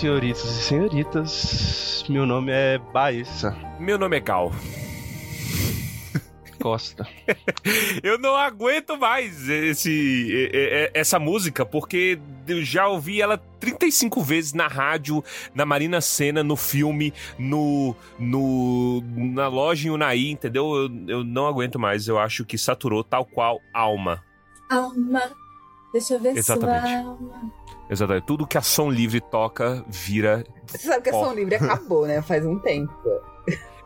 senhoritas e senhoritas. Meu nome é Baessa Meu nome é Gal. Costa. Eu não aguento mais esse, essa música, porque eu já ouvi ela 35 vezes na rádio, na Marina Senna, no filme, no, no na loja em Unai, entendeu? Eu, eu não aguento mais. Eu acho que saturou tal qual alma. Alma. Deixa eu ver Exatamente. sua alma. Exatamente. Tudo que a Som Livre toca vira. Você sabe que a. Som Livre acabou, né? Faz um tempo.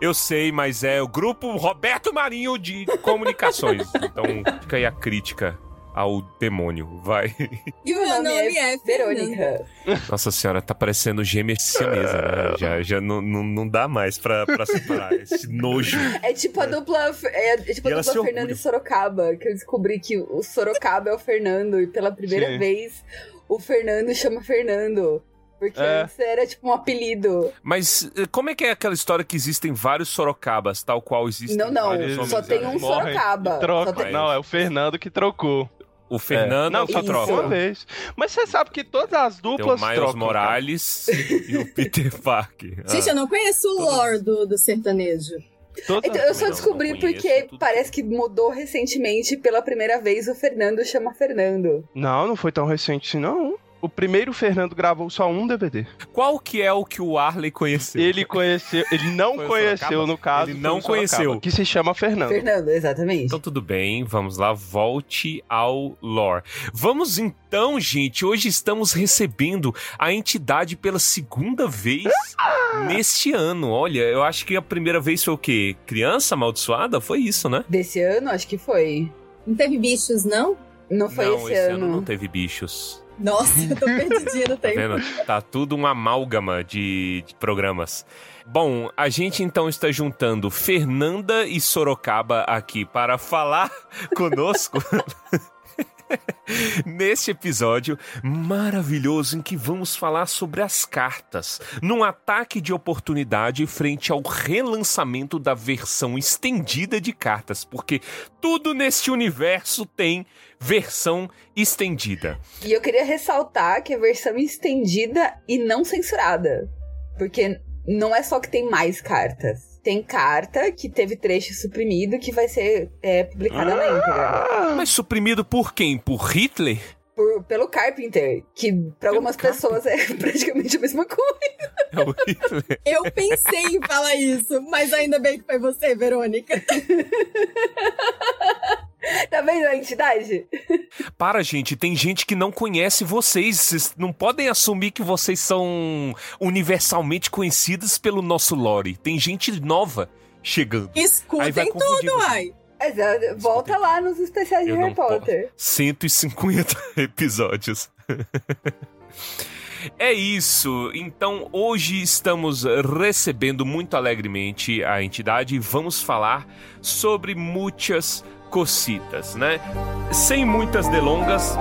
Eu sei, mas é o grupo Roberto Marinho de Comunicações. então fica aí a crítica ao demônio. Vai. E o meu nome, é, Verônica. Verônica. Nossa senhora, tá parecendo gêmea siamesa, né? Já, já não, não, não dá mais pra, pra separar esse nojo. É tipo a dupla, é, é tipo E a dupla. Fernando e Sorocaba, que eu descobri que o Sorocaba é o Fernando e pela primeira Sim. vez o Fernando chama Fernando. Porque É. antes era tipo um apelido. Mas eh, como é que é aquela história que existem vários Sorocabas, tal qual existem Não, não, só tem um Sorocaba. Troca. Tem- Não, é o Fernando que trocou. O Fernando Não, é o só Isso. troca uma vez. Mas você sabe que todas as Tem o duplas Miles trocam. cara. Morales e o Peter Parker. Gente, eu não conheço o lore do, do sertanejo. Então, eu só descobri conheço porque tudo. parece que mudou recentemente pela primeira vez o Fernando chama Fernando. Não, não foi tão recente não. O primeiro Fernando gravou só um DVD. Qual que é o que o Arley conheceu? Ele conheceu, ele não conheceu no caso. Ele não conheceu. Que se chama Fernando. Fernando, exatamente. Então tudo bem, vamos lá, volte ao lore. Vamos então, gente, hoje estamos recebendo a entidade pela segunda vez neste ano. Olha, eu acho que a primeira vez foi o quê? Criança amaldiçoada? Foi isso, né? Desse ano, acho que foi. Não teve bichos, não? Não foi não, esse, ano. não teve bichos. Nossa, eu tô perdidinha no Tá tempo. vendo? Tá tudo um amálgama de, de programas. Bom, a gente então está juntando Fernanda e Sorocaba aqui para falar conosco neste episódio maravilhoso em que vamos falar sobre as cartas, num ataque de oportunidade frente ao relançamento da versão estendida de cartas, porque tudo neste universo tem versão estendida. E eu queria ressaltar que a versão estendida e não censurada. Porque não é só que tem mais cartas. Tem carta que teve trecho suprimido que vai ser é, publicada na íntegra. Mas suprimido por quem? Por Hitler? Por- pelo Carpenter, que pra algumas pessoas é praticamente a mesma coisa. É o Hitler. Eu pensei em falar isso, mas ainda bem que foi você, Verônica. Tá vendo a entidade? Para, gente, tem gente que não conhece vocês. Vocês não podem assumir que vocês são universalmente conhecidos pelo nosso lore. Tem gente nova chegando. Escutem tudo, ai. volta lá nos especiais de Harry não posso. Potter. 150 episódios. É isso. Então, hoje estamos recebendo muito alegremente a entidade e vamos falar sobre muitas cocitas, né? Sem muitas delongas,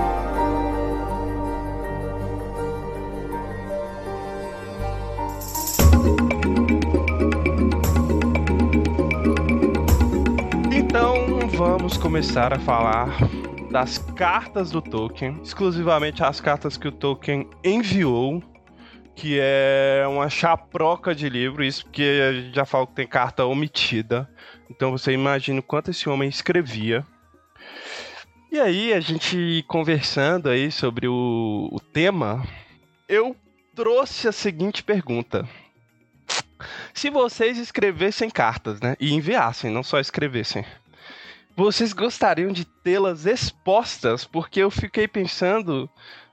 Então vamos começar a falar das cartas do Tolkien, exclusivamente as cartas que o Tolkien enviou, que é uma chaproca de livro, isso porque já falou que tem carta omitida. Então você imagina o quanto esse homem escrevia. E aí, a gente conversando aí sobre o, o tema, eu trouxe a seguinte pergunta. Se vocês escrevessem cartas, né? E enviassem, não só escrevessem. Vocês gostariam de tê-las expostas? Porque eu fiquei pensando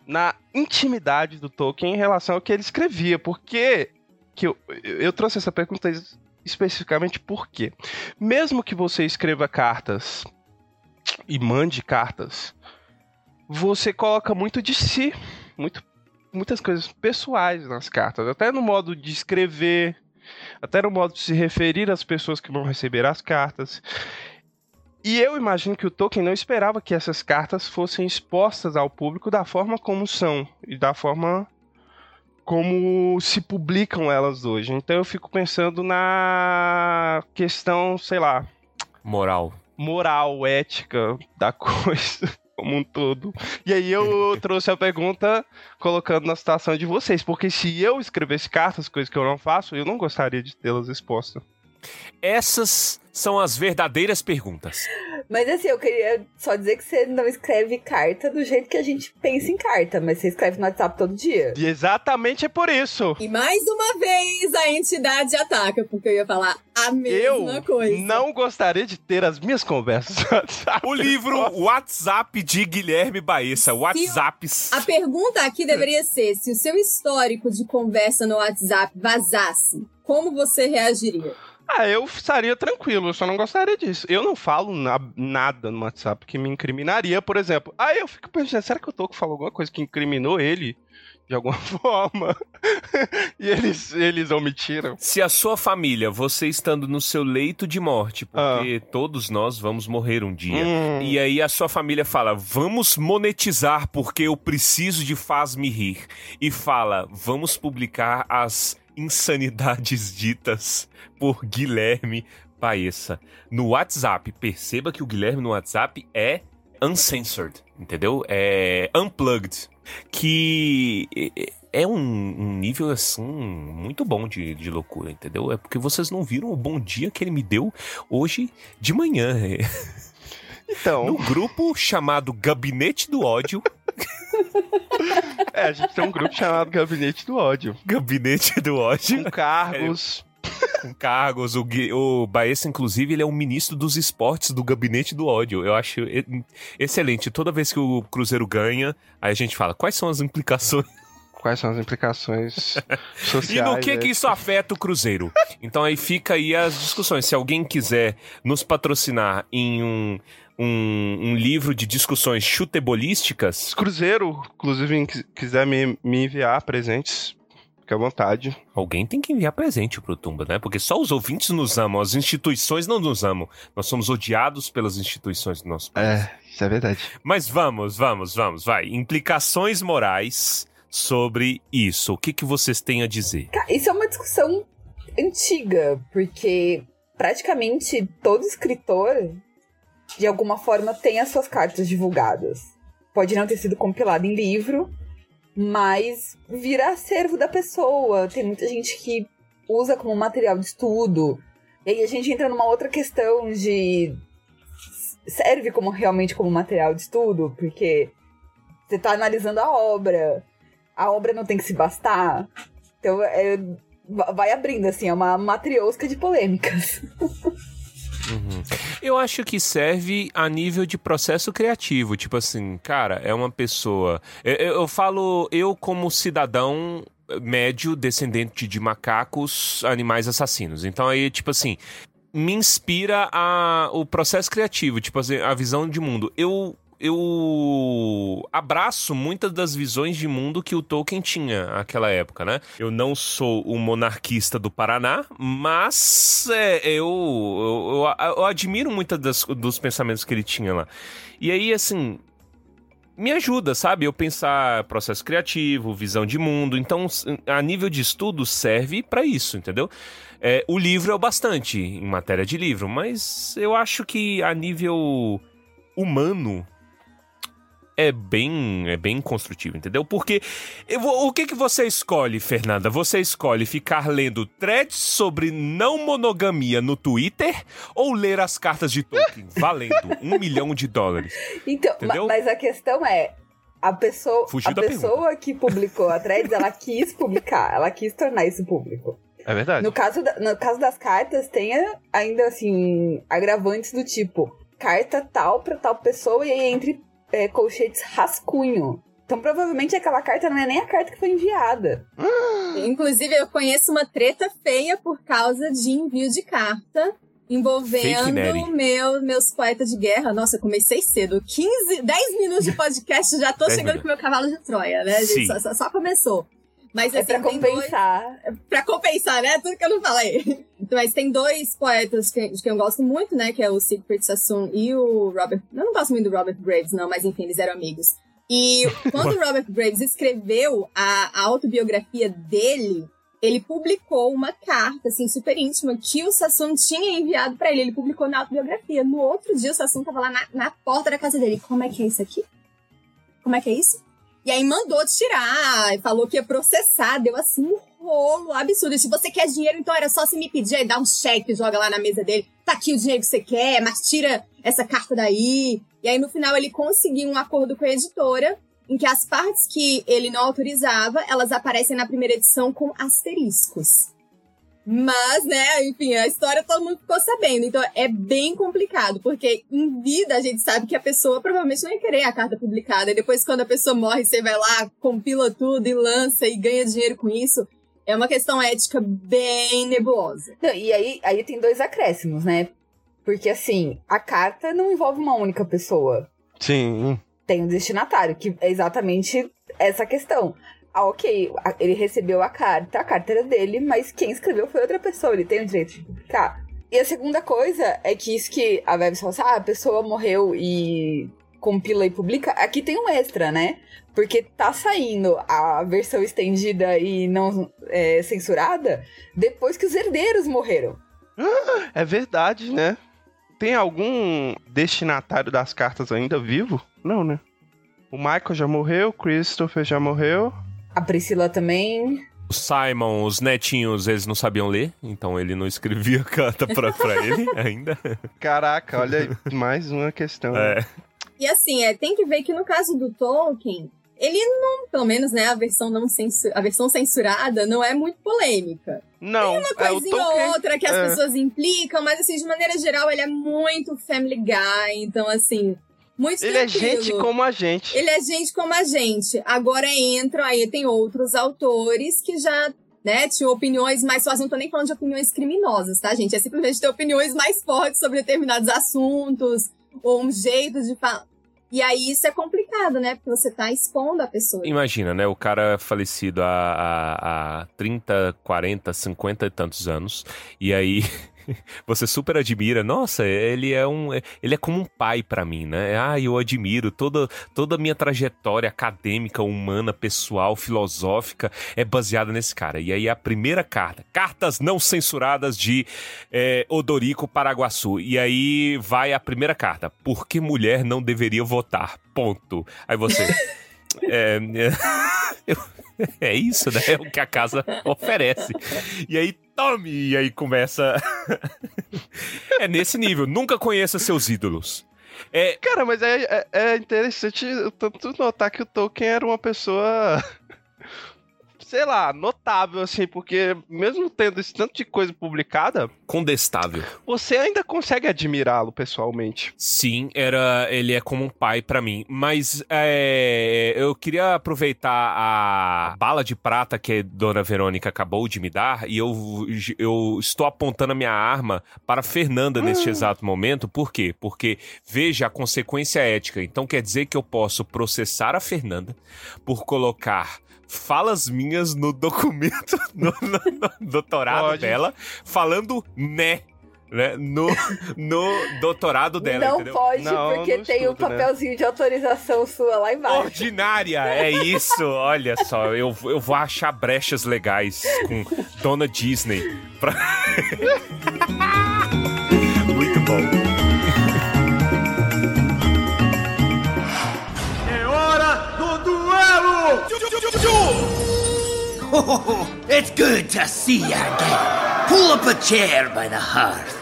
na intimidade do Tolkien em relação ao que ele escrevia. Porque que eu, eu trouxe essa pergunta es- especificamente porque, mesmo que você escreva cartas e mande cartas, você coloca muito de si, muito, muitas coisas pessoais nas cartas, até no modo de escrever, até no modo de se referir às pessoas que vão receber as cartas. E eu imagino que o Tolkien não esperava que essas cartas fossem expostas ao público da forma como são e da forma como se publicam elas hoje. Então eu fico pensando na questão, sei lá, moral. moral, ética da coisa. como um todo. E aí eu trouxe a pergunta colocando na situação de vocês, porque se eu escrevesse cartas, coisas que eu não faço, eu não gostaria de tê-las expostas. Essas são as verdadeiras perguntas. Mas assim, eu queria só dizer que você não escreve carta do jeito que a gente pensa em carta, mas você escreve no WhatsApp todo dia. E exatamente é por isso. E mais uma vez a entidade ataca, porque eu ia falar a mesma eu coisa. não gostaria de ter as minhas conversas no WhatsApp. O livro WhatsApp de Guilherme Baessa. WhatsApps. A pergunta aqui deveria ser: se o seu histórico de conversa no WhatsApp vazasse, como você reagiria? Ah, eu estaria tranquilo, eu só não gostaria disso. Eu não falo na- nada no WhatsApp que me incriminaria, por exemplo. Aí eu fico pensando, será que o Toco falou alguma coisa que incriminou ele de alguma forma? e eles, eles omitiram? Se a sua família, você estando no seu leito de morte, porque todos nós vamos morrer um dia. Hum. E aí a sua família fala: "Vamos monetizar porque eu preciso de faz-me rir". E fala: "Vamos publicar as insanidades ditas por Guilherme Paessa no WhatsApp". Perceba que o Guilherme no WhatsApp é uncensored, entendeu? É unplugged, que é um, um nível assim muito bom de, de loucura, entendeu? É porque vocês não viram o bom dia que ele me deu hoje de manhã. Então, No grupo chamado Gabinete do Ódio. é, a gente tem um grupo chamado Gabinete do Ódio. Gabinete do Ódio. Com cargos. Com cargos. O, o Baessa, inclusive, ele é o ministro dos esportes do Gabinete do Ódio. Eu acho excelente. Toda vez que o Cruzeiro ganha, aí a gente fala quais são as implicações Quais são as implicações sociais? E no que que isso afeta o Cruzeiro? Então aí fica aí as discussões. Se alguém quiser nos patrocinar em um, um, um livro de discussões chutebolísticas, Cruzeiro, inclusive, quiser me, me enviar presentes, fique à vontade. alguém tem que enviar presente pro Tumba, né? Porque só os ouvintes nos amam, as instituições não nos amam. Nós somos odiados pelas instituições do nosso país. É, isso é verdade. Mas vamos, vamos, vamos, vai. Implicações morais sobre isso. O que, que vocês têm a dizer? Cara, Isso é uma discussão antiga, porque praticamente todo escritor, de alguma forma, tem as suas cartas divulgadas. Pode não ter sido compilado em livro, mas vira acervo da pessoa. Tem muita gente que usa como material de estudo. E aí a gente entra numa outra questão de serve como realmente como material de estudo, porque você tá analisando a obra. A obra não tem que se bastar. Então, é, va- vai abrindo, assim, é uma matriosca de polêmicas. Eu acho que serve a nível de processo criativo. Tipo assim, cara, é uma pessoa. Eu, eu- eu falo, eu como cidadão médio, descendente de macacos, animais assassinos. Então aí, tipo assim, me inspira a, o processo criativo, tipo assim, a visão de mundo. Eu. Eu abraço muitas das visões de mundo que o Tolkien tinha naquela época, né? Eu não sou um monarquista do Paraná, mas é, eu, eu, eu, eu admiro muitas dos pensamentos que ele tinha lá. E aí, assim, me ajuda, sabe? Eu pensar processo criativo, visão de mundo. Então, a nível de estudo, serve pra isso, entendeu? É, o livro é o bastante em matéria de livro, mas eu acho que a nível humano é bem, é bem construtivo, entendeu? Porque eu o que, que você escolhe, Fernanda? Você escolhe ficar lendo threads sobre não monogamia no Twitter ou ler as cartas de Tolkien, valendo um milhão de dólares? Então, Entendeu? mas a questão é. A pessoa, Fugiu a pessoa que publicou a threads, ela quis publicar, ela quis tornar isso público. É verdade. No caso, da- no caso das cartas, tem ainda assim, agravantes do tipo, carta tal pra tal pessoa e aí entre é, colchetes rascunho. Então provavelmente aquela carta não é nem a carta que foi enviada. Inclusive, eu conheço uma treta feia por causa de envio de carta envolvendo meu, meus poetas de guerra. Nossa, eu comecei cedo. 15, 10 minutos de podcast, já tô 10 chegando minutos. com meu cavalo de Troia, né? Só, só- só começou. Mas É assim, pra tem dois- compensar. pra compensar, né? Tudo que eu não falei. Mas tem dois poetas que, de quem eu gosto muito, né? Que é o Siegfried Sassoon e o Robert. Eu não gosto muito do Robert Graves, não, mas enfim, eles eram amigos. E quando o Robert Graves escreveu a, a autobiografia dele, ele publicou uma carta, assim, super íntima, que o Sassoon tinha enviado pra ele. Ele publicou na autobiografia. No outro dia, o Sassoon tava lá na, na porta da casa dele. Como é que é isso aqui? Como é que é isso? E aí mandou tirar, falou que ia processar, deu assim um rolo absurdo. Se você quer dinheiro, então era só se me pedir, aí dá um cheque, joga lá na mesa dele. Tá aqui o dinheiro que você quer, mas tira essa carta daí. E aí no final ele conseguiu um acordo com a editora em que as partes que ele não autorizava, elas aparecem na primeira edição com asteriscos. Mas, né, enfim, a história todo mundo ficou sabendo. Então é bem complicado, porque em vida a gente sabe que a pessoa provavelmente não ia querer a carta publicada. E depois, quando a pessoa morre, você vai lá, compila tudo e lança e ganha dinheiro com isso. É uma questão ética bem nebulosa. Não, e aí, aí tem dois acréscimos, né? Porque assim, a carta não envolve uma única pessoa. Sim. Tem um destinatário, que é exatamente essa questão. Ah, ok, ele recebeu a carta, a carta era dele, mas quem escreveu foi outra pessoa, ele tem o direito de publicar. E a segunda coisa é que isso que a Web falou assim, ah, a pessoa morreu e compila e publica, aqui tem um extra, né? Porque tá saindo a versão estendida e não é, censurada depois que os herdeiros morreram. É verdade, né? Tem algum destinatário das cartas ainda vivo? Não, né? O Michael já morreu, o Christopher já morreu. A Priscila também. O Simon, os netinhos, eles não sabiam ler, então ele não escrevia carta pra, pra ele ainda. Caraca, olha aí, mais uma questão. É. E assim, é, tem que ver que no caso do Tolkien, ele não, pelo menos, né, a versão não censur, a versão censurada não é muito polêmica. Não, Tem uma é, coisinha Tolkien- ou outra que as é. pessoas implicam, mas assim, de maneira geral, ele é muito family guy, então assim, muito Ele é tranquilo. gente como a gente. Ele é gente como a gente. Agora entram, aí tem outros autores que já, né, tinham opiniões mais fortes. Não tô nem falando de opiniões criminosas, tá, gente? É simplesmente ter opiniões mais fortes sobre determinados assuntos, ou um jeito de falar. E aí isso é complicado, né? Porque você tá expondo a pessoa. Imagina, né? O cara falecido há, há, há 30, 40, 50 e tantos anos. E aí você super admira. Nossa, ele é um. Ele é como um pai pra mim, né? Ah, eu admiro toda, toda a minha trajetória acadêmica, humana, pessoal, filosófica é baseada nesse cara. E aí a primeira carta, cartas não censuradas de é, Odorico Paraguaçu. E aí vai a primeira carta. Por que mulher não deveria votar? Ponto. Aí você. é, é, é isso, né? É o que a casa oferece. E aí, tome! E aí começa. é nesse nível. Nunca conheça seus ídolos. É, Cara, mas é, é, é interessante tanto notar que o Tolkien era uma pessoa. Sei lá, notável, assim, porque mesmo tendo esse tanto de coisa publicada, condestável. você ainda consegue admirá-lo pessoalmente. Sim, era, ele é como um pai pra mim. Mas é, eu queria aproveitar a bala de prata que a Dona Verônica acabou de me dar e eu, eu estou apontando a minha arma para a Fernanda neste exato momento. Por quê? Porque veja a consequência ética. Então quer dizer que eu posso processar a Fernanda por colocar falas minhas no documento, no, no- no doutorado Pode. dela, falando né. Né, no, no doutorado dela, não entendeu? pode, Não, porque no tem o estudo, né? papelzinho de autorização sua lá embaixo. Ordinária, é isso. Olha só, eu, eu vou achar brechas legais com Dona Disney. Pra... It's good to see you again. Pull up a chair by the hearth.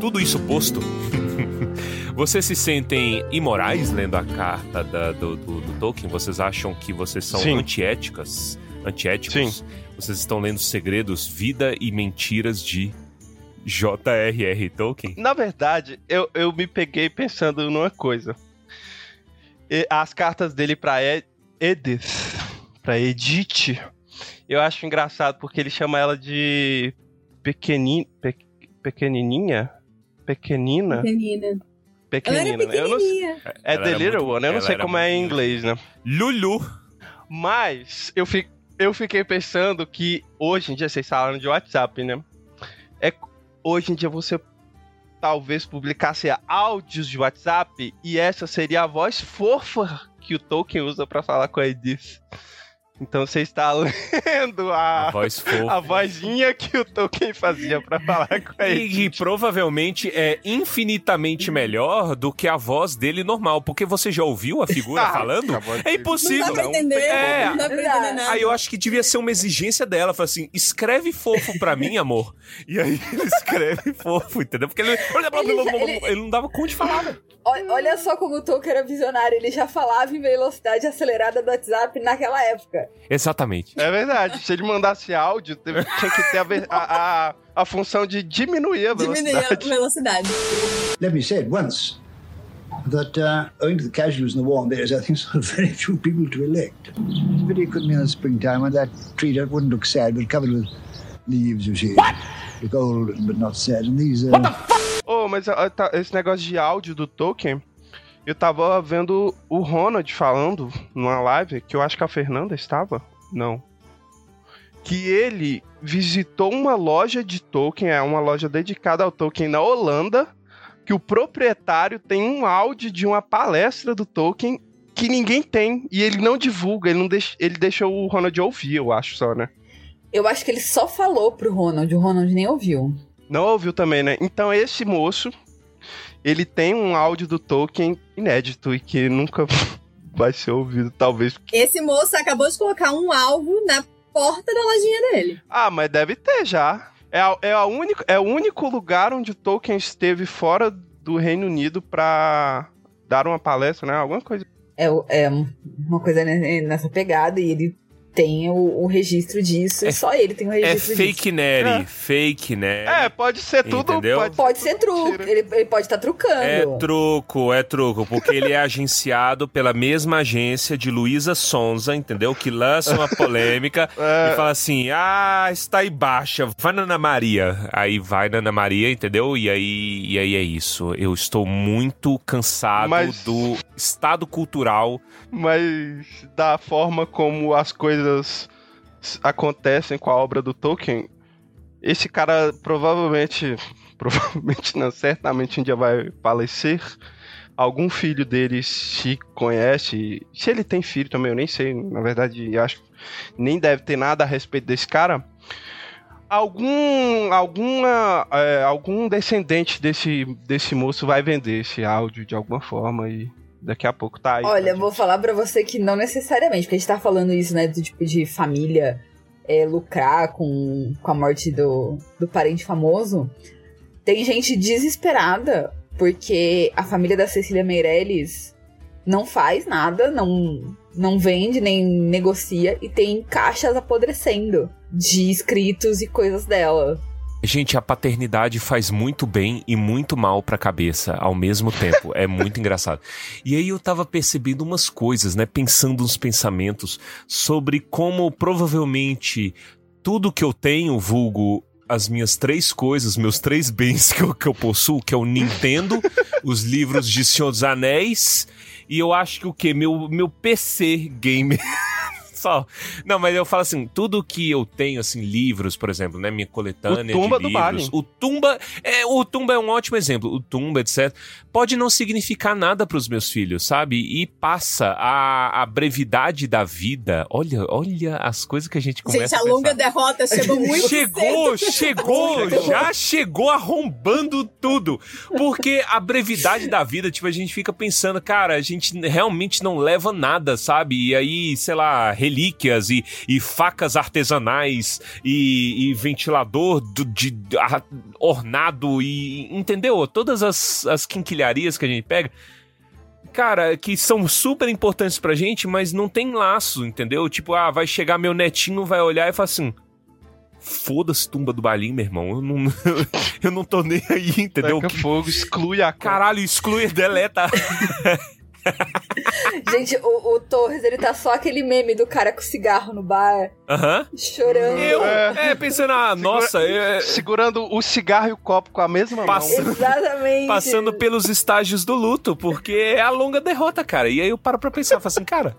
Tudo isso posto. Vocês se sentem imorais lendo a carta da- do, do- do Tolkien? Vocês acham que vocês são Sim. antiéticas? Antiéticos? Sim. Vocês estão lendo segredos, vida e mentiras de J.R.R. Tolkien? Na verdade, eu, eu me peguei pensando numa coisa. As cartas dele pra Ed- Edith, pra Edith, eu acho engraçado porque ele chama ela de pequeni, pe- pequenininha? Pequenina? Pequenina. Ela era Pequenina, né? Eu não. É Ela The era Little muito- One, eu não ela sei era como é em inglês, né? Lulu. Mas eu, fi, eu fiquei pensando que hoje em dia, vocês falaram de WhatsApp, né? É, hoje em dia você talvez publicasse áudios de WhatsApp e essa seria a voz fofa que o Tolkien usa pra falar com a Edith. Então você está lendo a, A voz fofa. a vozinha que o Tolkien fazia pra falar com ele. E, e provavelmente é infinitamente melhor do que a voz dele normal, porque você já ouviu a figura Ah, falando? É impossível. Não dá pra entender. É. Não dá pra entender nada. Aí eu acho que devia ser uma exigência dela. Fala assim, escreve fofo pra mim, amor. E aí ele escreve fofo, entendeu? Porque ele, Ele- ele não dava conta de falar, velho. Olha, olha só como o Tolkien era visionário. Ele já falava em velocidade acelerada do WhatsApp naquela época. Exatamente. É verdade. Se ele mandasse áudio, tinha que ter a, a, a, a função de diminuir a Diminuir a velocidade. velocidade. Let me say at once that, uh, owing to the casualties in the war, there is, I think, sort of very few people to elect. But it could be in the springtime when that tree that wouldn't look sad, but covered with leaves, you see. Look old, but not sad. And these, uh, Ô, mas ó, tá- esse negócio de áudio do Tolkien, eu tava vendo o Ronald falando numa live, que eu acho que a Fernanda estava. Não. Que ele visitou uma loja de Tolkien, é uma loja dedicada ao Tolkien na Holanda, que o proprietário tem um áudio de uma palestra do Tolkien que ninguém tem e ele não divulga, ele não deixa, ele deixa o Ronald ouvir, eu acho só, né? Eu acho que ele só falou pro Ronald, o Ronald nem ouviu. Não ouviu também, né? Então esse moço, ele tem um áudio do Tolkien inédito e que nunca vai ser ouvido, talvez. Esse moço acabou de colocar um alvo na porta da lojinha dele. Ah, mas deve ter já. É, a- é, a único, é o único lugar onde o Tolkien esteve fora do Reino Unido pra dar uma palestra, né? Alguma coisa. É, é uma coisa ne- nessa pegada e ele tem o, o registro disso. É- e só ele tem o É registro disso. fake Nery, É. fake Nery. É, pode ser tudo. Entendeu? Pode, Pode ser truco. Ele, ele pode estar trucando. É truco, é truco, porque ele é agenciado pela mesma agência de Luísa Sonza, entendeu? Que lança uma polêmica É. e fala assim: ah, está aí baixa, vai na Ana Maria. Aí vai na Ana Maria, entendeu? E aí, e aí é isso. Eu estou muito cansado Mas- do estado cultural. Mas da forma como as coisas s- acontecem com a obra do Tolkien, esse cara provavelmente, provavelmente não, certamente um dia vai falecer. Algum filho dele se conhece. Se ele tem filho também, eu nem sei. Na verdade, acho nem deve ter nada a respeito desse cara. Algum, alguma, é, algum descendente desse, desse moço vai vender esse áudio de alguma forma e daqui a pouco tá aí. Olha, vou falar pra você que não necessariamente, porque a gente tá falando isso, né, do tipo de família é, lucrar com, com a morte do, do parente famoso. Tem gente desesperada porque a família da Cecília Meirelles não faz nada, não, não vende nem negocia e tem caixas apodrecendo de escritos e coisas dela. Gente, a paternidade faz muito bem e muito mal pra cabeça ao mesmo tempo. É muito engraçado. E aí eu tava percebendo umas coisas, né? Pensando uns pensamentos sobre como provavelmente tudo que eu tenho, vulgo as minhas três coisas, meus três bens que eu, que eu possuo, que é o Nintendo, os livros de Senhor dos Anéis, e eu acho que o quê? Meu, meu PC gamer. Só. Não, mas eu falo assim, tudo que eu tenho, assim, livros, por exemplo, né? Minha coletânea O Tumba de do livros. O Tumba, é, o Tumba é um ótimo exemplo. O Tumba, etc. Pode não significar nada pros meus filhos, sabe? E passa a, a brevidade da vida. Olha, olha as coisas que a gente começa Gente, a a longa derrota chegou muito Chegou, cedo. chegou, já chegou arrombando tudo. Porque a brevidade da vida, tipo, a gente fica pensando, cara, a gente realmente não leva nada, sabe? E aí, sei lá, relíquias e, e facas artesanais e, e ventilador do- de, a- ornado e. Entendeu? Todas as, as quinquilharias que a gente pega cara, que são super importantes pra gente, mas não tem laço, entendeu? Tipo, ah, vai chegar meu netinho, vai olhar e falar assim. Foda-se tumba do Balim, meu irmão. Eu não, eu não tô nem aí, entendeu? Taca Que- fogo, exclui a cara. Caralho, exclui, deleta. Gente, o, o Torres, ele tá só aquele meme do cara com cigarro no bar, Aham. chorando. Eu, é, pensando, ah, nossa, é, Segurando o cigarro e o copo com a mesma Passa- mão. Exatamente. passando pelos estágios do luto, porque é a longa derrota, cara. E aí eu paro pra pensar, falo assim, cara.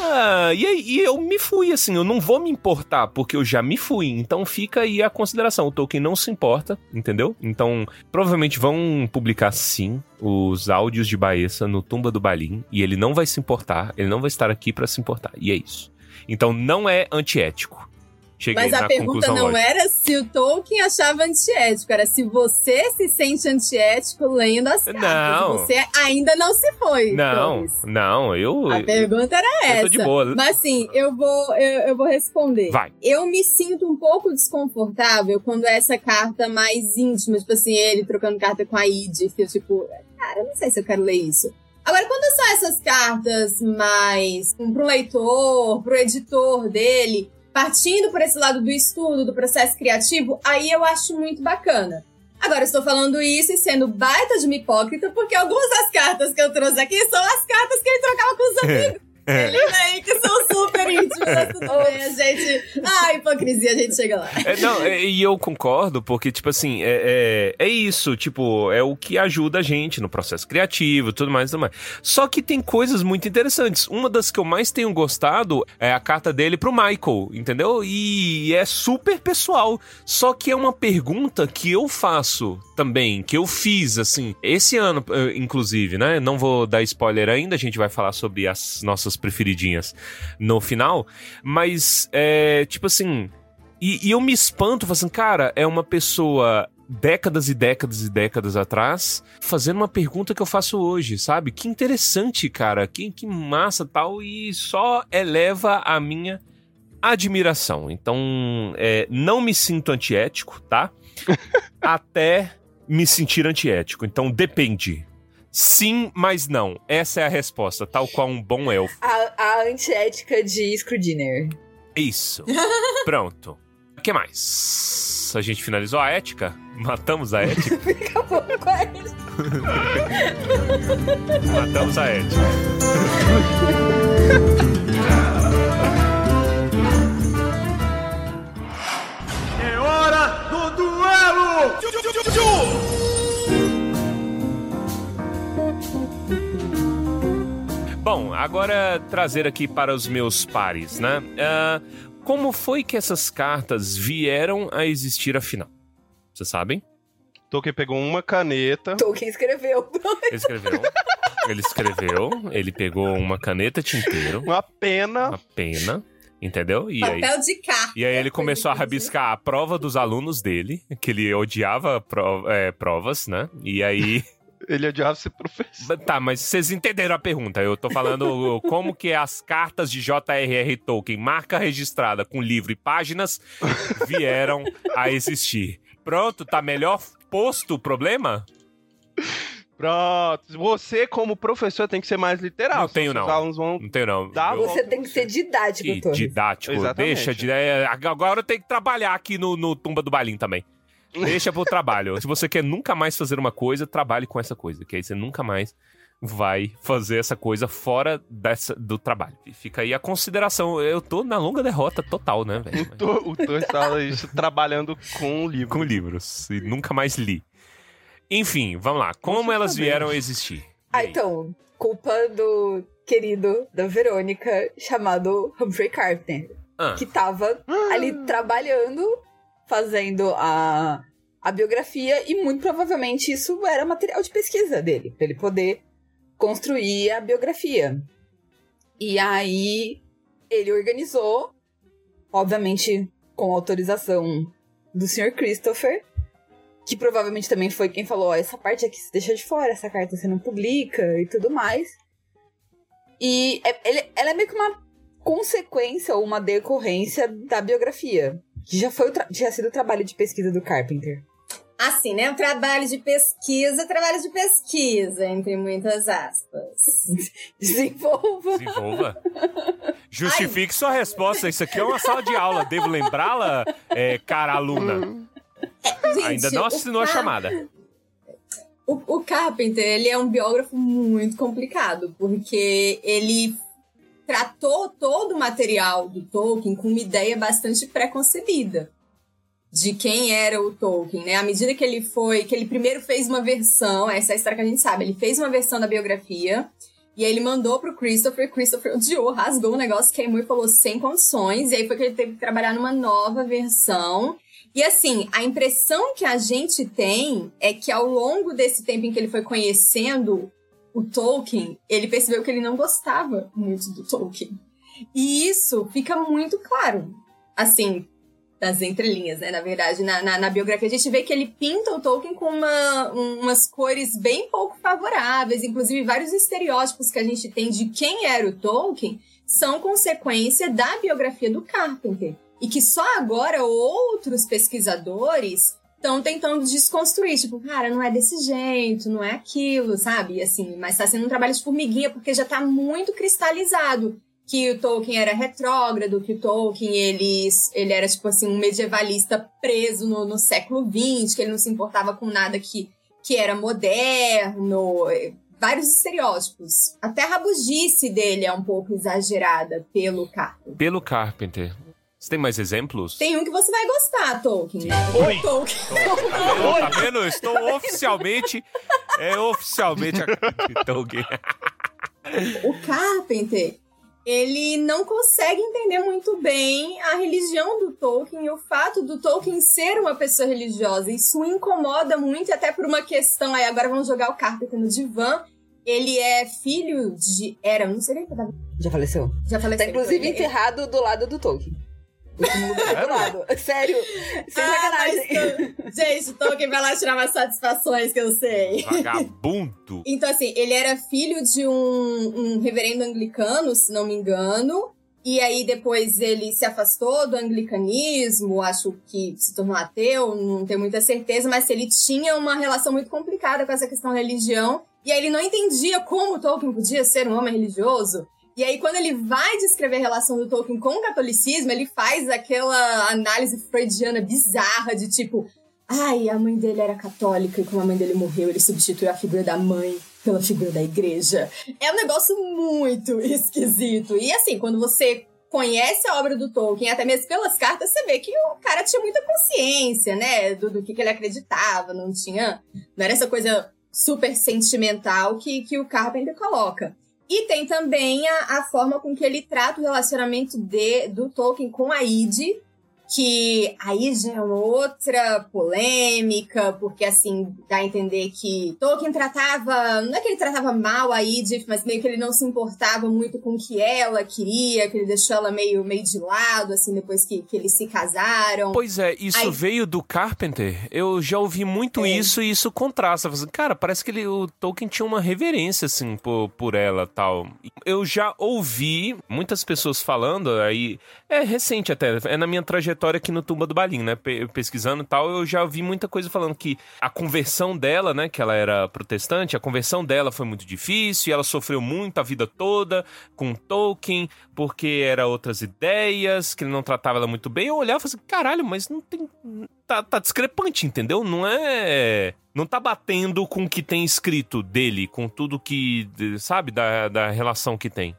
Ah, e e eu me fui, assim, eu não vou me importar, porque eu já me fui. Então fica aí a consideração. O Tolkien não se importa, entendeu? Então, provavelmente vão publicar sim os áudios de Baessa no Tumba do Balim. E ele não vai se importar, ele não vai estar aqui pra se importar. E é isso. Então não é antiético. Cheguei Mas a pergunta não lógica. era se o Tolkien achava antiético, era se você se sente antiético lendo as cartas. Não. Você ainda não se foi. Não, Torres. não, eu. A pergunta era eu essa. tô de boa. Mas assim, eu vou, eu, eu vou responder. Vai. Eu me sinto um pouco desconfortável quando é essa carta mais íntima, tipo assim, ele trocando carta com a Edith, eu tipo, cara, eu não sei se eu quero ler isso. Agora, quando são essas cartas mais um, pro leitor, pro editor dele, partindo por esse lado do estudo, do processo criativo, aí eu acho muito bacana. Agora, eu estou falando isso e sendo baita de uma hipócrita, porque algumas das cartas que eu trouxe aqui são as cartas que ele trocava com os amigos. Ele aí que são super íntimos, mas tudo bem, a gente. Ah, hipocrisia, a gente chega lá. É, não, é, e eu concordo, porque, tipo assim, é, é, é isso, tipo, é o que ajuda a gente no processo criativo, tudo mais, tudo mais. Só que tem coisas muito interessantes. Uma das que eu mais tenho gostado é a carta dele pro Michael, entendeu? E é super pessoal. Só que é uma pergunta que eu faço também, que eu fiz, assim, esse ano, eh, inclusive, né? Não vou dar spoiler ainda, a gente vai falar sobre as nossas preferidinhas no final, mas é tipo assim. E, e eu me espanto, falando assim, cara, é uma pessoa décadas e décadas e décadas atrás fazendo uma pergunta que eu faço hoje, sabe? Que interessante, cara, que, que massa tal, e só eleva a minha admiração. Então, é, não me sinto antiético, tá? Até me sentir antiético. Então, depende. Sim, mas não. Essa é a resposta, tal qual um bom elfo. A, a antiética de Scrudiner. Isso. Pronto. O que mais? A gente finalizou a ética? Matamos a ética? Acabou com a ética. Matamos a ética. Duelo! Bom, agora trazer aqui para os meus pares, né? Ah, como foi que essas cartas vieram a existir afinal? Vocês sabem? Tolkien pegou uma caneta. Tolkien escreveu. Ele escreveu. ele escreveu, ele pegou uma caneta tinteiro, Uma pena. uma pena, entendeu? E aí, Papel de carta. e aí ele começou a rabiscar a prova dos alunos dele, que ele odiava pro- é, provas, né? E aí. Ele odiava ser professor. Tá, mas vocês entenderam a pergunta. Eu tô falando como que as cartas de J.R.R. Tolkien, marca registrada com livro e páginas, vieram a existir. Pronto, tá melhor posto o problema? Pronto. Você, como professor, tem que ser mais literal. Não tenho, não. Os alunos vão. Não tenho, não. Eu- Você tem que ser didático, que Torres. didático. Exatamente. Deixa de. é, agora eu tenho que trabalhar aqui no, no Tumba do Balim também. Deixa pro trabalho. Se você quer nunca mais fazer uma coisa, trabalhe com essa coisa. Que aí você nunca mais vai fazer essa coisa fora dessa, do trabalho. E Fica aí a consideração. Eu tô na longa derrota total, né, O velho? O Thor estava isso, trabalhando com o livro. com livros. E nunca mais li. Enfim, vamos lá. Como elas vieram a existir? Ah, então, culpa do querido da Verônica, chamado Humphrey Carpenter, Ah, que tava ali trabalhando, fazendo a, a biografia, e muito provavelmente isso era material de pesquisa dele, pra ele poder construir a biografia. E aí ele organizou, obviamente com autorização do Sr. Christopher, que provavelmente também foi quem falou, ó, essa parte aqui se deixa de fora, essa carta você não publica e tudo mais. E é- ele- ela é meio que uma consequência ou uma decorrência da biografia, que já foi tinha sido o trabalho de pesquisa do Carpenter. Assim, né? Um trabalho de pesquisa, trabalho de pesquisa, entre muitas aspas. Desenvolva. desenvolva. Justifique sua resposta. Isso aqui é uma sala de aula. Devo lembrá-la, é, cara aluna? Gente, Ainda não assinou a chamada. O, o Carpenter, ele é um biógrafo muito complicado, porque ele tratou todo o material do Tolkien com uma ideia bastante preconcebida de quem era o Tolkien, né? À medida que ele foi, que ele primeiro fez uma versão, essa é a história que a gente sabe, ele fez uma versão da biografia e aí ele mandou pro Christopher, Christopher odiou, rasgou o negócio, queimou e falou sem condições, e aí foi que ele teve que trabalhar numa nova versão. E assim, a impressão que a gente tem é que ao longo desse tempo em que ele foi conhecendo o Tolkien, ele percebeu que ele não gostava muito do Tolkien. E isso fica muito claro, assim, das entrelinhas, né? Na verdade, na, na, na, biografia, a gente vê que ele pinta o Tolkien com uma, um, umas cores bem pouco favoráveis, inclusive vários estereótipos que a gente tem de quem era o Tolkien são consequência da biografia do Carpenter. E que só agora outros pesquisadores estão tentando desconstruir, tipo, cara, não é desse jeito, não é aquilo, sabe? Assim, mas tá sendo um trabalho de formiguinha porque já tá muito cristalizado que o Tolkien era retrógrado, que o Tolkien ele, ele era tipo assim um medievalista preso no, no século XX, que ele não se importava com nada que, que era moderno, vários estereótipos. Até a rabugice dele é um pouco exagerada pelo Carpenter. Pelo Carpenter. Você tem mais exemplos? Tem um que você vai gostar, Tolkien. Oi. Tolkien. Tá, tá vendo? Estou oficialmente. É oficialmente a Tolkien. O Carpenter, ele não consegue entender muito bem a religião do Tolkien e o fato do Tolkien ser uma pessoa religiosa. Isso o incomoda muito, até por uma questão. Aí agora vamos jogar o Carpenter no divã. Ele é filho de. Era, não sei nem. Já faleceu? Já faleceu. Tá inclusive Ele- enterrado do lado do Tolkien. Lado. Sério. Sem Ah, sacanagem. mas, Gente, Tolkien vai lá tirar umas satisfações que eu sei. Vagabundo. Então, assim, ele era filho de um, um reverendo anglicano, se não me engano. E aí, depois ele se afastou do anglicanismo, acho que se tornou ateu, não tenho muita certeza, mas ele tinha uma relação muito complicada com essa questão da religião. E aí ele não entendia como Tolkien podia ser um homem religioso. E aí, quando ele vai descrever a relação do Tolkien com o catolicismo, ele faz aquela análise freudiana bizarra de tipo, Ai, a mãe dele era católica e quando a mãe dele morreu, ele substituiu a figura da mãe pela figura da igreja. É um negócio muito esquisito. E assim, quando você conhece a obra do Tolkien, até mesmo pelas cartas, você vê que o cara tinha muita consciência, né? Do, do que, que ele acreditava, não tinha. Não era essa coisa super sentimental que, que o Carpenter coloca. E tem também a, a forma com que ele trata o relacionamento de, do Tolkien com a Id, que aí já é outra polêmica, porque assim, dá a entender que Tolkien tratava, não é que ele tratava mal a Edith, mas meio que ele não se importava muito com o que ela queria, que ele deixou ela meio, meio de lado, assim, depois que, que eles se casaram. Pois é, isso Aí- veio do Carpenter. Eu já ouvi muito É. isso e isso contrasta. Assim, Cara, parece que ele, o Tolkien tinha uma reverência, assim, por, por ela tal. Eu já ouvi muitas pessoas falando, aí. É recente até, é na minha trajetória aqui no Tumba do Balim, né? pe- Pesquisando e tal, eu já ouvi muita coisa falando que a conversão dela, né? Que ela era protestante, a conversão dela foi muito difícil e ela sofreu muito a vida toda com Tolkien, porque era outras ideias, que ele não tratava ela muito bem. Eu olhava e falava assim, caralho, mas não tem. Tá, tá discrepante, entendeu? Não é. Não tá batendo com o que tem escrito dele, com tudo que. Sabe, da, da relação que tem.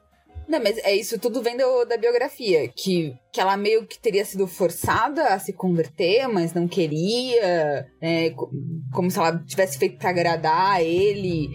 Não, mas é isso tudo vem do- da biografia. Que, que ela meio que teria sido forçada a se converter, mas não queria. né, co- como se ela tivesse feito pra agradar ele.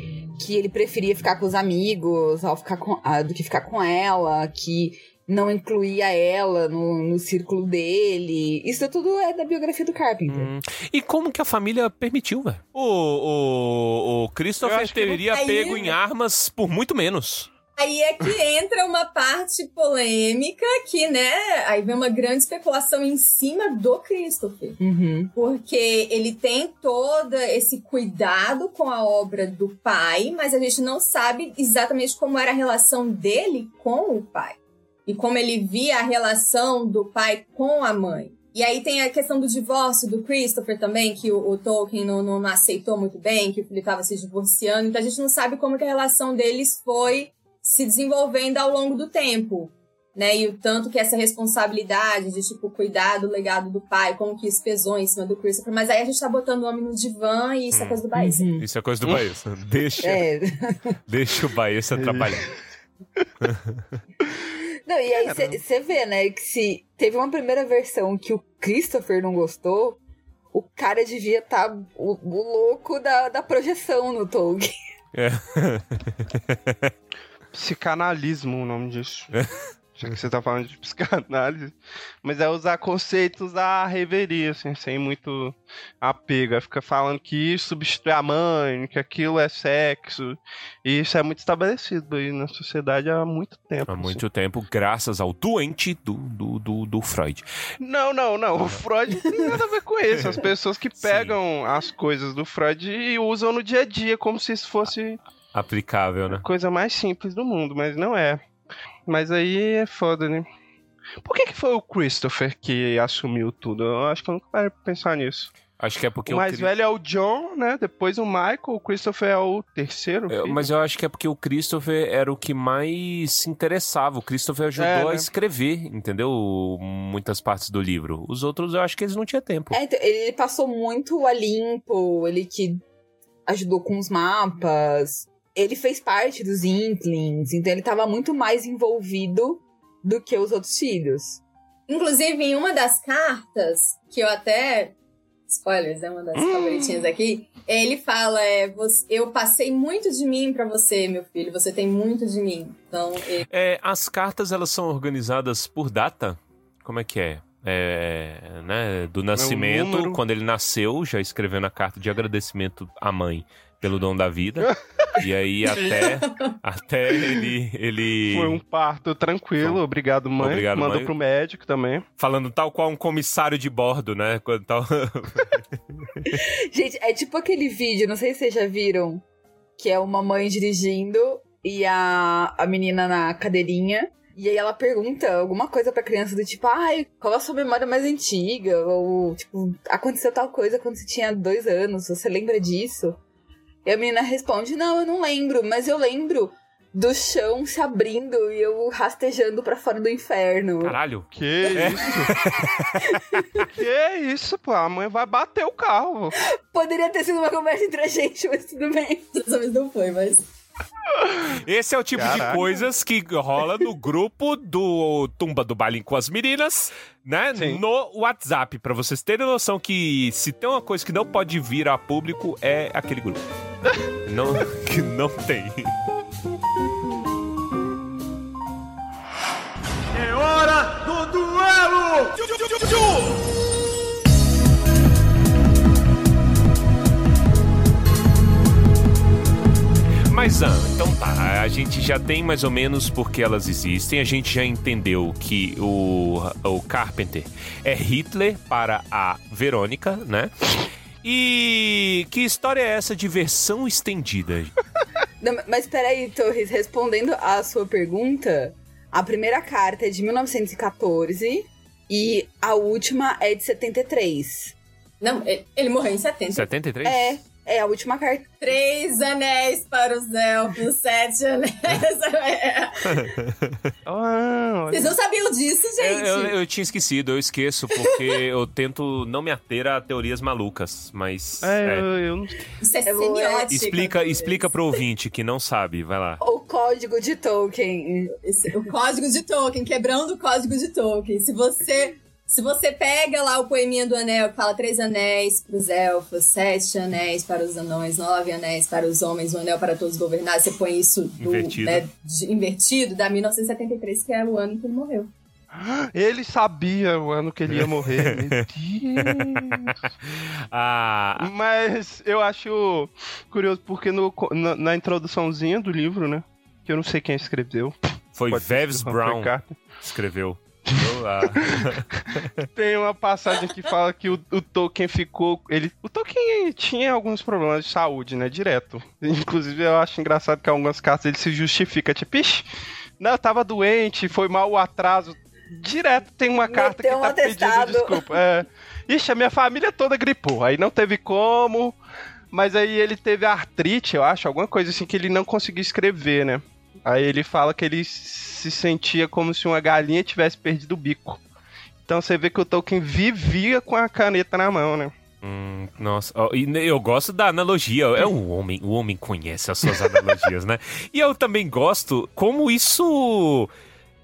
Que ele preferia ficar com os amigos ao ficar com, ah, do que ficar com ela. Que não incluía ela no, no círculo dele. Isso tudo é da biografia do Carpenter. Hum. E como que a família permitiu, velho? O, o, o Christopher teria pego em armas por muito menos. Aí é que entra uma parte polêmica que, né, aí vem uma grande especulação em cima do Christopher. Uhum. Porque ele tem todo esse cuidado com a obra do pai, mas a gente não sabe exatamente como era a relação dele com o pai. E como ele via a relação do pai com a mãe. E aí tem a questão do divórcio do Christopher também, que o, o Tolkien não, não aceitou muito bem, que ele estava se divorciando. Então a gente não sabe como que a relação deles foi se desenvolvendo ao longo do tempo. Né, e o tanto que essa responsabilidade de, tipo, cuidar do legado do pai, como que isso pesou em cima do Christopher. Mas aí a gente tá botando o homem no divã e isso é coisa do país. Uhum. Isso é coisa do Baessa. Deixa, É. deixa o Baessa trabalhar. Não, e aí você vê, né, que se teve uma primeira versão que o Christopher não gostou, o cara devia estar o, o louco da, da projeção no Tolkien. É. Psicanalismo, o nome disso. já que você tá falando de psicanálise, mas é usar conceitos à reveria, assim, sem muito apego. É ficar falando que isso substitui a mãe, que aquilo é sexo. E isso é muito estabelecido aí na sociedade há muito tempo. Há assim. muito tempo, graças ao doente do, do, do, do Freud. Não, não, não. O Freud não tem nada a ver com isso. As pessoas que Sim. pegam as coisas do Freud e usam no dia a dia como se isso fosse Aplicável, né? a coisa mais simples do mundo, mas não é. Mas aí é foda, né? Por que, que foi o Christopher que assumiu tudo? Eu acho que eu nunca parei pra pensar nisso. Acho que é porque o o mais Cri- velho é o John, né? Depois o Michael, o Christopher é o terceiro. É, filho. Mas eu acho que é porque o Christopher era o que mais se interessava. O Christopher ajudou É, a né? escrever, entendeu? Muitas partes do livro. Os outros eu acho que eles não tinham tempo. É, então, ele passou muito a limpo, ele que ajudou com os mapas. Ele fez parte dos Inklings, então ele tava muito mais envolvido do que os outros filhos. Inclusive, em uma das cartas, que eu até. Spoilers, é uma das favoritinhas aqui. Ele fala: é, você- Eu passei muito de mim pra você, meu filho. Você tem muito de mim. Então, ele- É, as cartas, elas são organizadas por data? Como é que é? É, né, do nascimento, número. quando ele nasceu, já escrevendo a carta de agradecimento à mãe pelo dom da vida. e aí até, até ele, ele Foi um parto tranquilo, obrigado, mãe. Obrigado, Mandou mãe. pro médico também. falando tal qual um comissário de bordo, né? Quando tal... Gente, é tipo aquele vídeo, não sei se vocês já viram, que é uma mãe dirigindo e a, a menina na cadeirinha. E aí ela pergunta alguma coisa pra criança do tipo, ai, qual a sua memória mais antiga? Ou, tipo, aconteceu tal coisa quando você tinha dois anos, você lembra disso? E a menina responde, não, eu não lembro, mas eu lembro do chão se abrindo e eu rastejando pra fora do inferno. Caralho. Que isso? que isso, pô? A mãe vai bater o carro. Poderia ter sido uma conversa entre a gente, mas tudo bem. dessa vez não foi, mas. Esse é o tipo Caraca. de coisas que rola no grupo do Tumba do Baile com as meninas, né? Sim. No WhatsApp, pra vocês terem noção que se tem uma coisa que não pode vir a público é aquele grupo. não, que não tem. É hora do duelo! Mas, ah, então tá, a gente já tem mais ou menos porque elas existem, a gente já entendeu que o, o Carpenter é Hitler para a Verônica, né? E que história é essa de versão estendida? Não, mas peraí, Torres, respondendo a sua pergunta, a primeira carta é de 1914 e a última é de 73. Não, ele, ele morreu em 70. 73? É, é a última carta. Três anéis para os elfos, sete anéis. Ah, Vocês não sabiam disso, Eu, gente? eu- eu tinha esquecido, eu esqueço, porque eu tento não me ater a teorias malucas, mas. é, é. eu, eu não Isso é Eu semiótica. Explica, explica pro ouvinte que não sabe, vai lá. O código de Tolkien. Esse- o código de Tolkien, quebrando o código de Tolkien. Se você, se você pega lá o poeminha do anel que fala três anéis para os elfos, sete anéis para os anões, nove anéis para os homens, um anel para todos governar, você põe isso do, Invertido. né, de- invertido, dá 1973, que é o ano que ele morreu. Ele sabia o ano que ele ia morrer. Meu Deus. Ah, Mas eu acho curioso porque no, na, na introduçãozinha do livro, né? Que eu não sei quem escreveu. foi Veves Humphrey Brown escreveu. Tem uma passagem que fala que o, o Tolkien ficou. Ele, o Tolkien tinha alguns problemas de saúde, né? Direto. Inclusive, eu acho engraçado que em algumas cartas ele se justifica, tipo, ixi, não, eu tava doente, foi mal o atraso. Direto tem uma carta Meteu que um tá pedindo atestado. desculpa. É. Ixi, a minha família toda gripou. Aí não teve como. Mas aí ele teve artrite, eu acho, alguma coisa assim que ele não conseguiu escrever, né? Aí ele fala que ele se sentia como se uma galinha tivesse perdido o bico. Então você vê que o Tolkien vivia com a caneta na mão, né? hum, nossa, eu gosto da analogia. É um homem, o homem conhece as suas analogias, né? E eu também gosto como isso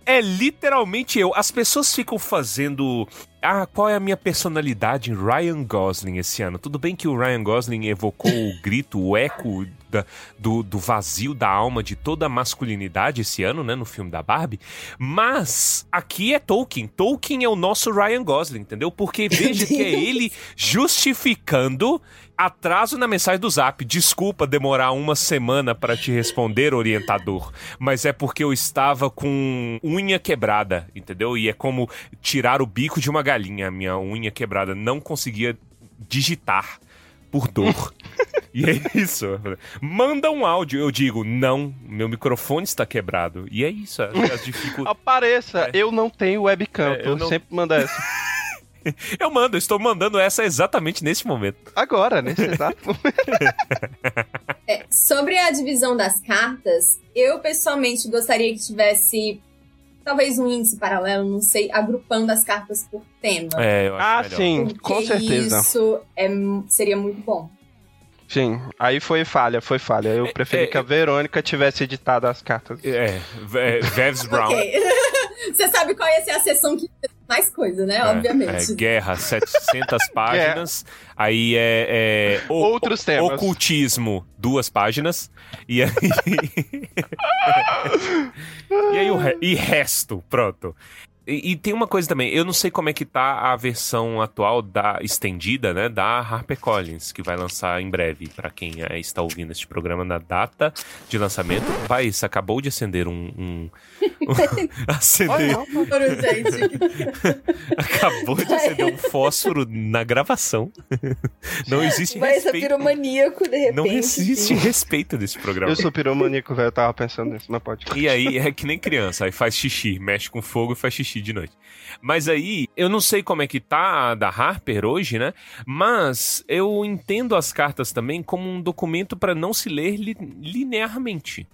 é literalmente eu. As pessoas ficam fazendo. Ah, qual é a minha personalidade em Ryan Gosling esse ano? Tudo bem que o Ryan Gosling evocou o grito, o eco da- do, do vazio da alma de toda a masculinidade esse ano, né? No filme da Barbie. Mas aqui é Tolkien. Tolkien é o nosso Ryan Gosling, entendeu? Porque veja que é ele justificando atraso na mensagem do Zap. Desculpa demorar uma semana para te responder, orientador, mas é porque eu estava com unha quebrada, entendeu? E é como tirar o bico de uma galinha, a minha unha quebrada não conseguia digitar por dor. E é isso. Manda um áudio. Eu digo, não, meu microfone está quebrado. E é isso. As, as dificu- Apareça, eu não tenho webcam. É, eu eu não- sempre mando essa. Eu mando, eu estou mandando essa exatamente nesse momento. Agora, nesse exato momento. É, sobre a divisão das cartas, eu pessoalmente gostaria que tivesse talvez um índice paralelo, não sei, agrupando as cartas por tema. É, eu acho Ah, melhor. sim, Porque com certeza. Isso é, seria muito bom. Sim, aí foi falha, foi falha. Eu preferi é, que a Verônica tivesse editado as cartas. É, é Vevs Brown. Ok. Você sabe qual ia ser a sessão que mais coisa, né? É, Obviamente. é, guerra, 700 páginas. Aí é. é o- Outros temas. Ocultismo, duas páginas. E aí. e aí o re- e resto, pronto. E, e tem uma coisa também, eu não sei como é que tá a versão atual da estendida, né, da HarperCollins, que vai lançar em breve, pra quem eh, está ouvindo este programa na data de lançamento. Vai, isso acabou de acender um, um- acender, Fósforo, gente. acabou de acender um fósforo na gravação. Não existe Vai respeito. piromaníaco, de repente. Não existe respeito desse programa. Eu sou piromaníaco, velho. Eu tava pensando nisso, mas pode. E aí é que nem criança, aí faz xixi, mexe com fogo e faz xixi de noite. Mas aí, eu não sei como é que tá a da Harper hoje, né? Mas eu entendo as cartas também como um documento para não se ler li- linearmente.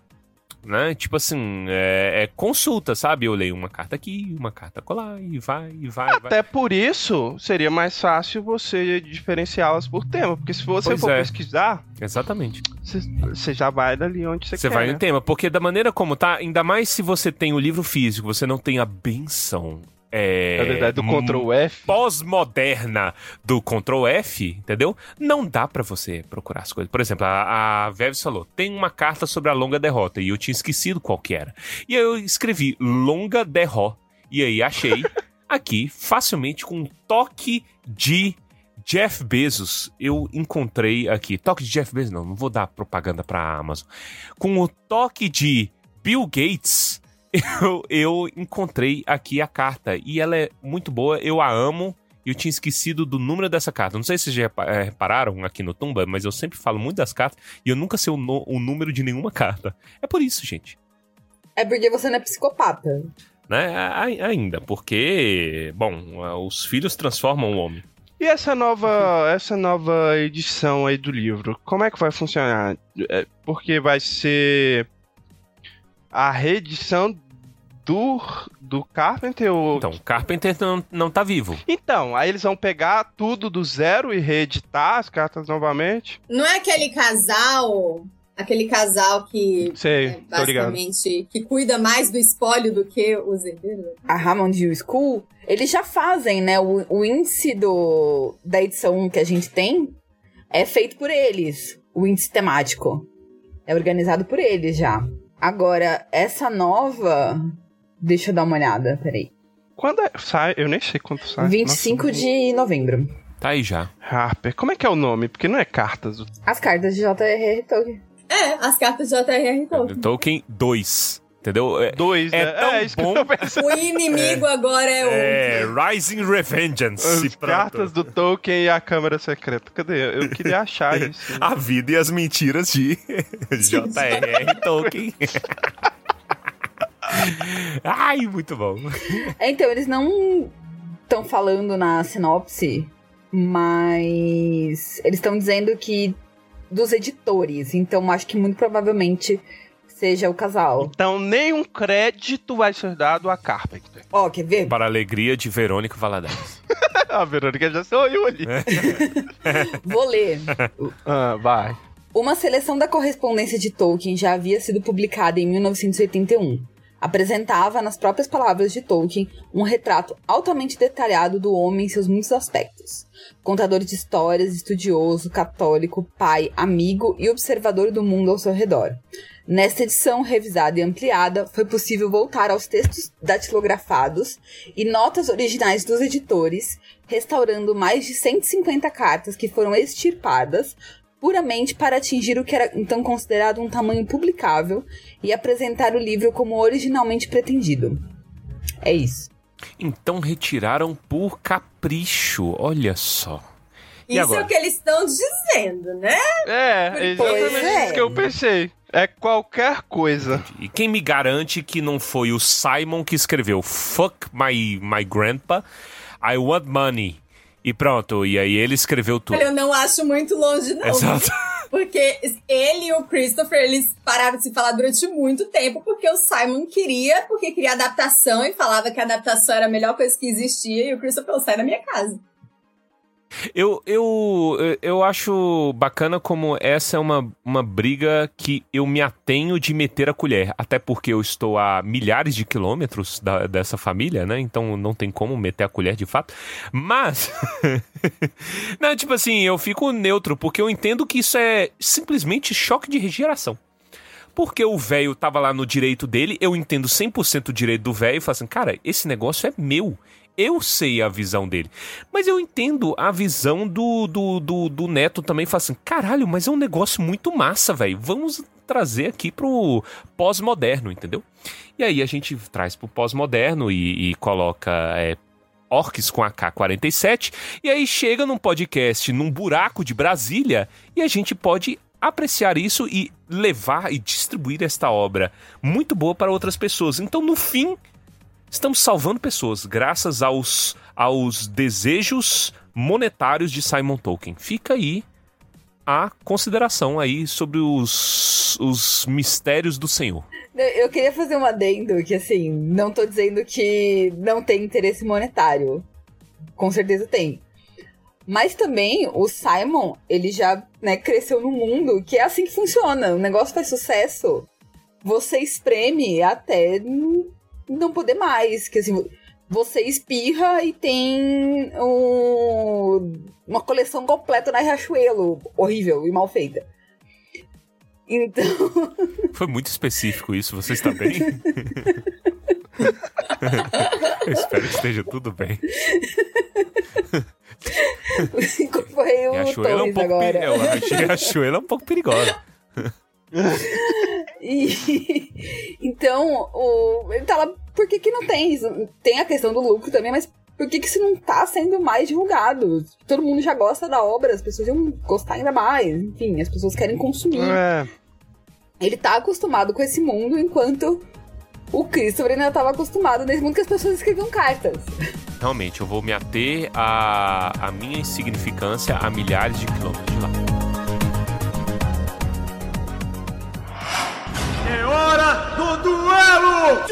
Né? Tipo assim, é, é consulta, sabe? Eu leio uma carta aqui, uma carta colar, e vai, e vai, e vai. Até por isso, seria mais fácil você diferenciá-las por tema. Porque se você Pois for é. pesquisar, Exatamente. você, você já vai dali onde você, Você quer. vai né? no tema, porque da maneira como tá, ainda mais se você tem o livro físico, você não tem a benção. É, É verdade, do Ctrl F. pós-moderna do Ctrl F, entendeu? Não dá pra você procurar as coisas. Por exemplo, a, a Veves falou: tem uma carta sobre a longa derrota, e eu tinha esquecido qual que era. E aí eu escrevi longa derrota. E aí achei aqui, facilmente, com um toque de Jeff Bezos, eu encontrei aqui. Toque de Jeff Bezos, não, não vou dar propaganda pra Amazon. Com o toque de Bill Gates, eu, eu encontrei aqui a carta. E ela é muito boa, eu a amo. E eu tinha esquecido do número dessa carta. Não sei se vocês já eh, repararam aqui no Tumba, mas eu sempre falo muito das cartas e eu nunca sei o, no- o número de nenhuma carta. É por isso, gente. É porque você não é psicopata. Né? A- Ainda, porque, bom, os filhos transformam o homem. E essa nova, essa nova edição aí do livro, como é que vai funcionar? É, Porque vai ser a reedição do, do Carpenter ou... Então, Carpenter não, não tá vivo. Então, aí eles vão pegar tudo do zero e reeditar as cartas novamente? Não é aquele casal. Aquele casal que Sei, é, basicamente que cuida mais do espólio do que os herdeiros. A Hammond Hill School, eles já fazem, né? O, o índice do, da edição 1 que a gente tem é feito por eles. O índice temático. É organizado por eles já. Agora, essa nova. Deixa eu dar uma olhada, peraí. Quando é- sai? Eu nem sei quando sai. 25 de novembro. Tá aí já. Nossa. Harper. Como é que é o nome? Porque não é cartas. As cartas de J.R.R. Tolkien. É, as cartas de J.R.R. Tolkien. Tolkien 2. Entendeu? É, Dois, É né? tão é isso bom. que eu tô pensando. O inimigo agora é outro. é Rising Revengeance. As cartas do Tolkien e a câmera secreta. Cadê? Eu queria achar isso. A vida e as mentiras de J.R.R. Tolkien. Ai, muito bom. É, então, eles não estão falando na sinopse, mas eles estão dizendo que dos editores. Então, acho que muito provavelmente seja o casal. Então, nenhum crédito vai ser dado a Carpenter. Ó, quer ver? Para a alegria de Verônica Valadares. a Verônica já sou eu ali. Vou ler. Ah, vai. Uma seleção da correspondência de Tolkien já havia sido publicada em 1981. Apresentava, nas próprias palavras de Tolkien, um retrato altamente detalhado do homem em seus muitos aspectos. Contador de histórias, estudioso, católico, pai, amigo e observador do mundo ao seu redor. Nesta edição revisada e ampliada, foi possível voltar aos textos datilografados e notas originais dos editores, restaurando mais de 150 cartas que foram extirpadas puramente para atingir o que era então considerado um tamanho publicável e apresentar o livro como originalmente pretendido. É isso. Então retiraram por capricho, olha só. E Isso agora? é o que eles estão dizendo, né? É, exatamente Pois é. isso que eu pensei. É qualquer coisa. E quem me garante que não foi o Simon que escreveu Fuck my, my grandpa, I want money. E pronto, e aí ele escreveu tudo. Eu não acho muito longe, não. Exato. Porque ele e o Christopher, eles pararam de se falar durante muito tempo, porque o Simon queria, porque queria adaptação e falava que a adaptação era a melhor coisa que existia, e o Christopher falou, sai da minha casa. Eu, eu, eu acho bacana como essa é uma, uma briga que eu me atenho de meter a colher. Até porque eu estou a milhares de quilômetros da- dessa família, né? Então não tem como meter a colher de fato. Mas. não, tipo assim, eu fico neutro, porque eu entendo que isso é simplesmente choque de geração. Porque o velho tava lá no direito dele, eu entendo 100% o direito do velho e falo assim, cara, esse negócio é meu. Eu sei a visão dele. Mas eu entendo a visão do, do, do, do neto também. Fala assim, caralho, mas é um negócio muito massa, velho. Vamos trazer aqui pro pós-moderno, entendeu? E aí a gente traz pro pós-moderno e, e coloca é, orcs com AK-47. E aí chega num podcast, num buraco de Brasília, e a gente pode apreciar isso e levar e distribuir esta obra muito boa para outras pessoas. Então, no fim, estamos salvando pessoas graças aos, aos desejos monetários de Simon Tolkien. Fica aí a consideração aí sobre os, os mistérios do Senhor. Eu queria fazer um adendo que, assim, não tô dizendo que não tem interesse monetário. Com certeza tem. Mas também o Simon, ele já né, cresceu no mundo que é assim que funciona. O negócio faz sucesso. Você espreme até não poder mais. Que assim, você espirra e tem um- uma coleção completa na Riachuelo. Horrível e mal feita. Então. Foi muito específico isso, você está bem? Eu espero que esteja tudo bem. Incorporei o é um achei Riachuelo é um pouco perigosa. E, então, o, ele tá lá, por que, que não tem isso? Tem a questão do lucro também, mas por que, que isso não tá sendo mais divulgado? Todo mundo já gosta da obra, as pessoas iam gostar ainda mais, enfim, as pessoas querem consumir. É. Ele tá acostumado com esse mundo, enquanto o Christopher ainda tava acostumado nesse mundo que as pessoas escreviam cartas. Realmente, eu vou me ater à, à minha insignificância a milhares de quilômetros de lá. É hora do duelo!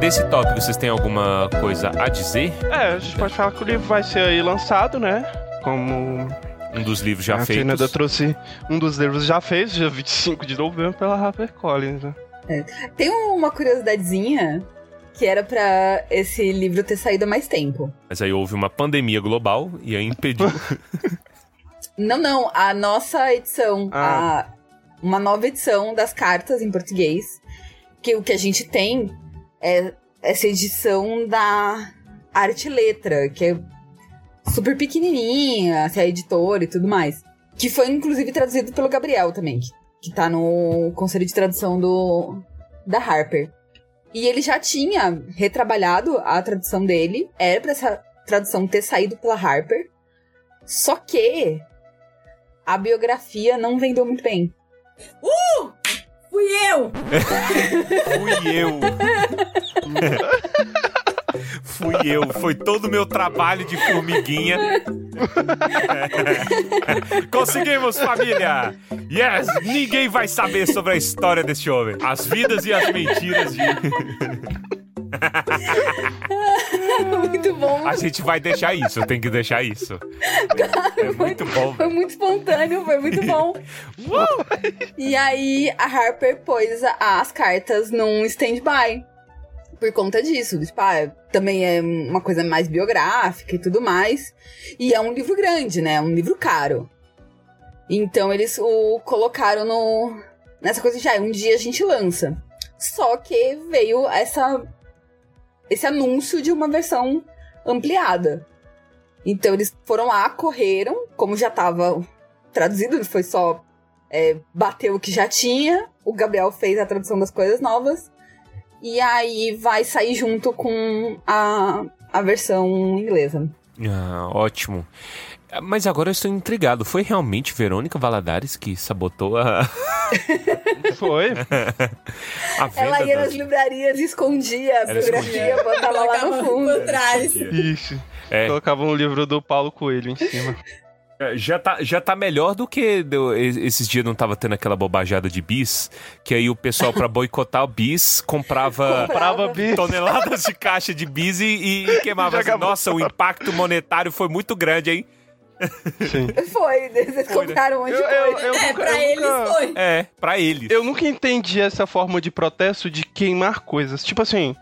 Desse tópico, vocês têm alguma coisa a dizer? É, a gente pode falar que o livro vai ser aí lançado, né? Como Um dos livros já a feitos. Fernanda trouxe um dos livros já fez, dia 25 de novembro, pela HarperCollins, né? Tem uma curiosidadezinha que era pra esse livro ter saído há mais tempo. Mas aí houve uma pandemia global e aí impediu. Não, não, a nossa edição, Ah. a- uma nova edição das cartas em português, que o que a gente tem é essa edição da Arte e Letra, que é super pequenininha, assim, a editora e tudo mais. Que foi inclusive traduzido pelo Gabriel também, que, que tá no conselho de tradução do da Harper. E ele já tinha retrabalhado a tradução dele, era pra essa tradução ter saído pela Harper, só que a biografia não vendeu muito bem. Fui eu! Fui eu. Fui eu. Foi todo o meu trabalho de formiguinha. Conseguimos, família! Yes! Ninguém vai saber sobre a história desse homem. As vidas e as mentiras de. muito bom. A gente vai deixar isso, tenho que deixar isso. É muito bom. Foi muito espontâneo, foi muito bom. e aí a Harper pôs as cartas num stand-by. Por conta disso. Tipo, ah, também é uma coisa mais biográfica e tudo mais. E é um livro grande, né? Um livro caro. Então eles o colocaram no. Nessa coisa de, ah, um dia a gente lança. Só que veio essa. Esse anúncio de uma versão ampliada. Então eles foram lá, correram, como já tava traduzido, foi só é, bater o que já tinha. O Gabriel fez a tradução das coisas novas. E aí vai sair junto com a, a versão inglesa. Ah, ótimo. Mas agora eu estou intrigado. Foi realmente Verônica Valadares que sabotou a, Foi. a Ela ia das- nas livrarias, escondia a fotografia, botava lá no por fundo. trás. Isso. É. Colocava um livro do Paulo Coelho em cima. É, Já tá, já tá melhor do que esses dias não tava tendo aquela bobajada de bis, que aí o pessoal pra boicotar o bis comprava Comprava bis. toneladas de caixa de bis e, e- e queimava. Assim, Nossa, o impacto monetário foi muito grande, hein? Sim. Foi, eles Foi, né? um monte de Eu- eu- coisa. eu É, nunca- pra eles nunca- foi. É, pra eles. Eu nunca entendi essa forma de protesto de queimar coisas. Tipo assim,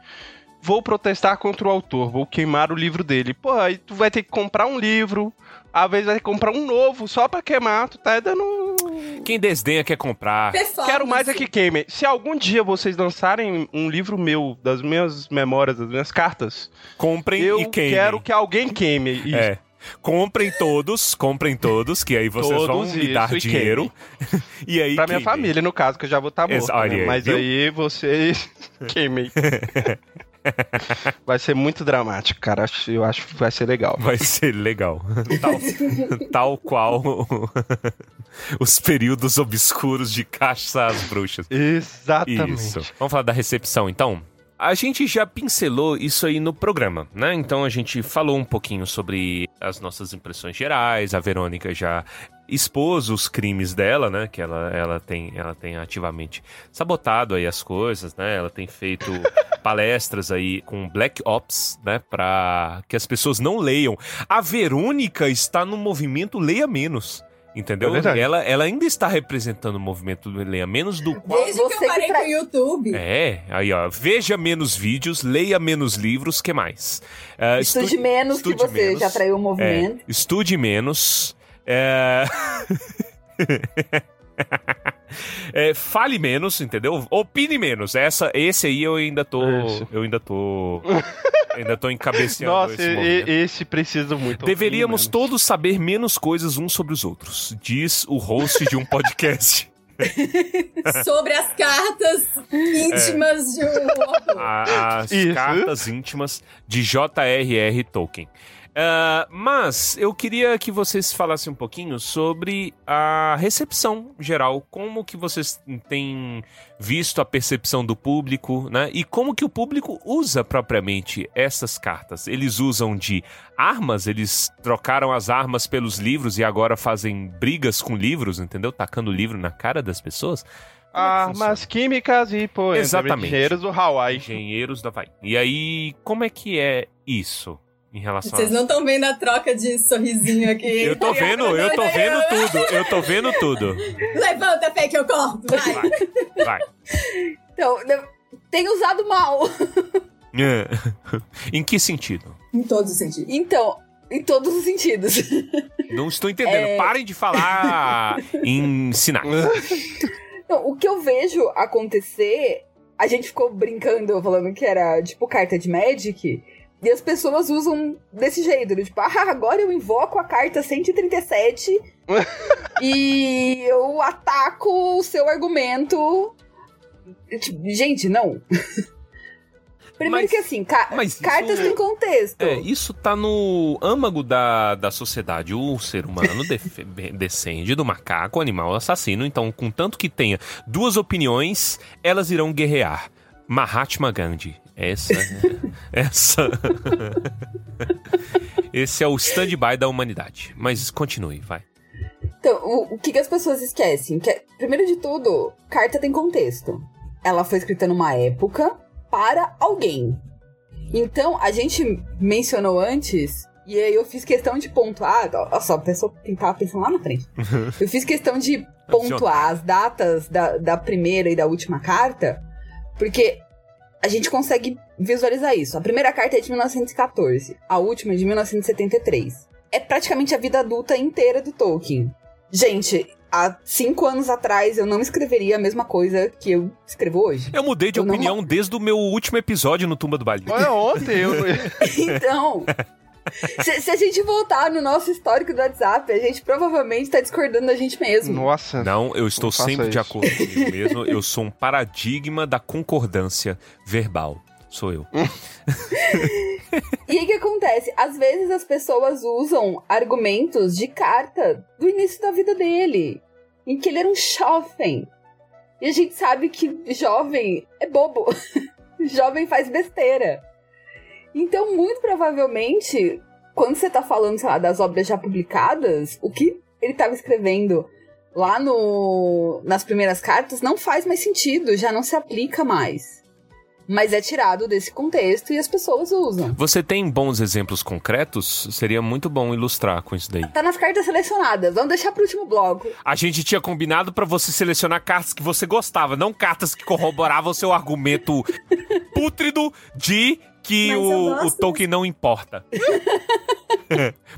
vou protestar contra o autor, vou queimar o livro dele. Pô, aí tu vai ter que comprar um livro, às vezes vai comprar um novo só pra queimar. Tu tá dando. um- Quem desdenha quer comprar. Quero mais é que queimem. Se algum dia vocês lançarem um livro meu, das minhas memórias, das minhas cartas, Comprem eu e queimem. quero que alguém queime. isso. É. Comprem todos, comprem todos, que aí vocês vão Todos, me dar e dinheiro. e aí Pra minha queimem. família, no caso, que eu já vou estar morto. Né? Mas viu? aí vocês queimem. vai ser muito dramático, cara. Acho- Eu acho que vai ser legal. Vai ser legal. Tal, tal qual os períodos obscuros de caça às bruxas. Exatamente. Isso. Vamos falar da recepção, então? A gente já pincelou isso aí no programa, né? Então a gente falou um pouquinho sobre as nossas impressões gerais. A Verônica já expôs os crimes dela, né? Que ela, ela, tem, ela tem ativamente sabotado aí as coisas, né? Ela tem feito palestras aí com Black Ops, né? Pra que as pessoas não leiam. A Verônica está no movimento Leia Menos. Entendeu? É ela, ela ainda está representando o movimento Leia Menos, do qual Desde que eu que parei tra- com o YouTube. é, aí ó, veja menos vídeos, leia menos livros, que mais? É, Estude menos estude que você menos. já traiu o É, movimento. estude menos. É... É, fale menos, entendeu? Opine menos. Essa, esse aí eu ainda tô, Isso. eu ainda tô, ainda tô encabeceando Nossa, esse movimento. esse precisa muito. Deveríamos todos saber menos coisas uns sobre os outros, diz o host de um podcast. Sobre as cartas íntimas de um as Isso. cartas íntimas de J.R.R. Tolkien. Ah, mas eu queria que vocês falassem um pouquinho sobre a recepção geral, como que vocês têm visto a percepção do público, né? E como que o público usa propriamente essas cartas. Eles usam de armas, eles trocaram as armas pelos livros e agora fazem brigas com livros, entendeu? Tacando livro na cara das pessoas. Como é Armas químicas e poemas. Exatamente. Engenheiros do Hawaii. Engenheiros da Vai. E aí, como é que é isso em relação Vocês a... não estão vendo a troca de sorrisinho aqui. Eu tô vendo, eu tô vendo tudo, eu tô vendo tudo. Levanta, Fê, que eu corto. Vai. Vai, vai. Então, de- tem usado mal. em que sentido? Em todos os sentidos. Então, em todos os sentidos. Não estou entendendo. É. Parem de falar em sinais. Então, o que eu vejo acontecer, a gente ficou brincando, falando que era tipo carta de Magic, e as pessoas usam desse jeito, do tipo, ah, agora eu invoco a carta 137 e eu ataco o seu argumento. Tipo, gente, não. Primeiro Mas- que assim, ca- mas isso- cartas têm contexto. É, isso tá no âmago da, da sociedade. O ser humano descende do macaco, animal assassino. Então, contanto que tenha duas opiniões, elas irão guerrear. Mahatma Gandhi. Essa. essa. Esse é o stand-by da humanidade. Mas continue, vai. Então, o, o que, que as pessoas esquecem? Que, primeiro de tudo, carta tem contexto. Ela foi escrita numa época para alguém. Então, a gente mencionou antes, e aí eu fiz questão de pontuar. Olha só, a pessoa que tava pensando lá na frente. Eu fiz questão de pontuar as datas da, da primeira e da última carta, porque a gente consegue visualizar isso. A primeira carta é de 1914, a última é de 1973. É praticamente a vida adulta inteira do Tolkien. Gente, há cinco anos atrás eu não escreveria a mesma coisa que eu escrevo hoje. Eu mudei de Eu não- opinião desde o meu último episódio no Tumba do Baile. Olha, ontem eu. Então, se, se a gente voltar no nosso histórico do WhatsApp, a gente provavelmente tá discordando da gente mesmo. Nossa. Não, eu estou Não sempre de isso. acordo comigo mesmo. Eu sou um paradigma da concordância verbal. Sou eu. E aí o que acontece? Às vezes as pessoas usam argumentos de carta do início da vida dele, em que ele era um jovem. E a gente sabe que jovem é bobo. jovem faz besteira. Então, muito provavelmente, quando você tá falando, sei lá, das obras já publicadas, o que ele tava escrevendo lá no, nas primeiras cartas não faz mais sentido, já não se aplica mais. Mas é tirado desse contexto e as pessoas usam. Você tem bons exemplos concretos? Seria muito bom ilustrar com isso daí. Tá nas cartas selecionadas. Vamos deixar pro último bloco. A gente tinha combinado pra você selecionar cartas que você gostava, não cartas que corroboravam o seu argumento pútrido de que o, o Tolkien não importa.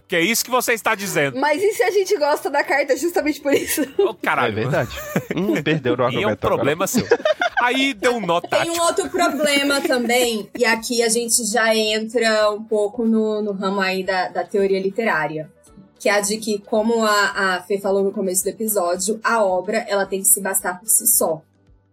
Porque é isso que você está dizendo. Mas e se a gente gosta da carta justamente por isso? É caralho. verdade. Hum, perdeu o E é argumento. um agora. problema seu. Aí deu um nó Tem tático. um outro problema também, e aqui a gente já entra um pouco no, no ramo aí da, da teoria literária. Que é a de que, como a, a Fê falou no começo do episódio, a obra ela tem que se bastar por si só.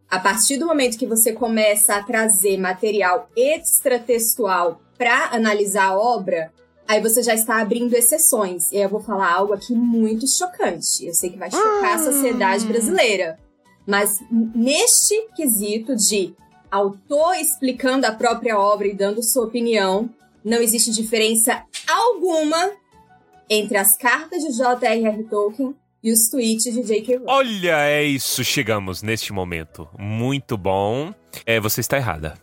A partir do momento que você começa a trazer material extratextual para analisar a obra, aí você já está abrindo exceções. E aí eu vou falar algo aqui muito chocante. Eu sei que vai chocar a sociedade brasileira. Mas neste quesito de autor explicando a própria obra e dando sua opinião, não existe diferença alguma entre as cartas de J.R.R. Tolkien e os tweets de J.K. Rowling. Olha, é isso, chegamos neste momento. Muito bom. É, você está errada.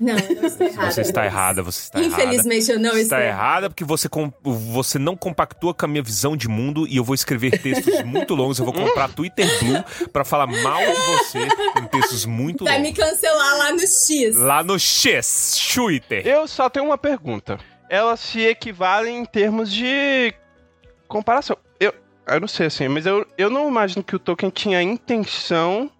Não, eu não estou errada. Você está errada, você está errada. Infelizmente eu não Você estou está errada porque você, com- você não compactua com a minha visão de mundo e eu vou escrever textos muito longos. Eu vou comprar Twitter Blue pra falar mal de você em textos muito Vai me longos. cancelar lá no X. Lá no X, Twitter. Eu só tenho uma pergunta. Elas se equivalem em termos de comparação. Eu, não sei assim, mas eu, eu não imagino que o Tolkien tinha a intenção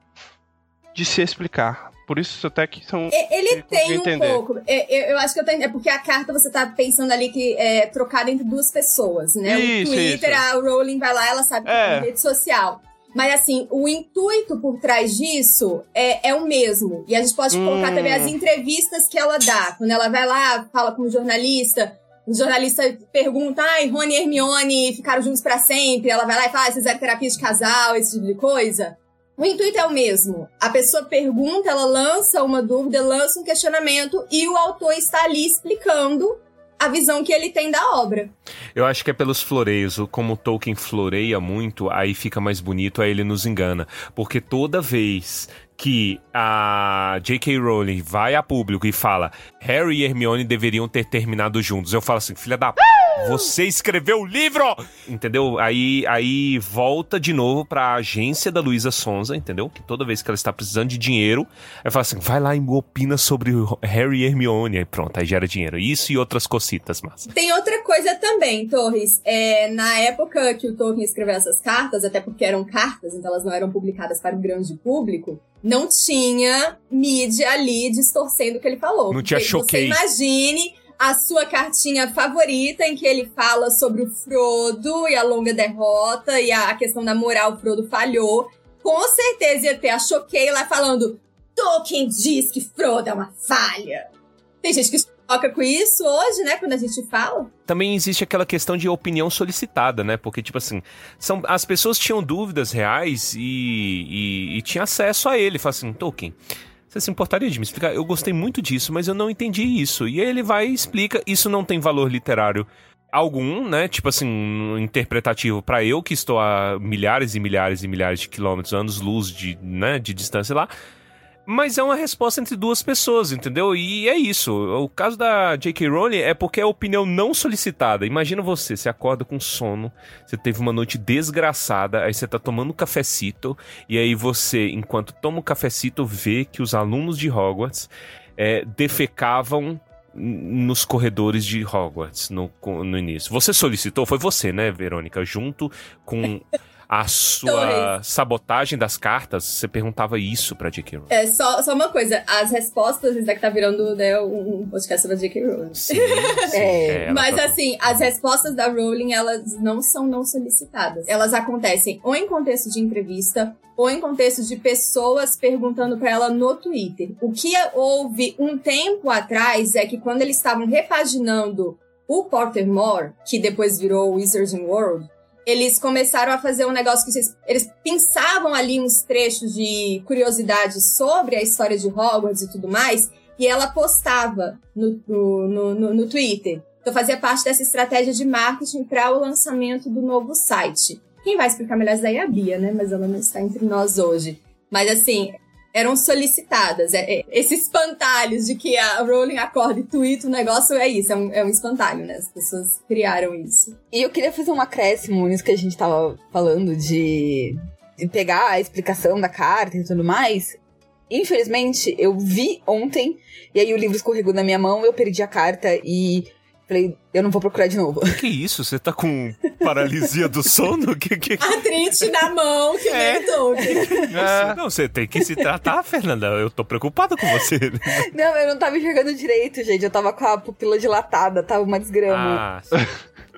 de se explicar. Por isso até que são. Ele tem um entender. pouco. É, Eu, acho que eu tenho. É porque a carta você tá pensando ali que é trocada entre duas pessoas, né? Isso, o Twitter, isso. a Rowling vai lá, ela sabe que É. é rede social. Mas assim, o intuito por trás disso é, é o mesmo. E a gente pode colocar Hum. também as entrevistas que ela dá. Quando ela vai lá, fala com um jornalista, o jornalista pergunta, ai, Rony e Hermione ficaram juntos pra sempre. Ela vai lá e fala, ah, vocês fizeram terapia de casal, esse tipo de coisa. O intuito é o mesmo. A pessoa pergunta, ela lança uma dúvida, lança um questionamento e o autor está ali explicando a visão que ele tem da obra. Eu acho que é pelos floreios. Como Tolkien floreia muito, aí fica mais bonito, aí ele nos engana. Porque toda vez que a J.K. Rowling vai a público e fala Harry e Hermione deveriam ter terminado juntos, eu falo assim, filha da p... Você escreveu o livro! Entendeu? Aí, aí volta de novo pra agência da Luísa Sonza, entendeu? Que toda vez que ela está precisando de dinheiro, ela fala assim: vai lá e opina sobre o Harry e Hermione. Aí pronto, aí gera dinheiro. Isso e outras cocitas, massa. Tem outra coisa também, Torres. É, na época que o Tolkien escreveu essas cartas, até porque eram cartas, então elas não eram publicadas para o grande público, não tinha mídia ali distorcendo o que ele falou. Não tinha choquei. Você imagine a sua cartinha favorita em que ele fala sobre o Frodo e a longa derrota e a, questão da moral, o Frodo falhou. Com certeza ia ter a Choquei lá falando Tolkien diz que Frodo é uma falha. Tem gente que choca com isso hoje, né? Quando a gente fala. também existe aquela questão de opinião solicitada, né? Porque, tipo assim, são, as pessoas tinham dúvidas reais e, e, e tinha acesso a ele. Fala assim, Tolkien, você se importaria de me explicar? Eu gostei muito disso, mas eu não entendi isso. E aí ele vai e explica. Isso não tem valor literário algum, né? Tipo assim, interpretativo pra eu, que estou a milhares e milhares e milhares de quilômetros, anos-luz de, né, de distância lá. Mas é uma resposta entre duas pessoas, entendeu? E é isso. O caso da J.K. Rowling é porque é opinião não solicitada. Imagina você, você acorda com sono, você teve uma noite desgraçada, aí você tá tomando um cafecito, e aí você, enquanto toma o cafecito, vê que os alunos de Hogwarts é, defecavam nos corredores de Hogwarts no, no início. Você solicitou, foi você, né, Verônica? Junto com a sua sabotagem das cartas, você perguntava isso pra J.K. Rowling. É, só, só uma coisa, as respostas, isso daqui tá virando né, um podcast sobre a J.K. Rowling. Sim, sim. É, ela Mas tá- assim, as respostas da Rowling, elas não são não solicitadas. Elas acontecem ou em contexto de entrevista, ou em contexto de pessoas perguntando pra ela no Twitter. O que houve um tempo atrás é que quando eles estavam repaginando o Pottermore, que depois virou Wizarding World, eles começaram a fazer um negócio que eles pensavam ali uns trechos de curiosidade sobre a história de Hogwarts e tudo mais, e ela postava no, no, no, no- no Twitter. Então fazia parte dessa estratégia de marketing para o lançamento do novo site. Quem vai explicar melhor isso daí é a Bia, né? Mas ela não está entre nós hoje. Mas assim, eram solicitadas. É- é- esses espantalhos de que a Rowling acorda e twitta o negócio é isso, é um, é um espantalho, né? As pessoas criaram isso. E eu queria fazer um acréscimo nisso que a gente tava falando de, de pegar a explicação da carta e tudo mais. Infelizmente, eu vi ontem, e aí o livro escorregou na minha mão, eu perdi a carta e falei, eu não vou procurar de novo. Que isso? Você tá com paralisia do sono? Que, que... Artrite na mão, que É. Tolkien. É, Não, você tem que se tratar, Fernanda. Eu tô preocupado com você. Não, eu não tava enxergando direito, gente. Eu tava com a pupila dilatada, tava uma desgrama. Ah, sim.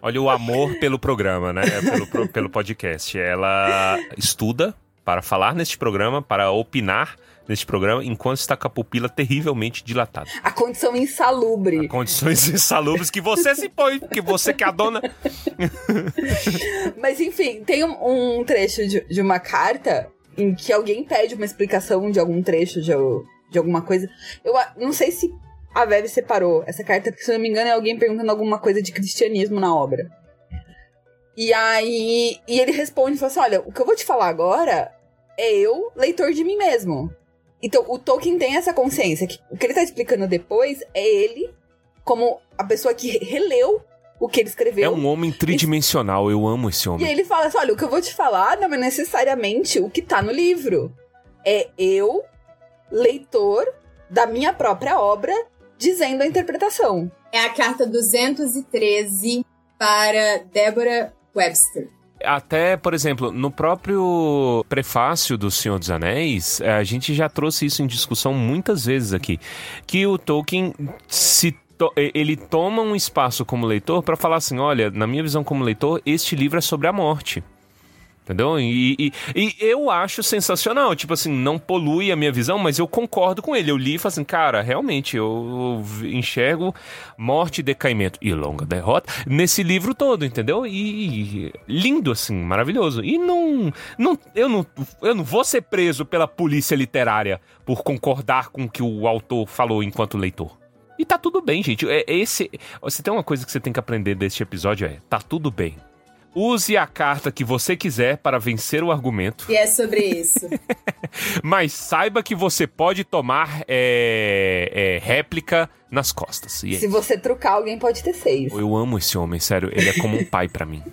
Olha o amor pelo programa, né? Pelo, pro- pelo podcast. Ela estuda para falar neste programa, para opinar neste programa, enquanto está com a pupila terrivelmente dilatada. A condição insalubre. Condições insalubres que você se põe, porque você que é a dona. Mas enfim, tem um, um trecho de, de uma carta em que alguém pede uma explicação de algum trecho de, de alguma coisa. Eu a- não sei se a Veve separou essa carta, porque se eu não me engano é alguém perguntando alguma coisa de cristianismo na obra. E aí. E ele responde e fala assim: olha, o que eu vou te falar agora é eu, leitor de mim mesmo. Então, o Tolkien tem essa consciência que o que ele tá explicando depois é ele, como a pessoa que releu o que ele escreveu. É um homem tridimensional, eu amo esse E homem. aí ele fala assim: olha, o que eu vou te falar não é necessariamente o que tá no livro. É eu, leitor da minha própria obra, dizendo a interpretação. É a carta 213 para Deborah Webster. Até, por exemplo, no próprio prefácio do Senhor dos Anéis, eh, a gente já trouxe isso em discussão muitas vezes aqui, que o Tolkien se ele toma um espaço como leitor para falar assim, olha, na minha visão como leitor, este livro é sobre a morte. Entendeu? E, e- e eu acho sensacional. Tipo assim, não polui a minha visão, mas eu concordo com ele. Eu li e falei assim, cara, realmente, eu enxergo morte, decaimento e longa derrota nesse livro todo, entendeu? E lindo, assim, maravilhoso. E não. não eu, não eu não vou ser preso pela polícia literária por concordar com o que o autor falou enquanto leitor. E tá tudo bem, gente. É, esse, você tem uma coisa que você tem que aprender deste episódio é: tá tudo bem. Use a carta que você quiser para vencer o argumento, E é sobre isso. mas saiba que você pode tomar é, é, réplica nas costas. E é Se você trucar, alguém pode ter seis. Eu amo esse homem, sério. Ele é como um pai pra mim.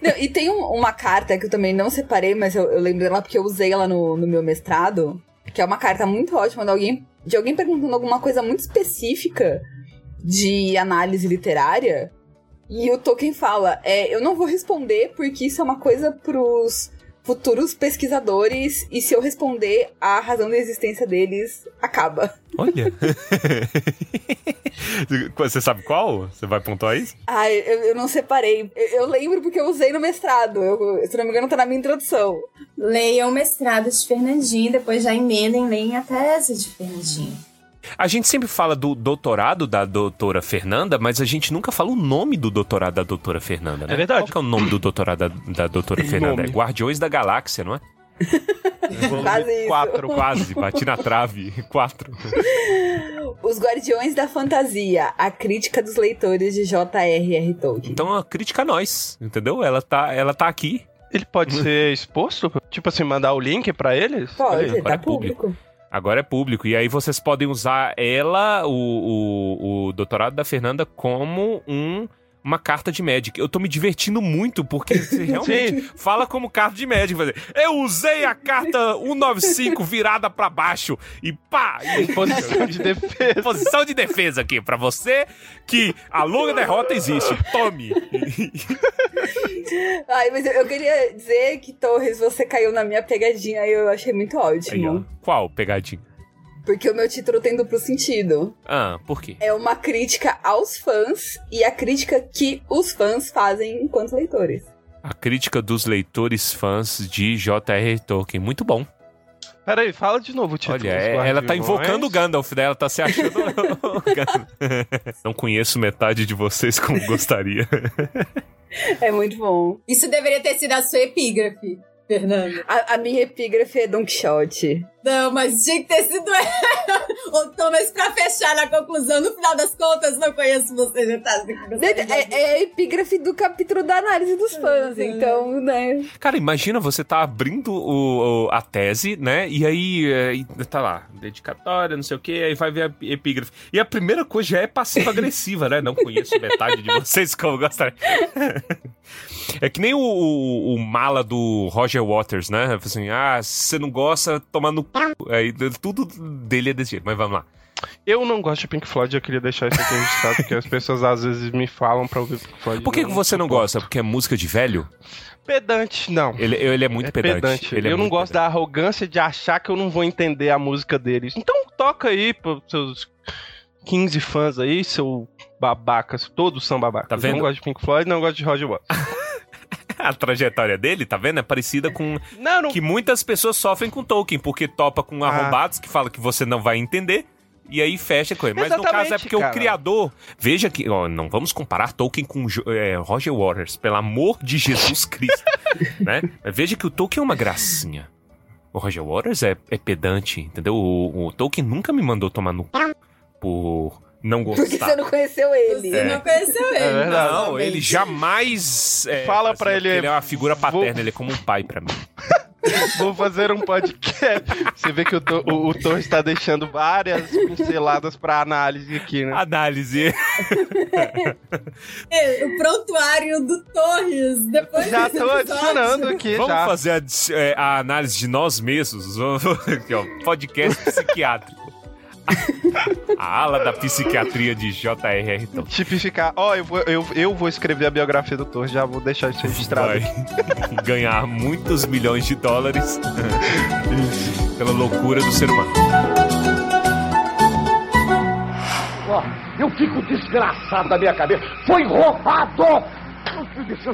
Não, e tem um- uma carta que eu também não separei, mas eu, eu lembro dela porque eu usei ela no, no meu mestrado. Que é uma carta muito ótima de alguém, de alguém perguntando alguma coisa muito específica de análise literária. E o Tolkien fala: é, Eu não vou responder porque isso é uma coisa pros futuros pesquisadores. E se eu responder, a razão da existência deles acaba. Olha. Você sabe qual? Você vai pontuar isso? Ai, eu, eu não separei. Eu, eu lembro porque eu usei no mestrado. Eu, se não me engano, tá na minha introdução. Leiam o mestrado de Fernandinho, depois já emendem, leem a tese de Fernandinho. A gente sempre fala do doutorado da doutora Fernanda, mas a gente nunca fala o nome do doutorado da doutora Fernanda, né? É verdade. Qual que é o nome do doutorado da, da doutora Fernanda? Nome. É Guardiões da Galáxia, não é? Quase isso. Quatro. Quase, bati na trave. Quatro. Os Guardiões da Fantasia, a crítica dos leitores de J.R.R. Tolkien. Então a crítica a nós, entendeu? Ela tá, ela tá aqui Ele pode ser exposto? Tipo assim, mandar o link pra eles? Pode, Olha tá é público. público. Agora é público. E aí vocês podem usar ela, o, o, o doutorado da Fernanda, como um, uma carta de Magic. Eu tô me divertindo muito, porque você realmente fala como carta de Magic. Fazer, Eu usei a carta 195 virada pra baixo e pá! E Posição de defesa. Posição de defesa aqui pra você que a longa derrota existe. Tome! Ai, mas eu, eu queria dizer que, Torres, você caiu na minha pegadinha e eu achei muito Aí, ótimo. Qual pegadinha? Porque o meu título tem duplo sentido. Ah, por quê? É uma crítica aos fãs e a crítica que os fãs fazem enquanto leitores. A crítica dos leitores fãs de J.R. Tolkien. Muito bom. Peraí, fala de novo o título. Olha, é- ela tá Guardiões. invocando o Gandalf, né? Ela tá se achando. Não conheço metade de vocês como gostaria. É muito bom. Isso deveria ter sido a sua epígrafe, Fernando. A, a minha epígrafe é Don Quixote. Não, mas tinha que ter sido ela. Ô, Thomas, pra fechar na conclusão, no final das contas, não conheço você, já tá? É, é a epígrafe do capítulo da análise dos fãs, então, né? Cara, imagina você tá abrindo o, o- a tese, né? E aí é, tá lá, dedicatória, não sei o que, aí vai ver a epígrafe. E a primeira coisa já é passiva-agressiva, né? Não conheço metade de vocês como gostaria. É que nem o, o- o mala do Roger Waters, né? Assim, ah, se você não gosta, toma no cu. Aí tudo dele é desse jeito, mas vamos lá. Eu não gosto de Pink Floyd, eu queria deixar isso aqui registrado, porque as pessoas às vezes me falam pra ouvir Pink Floyd. Por que, eu que você não gosta? Porque é música de velho? Pedante, não. Ele, ele é muito é pedante. pedante. Ele é eu não muito gosto pedante. da arrogância de achar que eu não vou entender a música deles. Então toca aí pros seus 15 fãs aí, seu babacas. Todos são babacas. Tá vendo? Não gosto de Pink Floyd, não gosto de Roger Waters. A trajetória dele, tá vendo? É parecida com não, não. que muitas pessoas sofrem com Tolkien, porque topa com Ah. arrombados que fala que você não vai entender. E aí fecha com ele. Mas no Exatamente, caso é porque cara. o criador. Veja que. ó, não vamos comparar Tolkien com é, Roger Waters, pelo amor de Jesus Cristo. né? Veja que o Tolkien é uma gracinha. O Roger Waters é, é pedante, entendeu? O, o Tolkien nunca me mandou tomar no por não Porque gostar. você não conheceu ele. Você não conheceu ele. É verdade. Não, ele jamais. é, Fala fazia, pra ele, porque Ele é uma figura vou- paterna, ele é como um pai pra mim. Vou fazer um podcast. Você vê que o, o, o Thor está deixando várias pinceladas pra análise aqui, né? Análise. É, o prontuário do Torres. Depois Já tô episódio. adicionando aqui, Vamos já. fazer a, é, a análise de nós mesmos. Vamos- Aqui, ó, podcast psiquiátrico. A ala da psiquiatria de J.R.R. Tolkien. Tipificar. Ó, eu, vou, eu, eu vou escrever a biografia do Thor, já vou deixar isso registrado. Vai ganhar muitos milhões de dólares pela loucura do ser humano. Ó, eu fico desgraçado da minha cabeça. Foi roubado!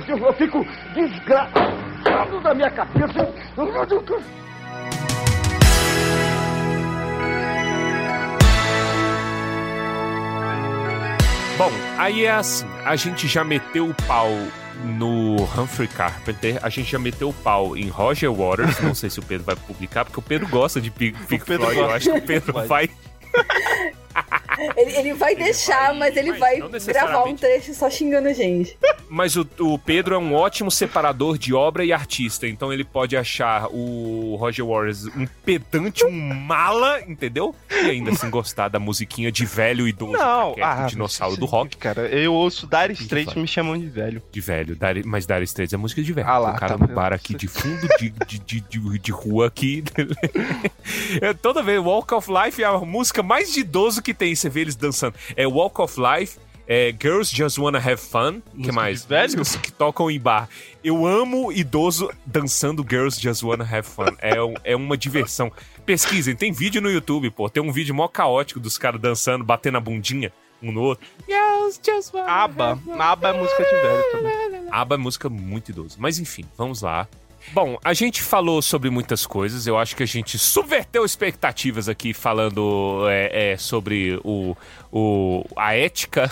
Eu, eu fico desgraçado da minha cabeça. Bom, aí é assim, a gente já meteu o pau no Humphrey Carpenter, a gente já meteu o pau em Roger Waters, não sei se o Pedro vai publicar, porque o Pedro gosta de Pink Pink Floyd, eu acho que o Pedro Vai. Ele, ele vai deixar, vai- mas ele vai, gravar um trecho só xingando a gente. Mas o, o Pedro é um ótimo separador de obra e artista, então ele pode achar o Roger Waters um pedante, um mala, entendeu? E ainda assim gostar da musiquinha de velho idoso, Não, caquético, ah, dinossauro do rock. Cara, eu ouço Dire Straits e me chamam de velho. De velho, Dire- mas Dire Straits é música de velho. Ah lá, o cara tá no bar aqui de fundo de, de, de, de, de rua aqui. É, Toda vez, Walk of Life é a música mais de idoso que tem. Você vê eles dançando. É Walk of Life, é Girls Just Wanna Have Fun. que Música mais? de velho? Músicas que tocam em bar. Eu amo idoso dançando Girls Just Wanna Have Fun. É, um- é uma diversão. Pesquisem, tem vídeo no YouTube, pô. Tem um vídeo mó caótico dos caras dançando, batendo a bundinha um no outro. Girls Just Wanna Aba. Aba é música de velho também. ABBA é música muito idoso. Mas enfim, vamos lá. Bom, a gente falou sobre muitas coisas. Eu acho que a gente subverteu expectativas aqui falando é, é, sobre o, o, a ética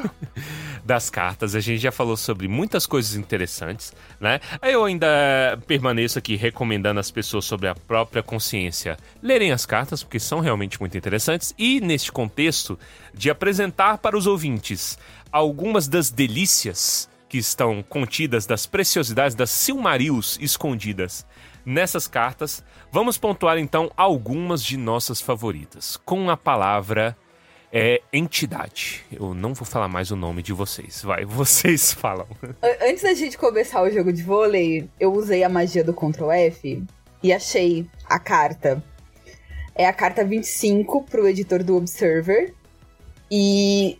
das cartas. A gente já falou sobre muitas coisas interessantes, né? Eu ainda permaneço aqui recomendando às pessoas sobre a própria consciência lerem as cartas, porque são realmente muito interessantes. E neste contexto de apresentar para os ouvintes algumas das delícias que estão contidas, das preciosidades, das Silmarils escondidas nessas cartas, vamos pontuar então algumas de nossas favoritas, com a palavra é entidade. Eu não vou falar mais o nome de vocês. Vai, vocês falam. Antes da gente começar o jogo de vôlei, eu usei a magia do Ctrl F e achei a carta. É a carta 25 pro editor do Observer. E,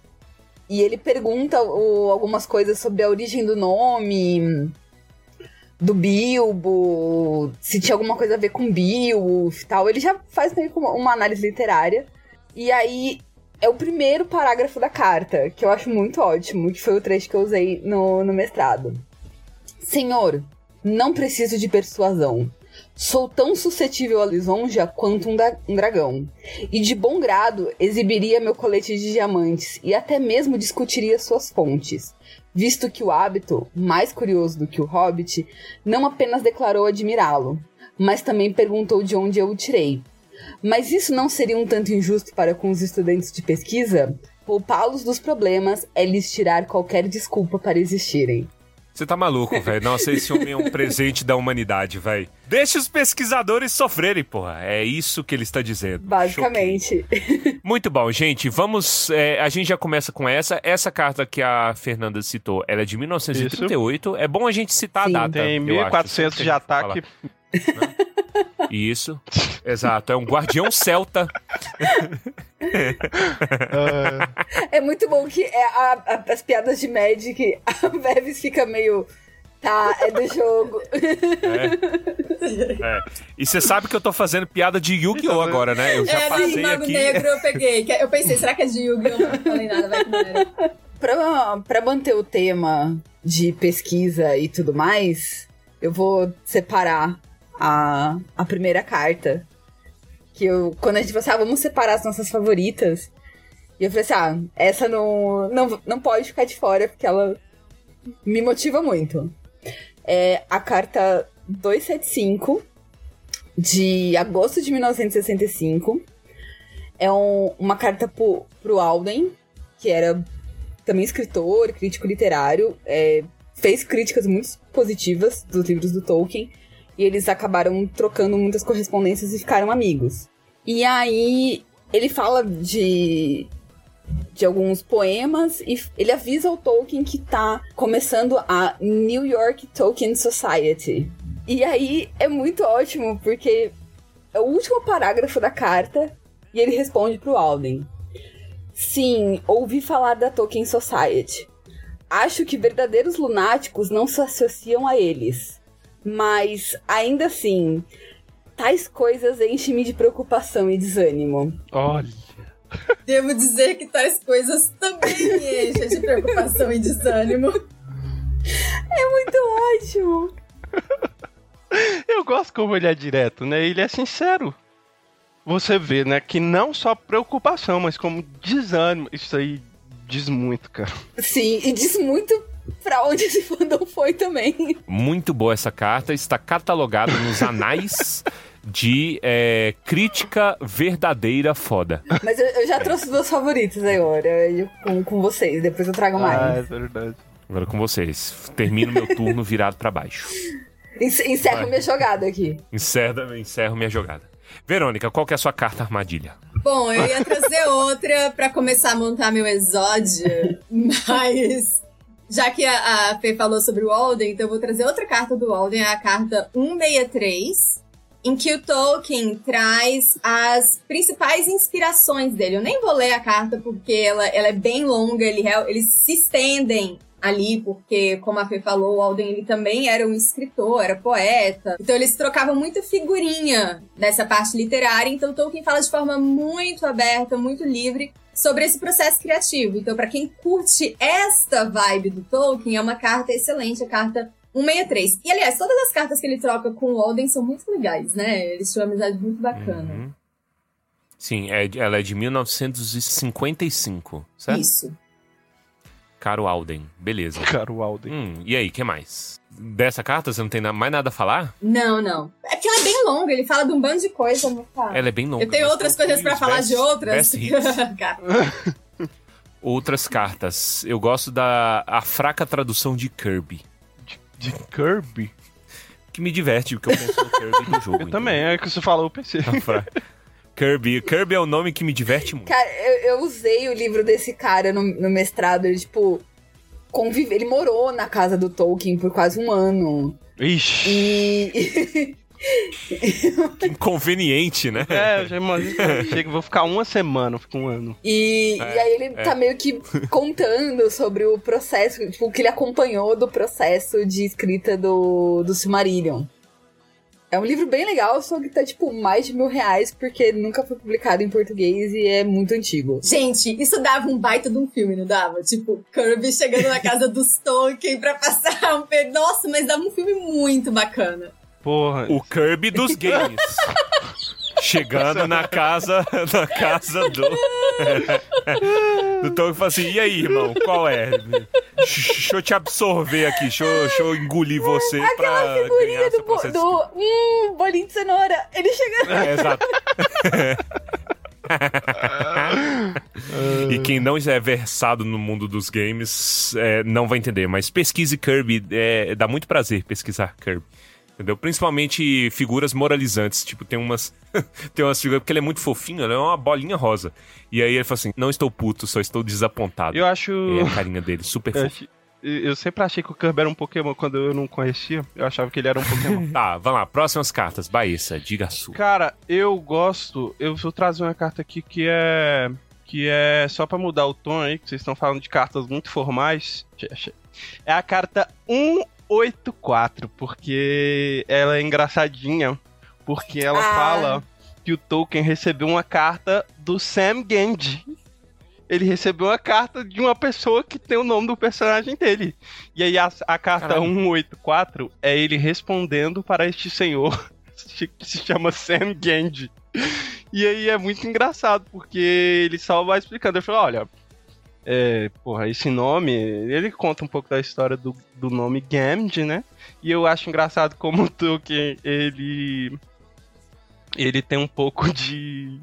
e ele pergunta o- algumas coisas sobre a origem do nome, do Bilbo, se tinha alguma coisa a ver com Beowulf e tal. Ele já faz meio uma análise literária. E aí é o primeiro parágrafo da carta, que eu acho muito ótimo, que foi o trecho que eu usei no, no mestrado. Senhor, não preciso de persuasão. Sou tão suscetível à lisonja quanto um, um dragão. E de bom grado exibiria meu colete de diamantes e até mesmo discutiria suas fontes. Visto que o hábito, mais curioso do que o hobbit, não apenas declarou admirá-lo, mas também perguntou de onde eu o tirei. Mas isso não seria um tanto injusto para com os estudantes de pesquisa? Poupá-los dos problemas é lhes tirar qualquer desculpa para existirem. Você tá maluco, velho. Nossa, esse homem é um presente da humanidade, velho. Deixa os pesquisadores sofrerem, porra. É isso que ele está dizendo. Basicamente. Choquei. Muito bom, gente. Vamos. é, a gente já começa com essa. Essa carta que a Fernanda citou, ela é de 1938. É bom a gente citar Sim. a data. Tem eu acho, 1400 sempre de que a ataque. Isso. Exato. É um guardião celta. É muito bom que é a- a- as piadas de Magic, a Bevis fica meio. Tá, é do jogo. É. E você sabe que eu tô fazendo piada de Yu-Gi-Oh! agora, né? Eu já É, passei do Mago aqui. Negro eu peguei. Eu pensei, será que é de Yu-Gi-Oh? Não falei nada, vai que. Pra, pra manter o tema de pesquisa e tudo mais, eu vou separar a, a primeira carta. Que eu. Quando a gente falou assim, ah, vamos separar as nossas favoritas. E eu falei assim, ah, essa não, não, não pode ficar de fora, porque ela me motiva muito. É a carta 275 de agosto de 1965. É um- uma carta pro, pro Alden, que era também escritor, crítico literário, é, fez críticas muito positivas dos livros do Tolkien, e eles acabaram trocando muitas correspondências e ficaram amigos. E aí ele fala de de alguns poemas e ele avisa o Tolkien que tá começando a New York Tolkien Society. E aí é muito ótimo porque é o último parágrafo da carta e ele responde pro Alden. Sim, ouvi falar da Tolkien Society. Acho que verdadeiros lunáticos não se associam a eles. Mas, ainda assim, tais coisas enchem-me de preocupação e desânimo. Olha. Devo dizer que tais coisas também me enchem de preocupação e desânimo. É muito ótimo! Eu gosto como ele é direto, né? Ele é sincero. Você vê, né, que não só preocupação, mas como desânimo. Isso aí diz muito, cara. Sim, e diz muito pra onde esse fandom foi também. Muito boa essa carta. Está catalogada nos anais de é, crítica verdadeira foda. Mas eu, eu já trouxe duas favoritas agora, eu- com, com vocês, depois eu trago Ah, mais. é verdade. Agora com vocês. Termino meu turno virado pra baixo. Ence- Encerro Vai. minha jogada aqui. Encerro, encerro minha jogada. Verônica, qual que é a sua carta armadilha? Bom, eu ia trazer outra pra começar a montar meu exódio, mas já que a, a Fê falou sobre o Alden, então eu vou trazer outra carta do Alden, é a carta 163, em que o Tolkien traz as principais inspirações dele. Eu nem vou ler a carta porque ela, ela é bem longa, ele, eles se estendem ali, porque, como a Fê falou, o Alden ele também era um escritor, era poeta. Então eles trocavam muita figurinha nessa parte literária. Então Tolkien fala de forma muito aberta, muito livre sobre esse processo criativo. Então, para quem curte esta vibe do Tolkien, é uma carta excelente, a carta 163. E aliás, todas as cartas que ele troca com o Alden são muito legais, né? Eles tinham uma amizade muito bacana. Uhum. Sim, é, ela é de 1955, certo? Isso. Caro Alden, beleza. Cara, o Alden. Hum, e aí, que mais? Dessa carta, você não tem mais nada a falar? Não, não. É porque ela é bem longa, ele fala de um bando de coisa, eu vou falar. Ela é bem longa. Eu tenho outras coisas pra os falar best- de outras. Outras cartas. Eu gosto da a fraca tradução de Kirby. De Kirby? Que me diverte, porque eu penso no Kirby do jogo. Eu também, é que você falou, eu pensei. Fra... Kirby. Kirby é o nome que me diverte muito. Cara, eu, eu usei o livro desse cara no, no mestrado, ele, tipo, convive, ele morou na casa do Tolkien por quase um ano. Ixi. E. Que inconveniente, né? É, eu já imagino que vou ficar uma semana, fico um ano. E, É, e aí ele é. tá meio que contando sobre o processo, tipo, o que ele acompanhou do processo de escrita do, do Silmarillion. É um livro bem legal, só que tá, tipo, mais de mil reais, porque nunca foi publicado em português e é muito antigo. Gente, isso dava um baita de um filme, não dava? Tipo, Kirby chegando na casa dos Tolkien pra passar um pe... Nossa, mas dava um filme muito bacana. Porra. O Kirby dos games. Chegando na casa, na casa do. do Tolkien e fala assim: e aí, irmão, qual é? Deixa eu te absorver aqui, deixa eu, deixa eu engolir você Aquela pra figurinha do, bo- do hum, bolinho de cenoura. Ele chega. É, exato. e quem não é versado no mundo dos games é, não vai entender, mas pesquise Kirby, é, dá muito prazer pesquisar Kirby. Entendeu? Principalmente figuras moralizantes. Tipo, tem umas. tem umas figuras. Porque ele é muito fofinho, ele é uma bolinha rosa. E aí ele fala assim: não estou puto, só estou desapontado. Eu acho. É a carinha dele, super Eu, fofo. eu sempre achei que o Kirby era um Pokémon quando eu não conhecia. Eu achava que ele era um Pokémon. Tá, vamos lá. Próximas cartas. Baessa, diga a sua. Cara, eu gosto. Eu vou trazer uma carta aqui que é. Que é só pra mudar o tom aí, que vocês estão falando de cartas muito formais. É a carta 184, porque ela é engraçadinha. Porque ela Ah. fala que o Tolkien recebeu uma carta do Sam Gandhi. Ele recebeu uma carta de uma pessoa que tem o nome do personagem dele. E aí a, a carta Caralho. 184 é ele respondendo para este senhor que se chama Sam Gandhi. E aí é muito engraçado, porque ele só vai explicando. Ele fala, olha, é, porra, esse nome, ele conta um pouco da história do, do nome Gandhi, né? E eu acho engraçado como o Tolkien, ele... Ele tem um pouco de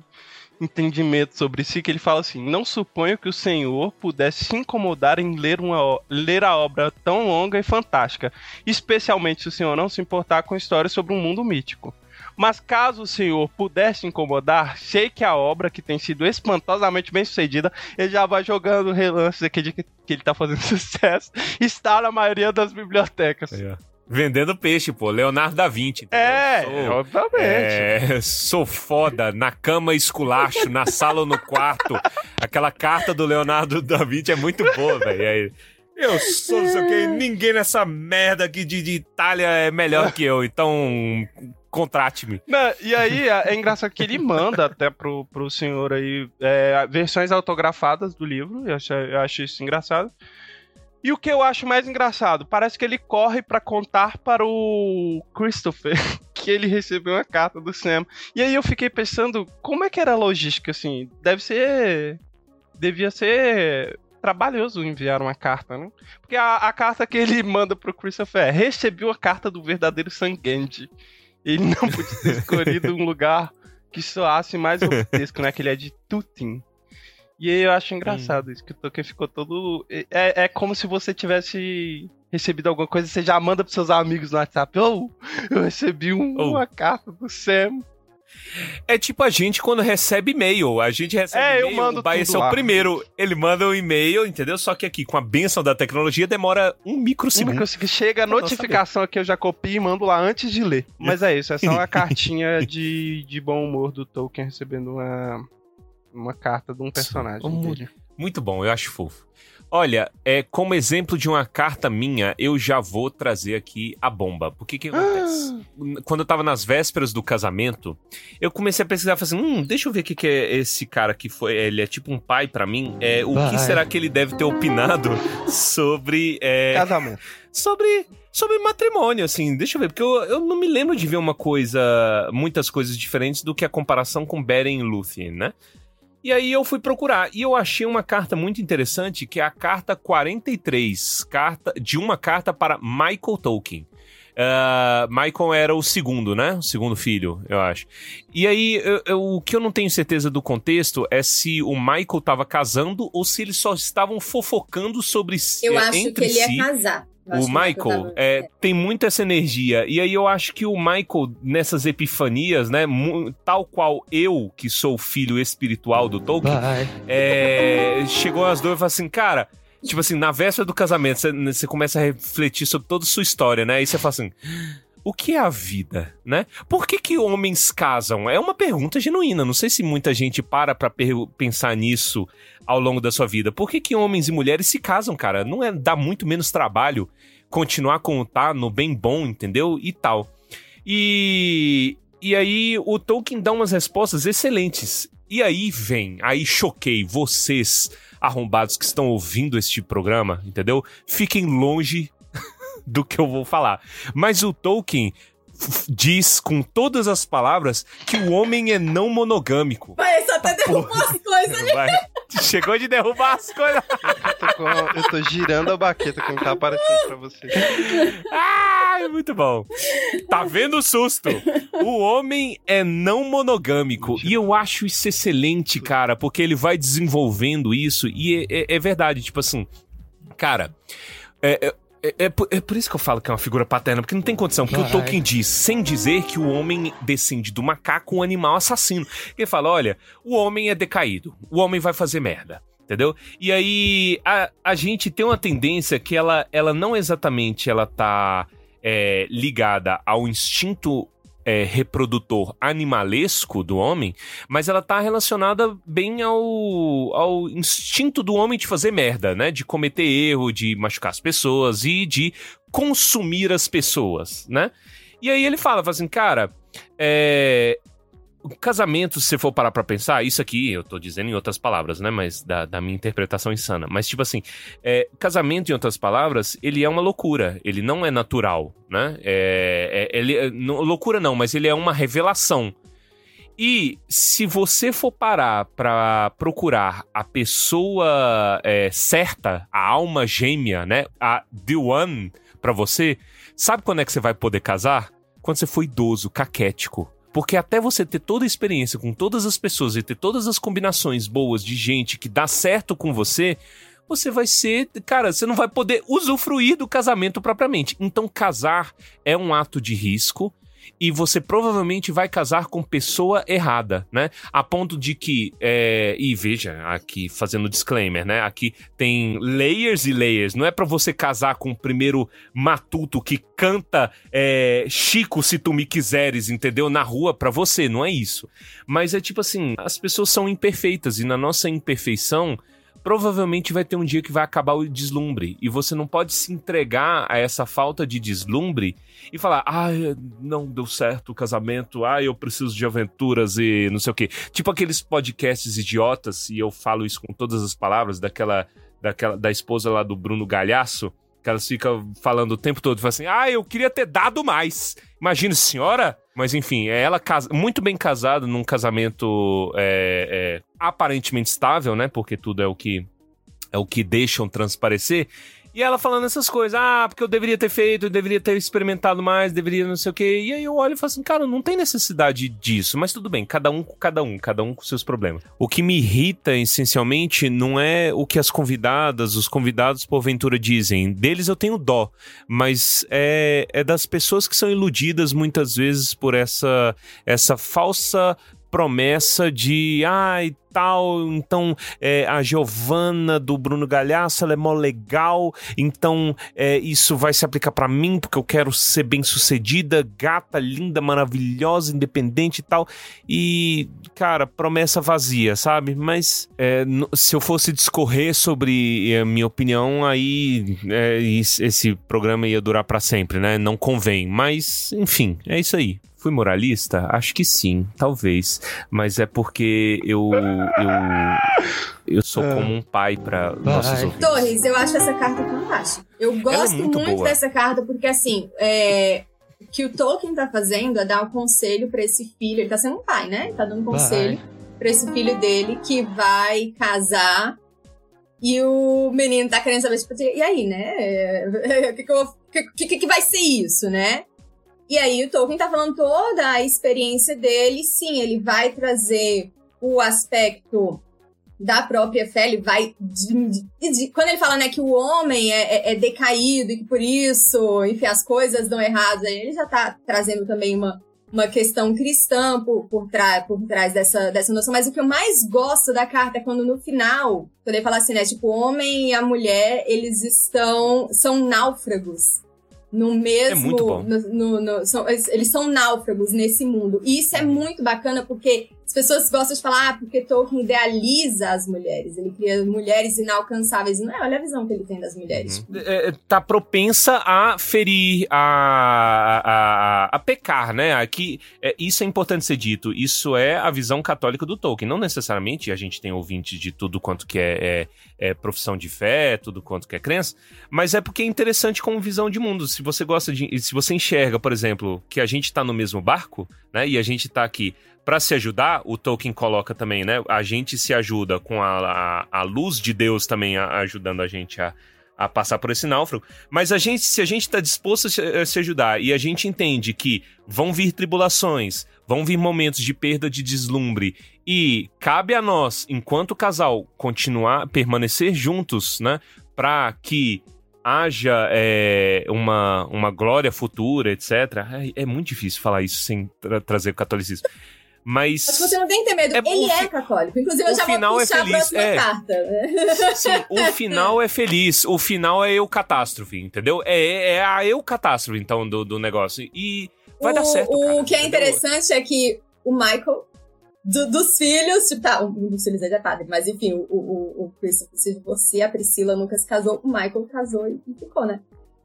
entendimento sobre si, que ele fala assim, não suponho que o senhor pudesse se incomodar em ler, uma, ler a obra tão longa e fantástica, especialmente se o senhor não se importar com histórias sobre um mundo mítico. Mas caso o senhor pudesse incomodar, sei que a obra, que tem sido espantosamente bem sucedida, ele já vai jogando relances aqui de que, que ele tá fazendo sucesso, está na maioria das bibliotecas. Ó. Vendendo peixe, pô. Leonardo da Vinci. entendeu? É, Sou- obviamente. É, sou foda, na cama esculacho, na sala ou no quarto. Aquela carta do Leonardo da Vinci é muito boa, velho. Eu sou não sei o que, ninguém nessa merda aqui de, de Itália é melhor que eu, então contrate-me. E aí é é engraçado que ele manda até pro, pro senhor aí é, versões autografadas do livro. Eu acho, eu acho isso engraçado. E o que eu acho mais engraçado, parece que ele corre pra contar para o Christopher que ele recebeu uma carta do Sam. E aí eu fiquei pensando, como é que era a logística assim? Deve ser devia ser trabalhoso enviar uma carta, né? Porque a, a carta que ele manda pro Christopher é: recebi uma carta do verdadeiro Sanguende. Ele não podia ter escolhido um lugar que soasse mais grotesco, né? Que ele é de Tutin. E aí eu acho engraçado isso, que o Tolkien ficou todo. É, é como se você tivesse recebido alguma coisa você já manda pros seus amigos no WhatsApp. Oh, eu recebi um- Oh. uma carta do Sam. É tipo a gente quando recebe e-mail. A gente recebe É, eu e-mail, mando o Baez é o lá. primeiro. Ele manda um e-mail, entendeu? Só que aqui, com a benção da tecnologia, demora um microsegundo. que chega a Eu notificação aqui, eu já copio e mando lá antes de ler. Mas é isso, é só uma cartinha de, de bom humor do Tolkien recebendo uma, uma carta de um personagem. Dele. Muito bom, eu acho fofo. Olha, é, como exemplo de uma carta minha, eu já vou trazer aqui a bomba. Porque que acontece? Quando eu tava nas vésperas do casamento, eu comecei a pesquisar, assim, hum, deixa eu ver o que, que é esse cara que foi, ele é tipo um pai pra mim. É, o que será que ele deve ter opinado sobre é, Casamento. sobre sobre matrimônio, assim, deixa eu ver, porque eu, eu não me lembro de ver uma coisa, muitas coisas diferentes do que a comparação com Beren e Lúthien, né? E aí eu fui procurar e eu achei uma carta muito interessante, que é a carta 43, carta de uma carta para Michael Tolkien. Uh, Michael era o segundo, né? O segundo filho, eu acho. E aí, eu, eu, o que eu não tenho certeza do contexto é se o Michael tava casando ou se eles só estavam fofocando sobre si. Eu acho entre que ele si. ia casar. O que Michael tava- é, tem muito essa energia. E aí eu acho que o Michael, nessas epifanias, né? Tal qual eu, que sou o filho espiritual do Tolkien, é, chegou às duas e falou assim, cara. Tipo assim, na véspera do casamento, você, você começa a refletir sobre toda a sua história, né? E você fala assim. O que é a vida, né? Por que, que homens casam? É uma pergunta genuína. Não sei se muita gente para pra pensar nisso ao longo da sua vida. Por que, que homens e mulheres se casam, cara? Não é dá muito menos trabalho continuar como tá, no bem bom, entendeu? E tal. E, e aí o Tolkien dá umas respostas excelentes. E aí vem, aí choquei vocês arrombados que estão ouvindo este programa, entendeu? Fiquem longe do que eu vou falar. Mas o Tolkien diz com todas as palavras que o homem é não monogâmico. Vai, só até derrubou as coisas ali. Vai. Chegou de derrubar as coisas. Eu tô, com- eu tô girando a baqueta como tá aparecendo pra vocês. Ai, muito bom. Tá vendo o susto? O homem é não monogâmico. E eu acho isso excelente, cara, porque ele vai desenvolvendo isso. E é, é- é verdade, tipo assim, cara. É, é- é- é por, é por isso que eu falo que é uma figura paterna, porque não tem condição. Porque o Tolkien diz, sem dizer que o homem descende do macaco, um animal assassino. Ele fala: olha, o homem é decaído, o homem vai fazer merda. Entendeu? E aí a, a gente tem uma tendência que ela, ela não exatamente ela tá é, ligada ao instinto é, reprodutor animalesco do homem, mas ela tá relacionada bem ao, ao instinto do homem de fazer merda, né? De cometer erro, de machucar as pessoas e de consumir as pessoas, né? E aí ele fala, fala assim, cara, é, o casamento, se você for parar pra pensar, isso aqui eu tô dizendo em outras palavras, né? Mas da, da minha interpretação insana. Mas, tipo assim, é, casamento, em outras palavras, ele é uma loucura. Ele não é natural, né? É, é- ele, é- loucura não, mas ele é uma revelação. E se você for parar pra procurar a pessoa é, certa, a alma gêmea, né? A The One pra você, sabe quando é que você vai poder casar? Quando você for idoso, caquético. Porque até você ter toda a experiência com todas as pessoas e ter todas as combinações boas de gente que dá certo com você, você vai ser. Cara, você não vai poder usufruir do casamento propriamente. Então, casar é um ato de risco. E você provavelmente vai casar com pessoa errada, né? A ponto de que. é, E veja, aqui fazendo disclaimer, né? Aqui tem layers e layers. Não é pra você casar com o primeiro matuto que canta é, Chico, se tu me quiseres, entendeu? Na rua pra você, não é isso. Mas é tipo assim: as pessoas são imperfeitas e na nossa imperfeição provavelmente vai ter um dia que vai acabar o deslumbre. E você não pode se entregar a essa falta de deslumbre e falar, ah, não deu certo o casamento, ah, eu preciso de aventuras e não sei o quê. Tipo aqueles podcasts idiotas, e eu falo isso com todas as palavras, daquela, daquela da esposa lá do Bruno Galhaço, elas ficam falando o tempo todo, assim, ah, eu queria ter dado mais. Imagina, senhora? Mas enfim, é ela casa- muito bem casada num casamento é, é, aparentemente estável, né? Porque tudo é o que é o que deixam transparecer. E ela falando essas coisas, ah, porque eu deveria ter feito, eu deveria ter experimentado mais, deveria não sei o quê. E aí eu olho e falo assim, cara, não tem necessidade disso, mas tudo bem, cada um com cada um, cada um com seus problemas. O que me irrita, essencialmente, não é o que as convidadas, os convidados, porventura, dizem. Deles eu tenho dó, mas é, é das pessoas que são iludidas muitas vezes por essa, essa falsa promessa de ai tal, então é, a Giovanna do Bruno Galhaço, ela é mó legal, então é, isso vai se aplicar pra mim porque eu quero ser bem sucedida, gata, linda, maravilhosa, independente e tal. E, cara, promessa vazia, sabe? Mas é, se eu fosse discorrer sobre a minha opinião, aí é, esse programa ia durar pra sempre, né? Não convém. Mas, enfim, é isso aí. Fui moralista? Acho que sim, talvez. Mas é porque eu. Eu, eu sou como um pai para nossos ouvintes. Torres, eu acho essa carta fantástica. Eu gosto muito muito, boa. dessa carta porque, assim, é, o que o Tolkien tá fazendo é dar um conselho pra esse filho. Ele tá sendo um pai, né? Ele tá dando um conselho pra esse filho dele que vai casar. E o menino tá querendo saber, tipo, e aí, né? O que, que, que, que vai ser isso, né? E aí o Tolkien tá falando toda a experiência dele, sim, ele vai trazer o aspecto da própria fé, ele vai. De, de, de, quando ele fala né, que o homem é, é, é, decaído e que por isso, enfim, as coisas dão errado, ele já tá trazendo também uma, uma questão cristã por, por, trás, por trás dessa, dessa noção. Mas o que eu mais gosto da carta é quando no final, quando ele fala assim, né? Tipo, o homem e a mulher, eles estão. são náufragos no mesmo. É muito bom. No, no, no, são, eles são náufragos nesse mundo. E isso é uhum. muito bacana porque as pessoas gostam de falar, ah, porque Tolkien idealiza as mulheres, ele cria mulheres inalcançáveis. Não é, olha a visão que ele tem das mulheres. Uhum. É, é tá propensa a ferir, a, a, a pecar, né? Aqui, é, isso é importante ser dito. Isso é a visão católica do Tolkien. Não necessariamente a gente tem ouvintes de tudo quanto que é, é, é profissão de fé, tudo quanto que é crença, mas é porque é interessante como visão de mundo. Se você gosta de. Se você enxerga, por exemplo, que a gente tá no mesmo barco, né? E a gente tá aqui para se ajudar, o Tolkien coloca também, né? A gente se ajuda com a, a, a luz de Deus também a, ajudando a gente a, a passar por esse náufrago. Mas a gente, se a gente está disposto a se, a se, ajudar e a gente entende que vão vir tribulações, vão vir momentos de perda de deslumbre e cabe a nós, enquanto casal, continuar permanecer juntos, né? Para que haja é, uma, uma glória futura, etc. É, é, muito difícil falar isso sem tra trazer o catolicismo. Mas. Mas você não tem que ter medo. É, ele é católico. Inclusive, eu já final vou é puxar é feliz. a próxima é. carta. Sim, o final é feliz. O final é eu catástrofe, entendeu? É, é a eu catástrofe, então, do, do negócio. E vai o, dar certo. O cara, que é entendeu? interessante é que o Michael. Do, dos filhos, tipo, tá, um dos filhos é padre, mas enfim, o, o, o Christopher se divorcia, a Priscila nunca se casou, o Michael casou e ficou, né?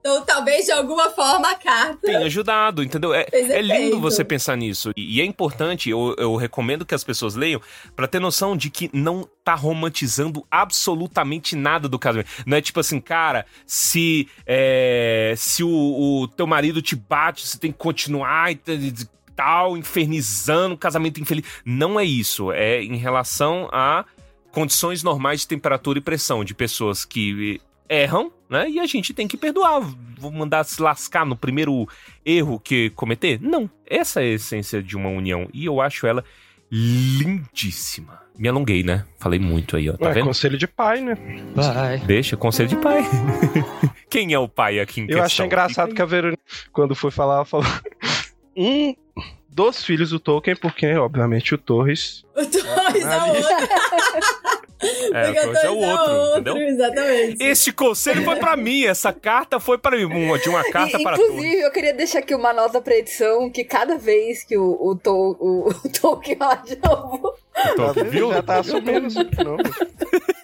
Então, talvez de alguma forma a carta. Tem ajudado, entendeu? É, é lindo você pensar nisso. E, e é importante, eu, eu, recomendo que as pessoas leiam para ter noção de que não tá romantizando absolutamente nada do casamento. Não é tipo assim, cara, se, é, se o, o teu marido te bate, você tem que continuar e tal, infernizando, casamento infeliz. Não é isso. É em relação a condições normais de temperatura e pressão de pessoas que erram, né? E a gente tem que perdoar. Vou mandar se lascar no primeiro erro que cometer? Não. Essa é a essência de uma união. E eu acho ela lindíssima. Me alonguei, né? Falei muito aí, ó. Tá é, vendo? conselho de pai, né? Vai. Deixa, conselho de pai. Quem é o pai aqui em Eu questão? achei engraçado que a Verônica, quando foi falar, ela falou... um dos filhos do Tolkien, porque, obviamente, o Torres... O Torres é o outro. É, o é o outro, outro, entendeu? Exatamente. Esse conselho foi pra mim, essa carta foi pra mim, uma, de uma carta E, para Inclusive, todos. eu queria deixar aqui uma nota pra edição, que cada vez que o, o, Tol- o, o Tolkien falar de novo, Tolkien, viu? Já tá assumindo isso de novo.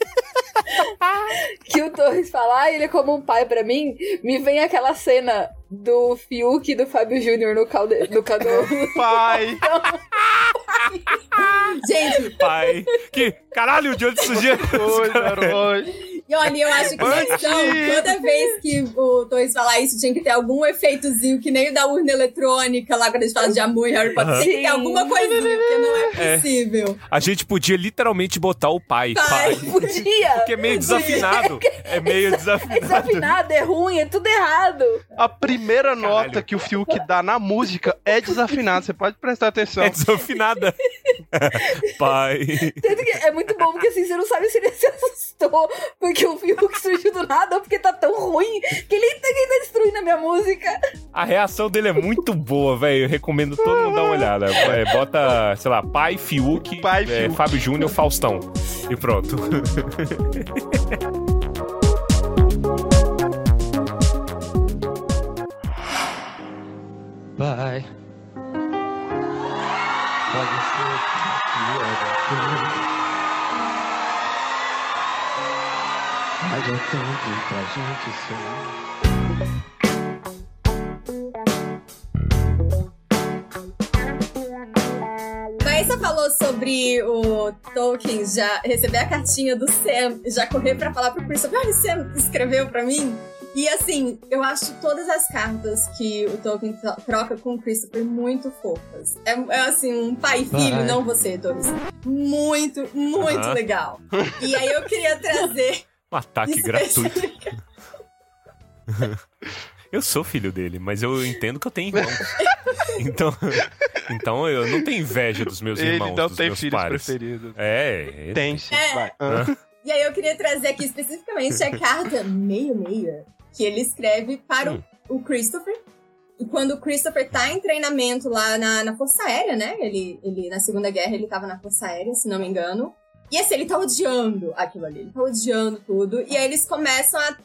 que o Torres falar, ele é como um pai pra mim, me vem aquela cena do Fiuk e do Fábio Júnior no, calde... no caldeirão. Pai! Gente, Pai. Que, caralho, de onde surgiu? Oi, Verônica. E olha, eu acho que edição, toda vez que o Torres falar isso, tinha que ter algum efeitozinho, que nem o da urna eletrônica, lá quando eles falam de amor em Harry Potter. Aham. Tem que ter alguma coisinha, porque não é É. possível. A gente podia literalmente botar o pai. Pai. pai. Podia! Porque é meio desafinado. É meio É desafinado. desafinado, é ruim, é tudo errado. A primeira nota que o Fiuk dá na música é desafinada. Você pode prestar atenção. É desafinada. pai. Tanto que é muito bom, porque assim, você não sabe se ele se assustou porque o Fiuk surgiu do nada ou porque tá tão ruim que ele tá, que ele tá destruindo a minha música. A reação dele é muito boa, velho. Eu recomendo todo mundo dar uma olhada. É, bota, sei lá, pai, Fiuk, Pai, é, Fiuk. Fábio Júnior, Faustão. E pronto. Pai. Pode Mas é tanto pra gente ser. Mas você falou sobre o Tolkien já receber a cartinha do Sam, já correr pra falar pro Christopher, olha, o Sam escreveu pra mim. E assim, eu acho todas as cartas que o Tolkien tro- troca com o Christopher muito fofas. É, é assim, um pai e filho, Vai. não você, Torres. Muito, muito Aham. legal. E aí eu queria trazer Um ataque gratuito. Eu sou filho dele, mas eu entendo que eu tenho irmãos. então, então eu não tenho inveja dos meus Ele irmãos, não dos tem meus filhos pares. preferidos. É, ele Tem sim, É. vai. Hã? E aí eu queria trazer aqui especificamente a carta meio-meia que ele escreve para Hum. o, o Christopher. E quando o Christopher tá em treinamento lá na, na Força Aérea, né? Ele, ele, na Segunda Guerra, ele tava na Força Aérea, se não me engano. E assim, ele tá odiando aquilo ali. Ele tá odiando tudo. E aí eles começam a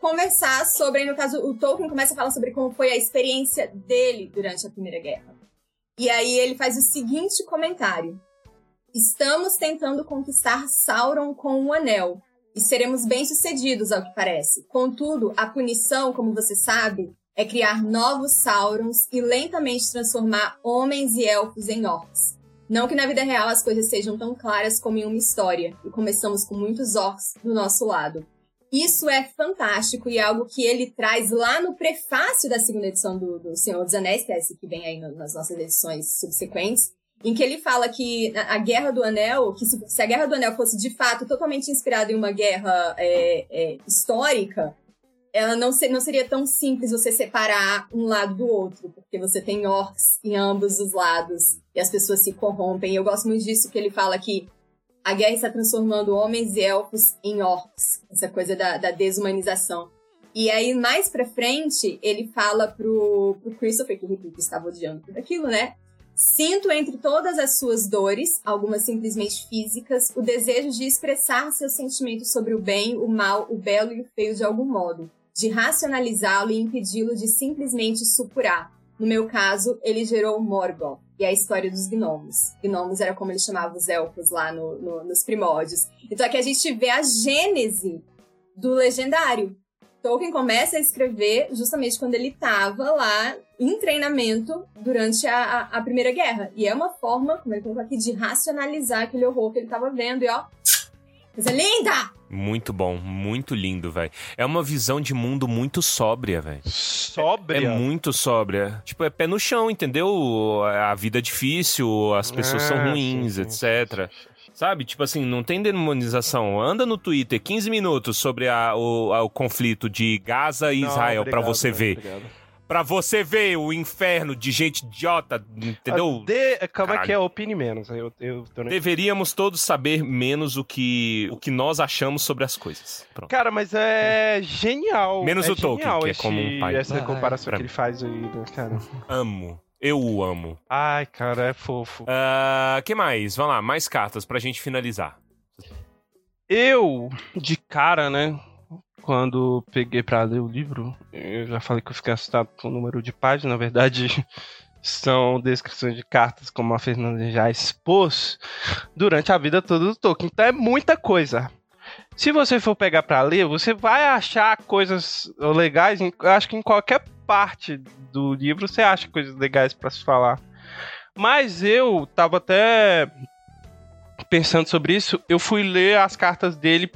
conversar sobre, no caso, o Tolkien começa a falar sobre como foi a experiência dele durante a Primeira Guerra. E aí ele faz o seguinte comentário. Estamos tentando conquistar Sauron com um anel. E seremos bem-sucedidos, ao que parece. Contudo, a punição, como você sabe, é criar novos Saurons e lentamente transformar homens e elfos em orcs. Não que na vida real as coisas sejam tão claras como em uma história, e começamos com muitos orcs do nosso lado. Isso é fantástico e é algo que ele traz lá no prefácio da segunda edição do, do Senhor dos Anéis, que é esse que vem aí nas nossas edições subsequentes, em que ele fala que a a Guerra do Anel, que se, se a Guerra do Anel fosse de fato totalmente inspirada em uma guerra é, é, histórica, ela não, ser, não seria tão simples você separar um lado do outro, porque você tem orcs em ambos os lados e as pessoas se corrompem. Eu gosto muito disso que ele fala que a guerra está transformando homens e elfos em orcs, essa coisa da, da desumanização. E aí, mais pra frente, ele fala pro, pro Christopher, que repito, estava odiando tudo aquilo, né? Sinto entre todas as suas dores, algumas simplesmente físicas, o desejo de expressar seus sentimentos sobre o bem, o mal, o belo e o feio de algum modo, de racionalizá-lo e impedi-lo de simplesmente supurar. No meu caso, ele gerou Morgoth e a história dos gnomos. Gnomos era como ele chamava os elfos lá no- no- nos primórdios. Então aqui a gente vê a gênese do legendário. Tolkien começa a escrever justamente quando ele estava lá em treinamento durante a, a- a Primeira Guerra. E é uma forma, como ele colocou aqui, de racionalizar aquele horror que ele estava vendo. E ó, coisa linda! Muito bom, muito lindo, velho. É uma visão de mundo muito sóbria, velho. É Sóbria. muito sóbria. Tipo, é pé no chão, entendeu? A vida é difícil, as pessoas são Ah, ruins, sim, sim, etc. Sabe? Tipo assim, não tem demonização. Anda no Twitter 15 minutos sobre a- o, a- o conflito de Gaza e Não, Israel pra obrigado, você ver. obrigado. Pra você ver o inferno de gente idiota, entendeu? Ah, De... Como é Caralho. que é? Opine menos. Eu, eu tô nem- Deveríamos todos saber menos o que, o que nós achamos sobre as coisas. Pronto. Cara, mas é genial. Menos é o Tolkien, que é como um pai. Essa Ah, comparação pra que mim. ele faz aí, né, cara? Amo. Eu o amo. Ai, cara, é fofo. Ah, que mais? Vamos lá, mais cartas pra gente finalizar. Eu, de cara, né? Quando peguei pra ler o livro, eu já falei que eu fiquei assustado com o número de páginas. Na verdade, são descrições de cartas, como a Fernanda já expôs, durante a vida toda do Tolkien. Então é muita coisa. Se você for pegar pra ler, você vai achar coisas legais. Eu acho que em qualquer parte do livro você acha coisas legais pra se falar. Mas eu tava até pensando sobre isso, eu fui ler as cartas dele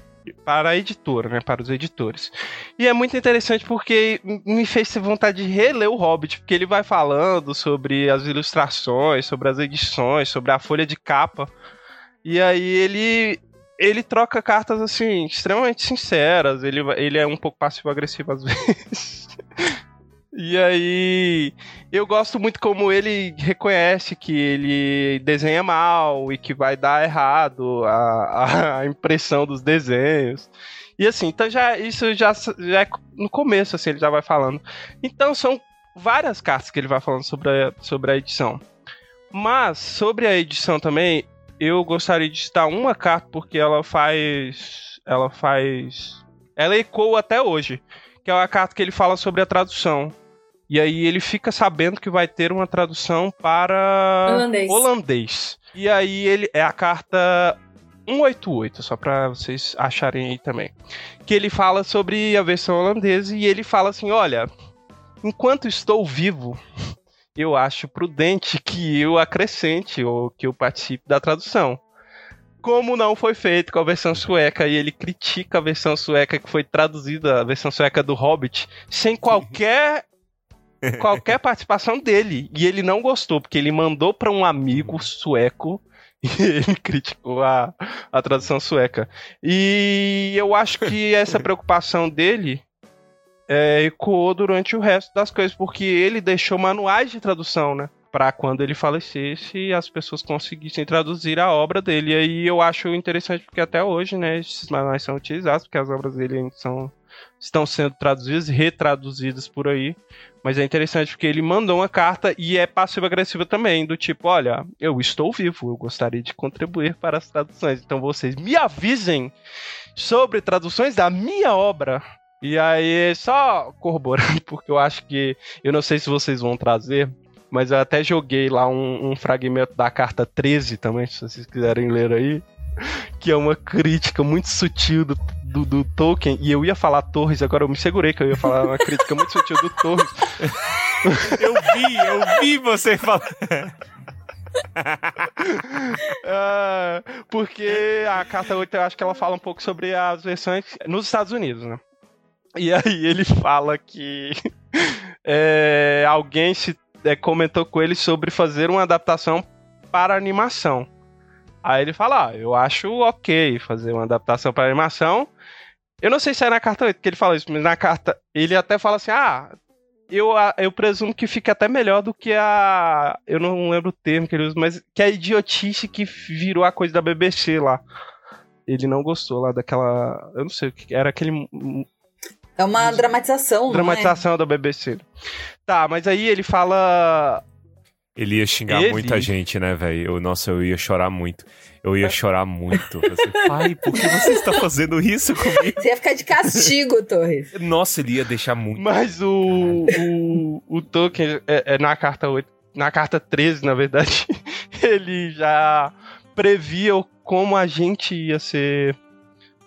para a editora, né, para os editores. E é muito interessante porque me fez ter vontade de reler o Hobbit, porque ele vai falando sobre as ilustrações, sobre as edições, sobre a folha de capa. E aí ele ele troca cartas assim extremamente sinceras, ele ele é um pouco passivo agressivo às vezes. E aí, eu gosto muito como ele reconhece que ele desenha mal e que vai dar errado a, a, impressão dos desenhos. E assim, então já isso já, já é no começo, assim, ele já vai falando. Então são várias cartas que ele vai falando sobre a, sobre a edição. Mas sobre a edição também, eu gostaria de citar uma carta porque ela faz. Ela faz. Ela ecoa até hoje. Que é uma carta que ele fala sobre a tradução. E aí ele fica sabendo que vai ter uma tradução para Holandês. holandês. E aí ele é a carta 188, só para vocês acharem aí também. Que ele fala sobre a versão holandesa e ele fala assim: "Olha, enquanto estou vivo, eu acho prudente que eu acrescente ou que eu participe da tradução. Como não foi feito com a versão sueca, e ele critica a versão sueca que foi traduzida, a versão sueca do Hobbit, sem qualquer qualquer participação dele. E ele não gostou, porque ele mandou para um amigo sueco e ele criticou a, a tradução sueca. E eu acho que essa preocupação dele é, ecoou durante o resto das coisas, porque ele deixou manuais de tradução, né? Pra quando ele falecesse, as pessoas conseguissem traduzir a obra dele. E aí eu acho interessante porque até hoje, né, esses manuais são utilizados, porque as obras dele são, estão sendo traduzidas retraduzidas por aí. Mas é interessante porque ele mandou uma carta e é passivo-agressiva também, do tipo, olha, eu estou vivo, eu gostaria de contribuir para as traduções. Então vocês me avisem sobre traduções da minha obra. E aí, só corroborando, porque eu acho que. Eu não sei se vocês vão trazer, mas eu até joguei lá um, um fragmento da carta 13 também, se vocês quiserem ler aí. Que é uma crítica muito sutil do, do, do Tolkien. E eu ia falar Torres, agora eu me segurei que eu ia falar uma crítica muito sutil do Torres. Eu vi, eu vi você falar. Ah, porque a carta 8 eu acho que ela fala um pouco sobre as versões nos Estados Unidos, né? E aí ele fala que é, alguém se é, comentou com ele sobre fazer uma adaptação para animação. Aí ele fala, ah, eu acho ok fazer uma adaptação para animação. Eu não sei se é na carta 8 que ele fala isso, mas na carta ele até fala assim, ah, eu, eu presumo que fica até melhor do que a. Eu não lembro o termo que ele usa, mas que a idiotice que virou a coisa da BBC lá. Ele não gostou lá daquela. Eu não sei o que era aquele É uma dramatização, não é? dramatização da BBC. Tá, mas aí ele fala. Ele ia xingar Ele? muita gente, né, velho? Nossa, eu ia chorar muito. Eu ia chorar muito. Assim, Pai, por que você está fazendo isso comigo? Você ia ficar de castigo, Torres. Nossa, ele ia deixar muito. Mas o. o, o Tolkien, é, é na carta 8. Na carta 13, na verdade, ele já previa como a gente ia ser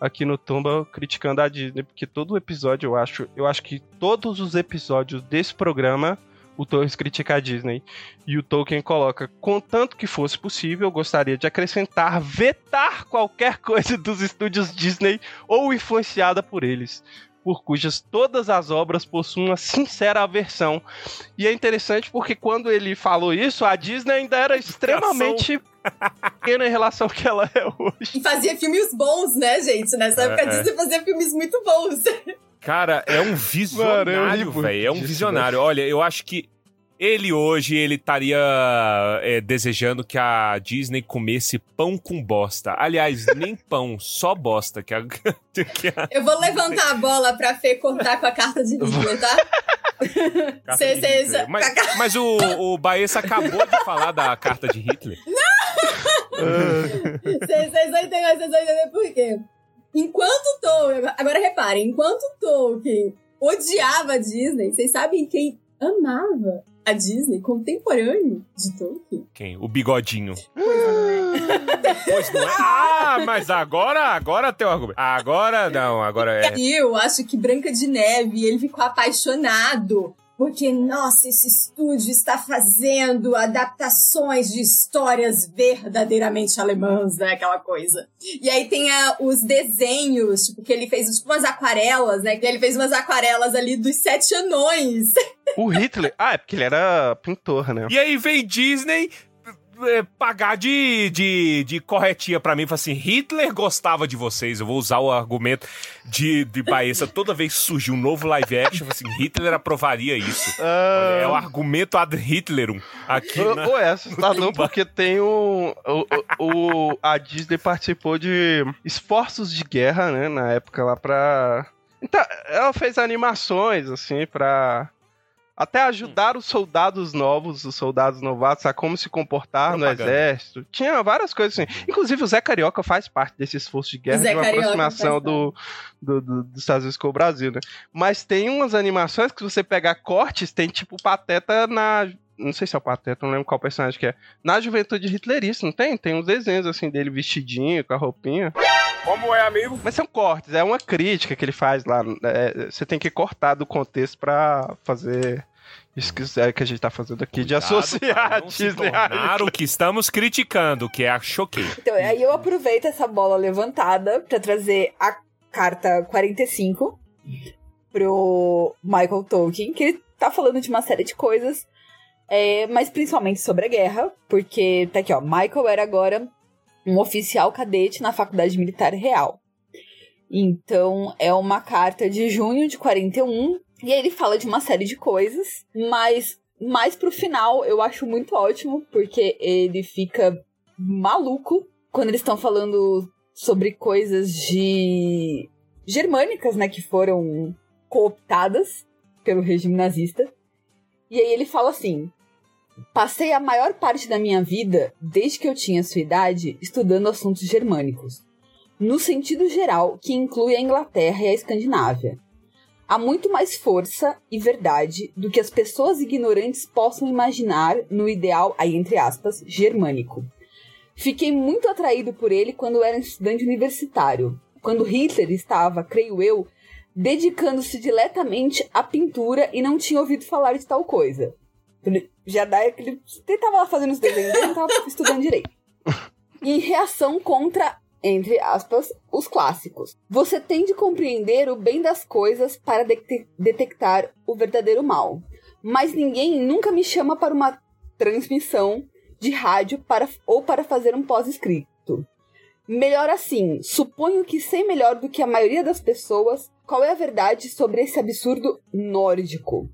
aqui no Tumba criticando a Disney, porque todo episódio, eu acho, eu acho que todos os episódios desse programa o Torres critica a Disney. E o Tolkien coloca, contanto que fosse possível, eu gostaria de acrescentar, vetar qualquer coisa dos estúdios Disney ou influenciada por eles, por cujas todas as obras possuem uma sincera aversão. E é interessante porque quando ele falou isso, a Disney ainda era extremamente pequena em relação ao que ela é hoje. E fazia filmes bons, né, gente? Nessa É, época é. a Disney fazia filmes muito bons. Cara, é um ri visionário, velho. É um visionário. Olha, eu acho que ele hoje, ele estaria é, desejando que a Disney comesse pão com bosta. Aliás, nem pão, só bosta. Que a, que a Eu vou levantar a bola pra Fê cortar com a carta de Hitler, tá? carta Cê- de cê- Hitler. Mas, mas o, o Baessa acabou de falar da carta de Hitler. Vocês vocês vão entender, vocês vão entender por quê. Enquanto o Tolkien. Agora reparem, enquanto o Tolkien odiava a Disney, vocês sabem quem amava a Disney? Contemporâneo de Tolkien? Quem? O bigodinho. Pois não é. Pois não é? Ah, mas agora, agora tem o argumento. Agora não, agora é. E eu acho que Branca de Neve, ele ficou apaixonado. Porque, nossa, esse estúdio está fazendo adaptações de histórias verdadeiramente alemãs, né? Aquela coisa. E aí tem a- os desenhos, tipo, que ele fez tipo, umas aquarelas, né? Que ele fez umas aquarelas ali dos sete anões. O Hitler. Ah, é porque ele era pintor, né? E aí vem Disney é, pagar de, de, de corretia pra mim. Fala assim, Hitler gostava de vocês. Eu vou usar o argumento de, de Baessa. Toda vez que surgir um novo live action, assim, Hitler aprovaria isso. Olha, é o argumento ad Hitlerum aqui Ou, na... ou é assustador porque tem o, o, o- A Disney participou de esforços de guerra, né? Na época lá pra. Então, ela fez animações, assim, pra. Até ajudar os soldados novos, os soldados novatos, a como se comportar no Propaganda. exército. Tinha várias coisas assim. Inclusive, o Zé Carioca faz parte desse esforço de guerra, Zé de uma Carioca aproximação do, do- do- dos Estados Unidos com o Brasil, né? Mas tem umas animações que você pegar cortes, tem tipo Pateta na. Não sei se é o Pateta, não lembro qual personagem que é. Na juventude hitlerista, não tem? Tem uns desenhos assim dele vestidinho, com a roupinha. Como é, amigo? Mas são cortes, é uma crítica que ele faz lá. é, você tem que cortar do contexto pra fazer isso que, é que a gente tá fazendo aqui, de Cuidado associar pra a Disney. tornar o que estamos criticando, que é a choquei. Então, aí eu aproveito essa bola levantada pra trazer a carta 45 pro Michael Tolkien, que ele tá falando de uma série de coisas, é, mas principalmente sobre a guerra, porque tá aqui, ó, Michael era agora um oficial cadete na Faculdade Militar Real. Então, é uma carta de junho de 41, E aí ele fala de uma série de coisas, mas mais pro final eu acho muito ótimo, porque ele fica maluco quando eles estão falando sobre coisas de germânicas, né, que foram cooptadas pelo regime nazista. E aí ele fala assim: Passei a maior parte da minha vida, desde que eu tinha sua idade, estudando assuntos germânicos, no sentido geral, que inclui a Inglaterra e a Escandinávia. Há muito mais força e verdade do que as pessoas ignorantes possam imaginar no ideal, aí entre aspas, germânico. Fiquei muito atraído por ele quando era estudante universitário, quando Hitler estava, creio eu, dedicando-se diretamente à pintura e não tinha ouvido falar de tal coisa. Ele já dá aquele. Ele tava lá fazendo os desenhos dele, não tava estudando direito. Em reação contra, entre aspas, os clássicos. Você tem de compreender o bem das coisas para de detectar o verdadeiro mal. Mas ninguém nunca me chama para uma transmissão de rádio para, ou para fazer um pós-escrito. Melhor assim, suponho que sei melhor do que a maioria das pessoas qual é a verdade sobre esse absurdo nórdico.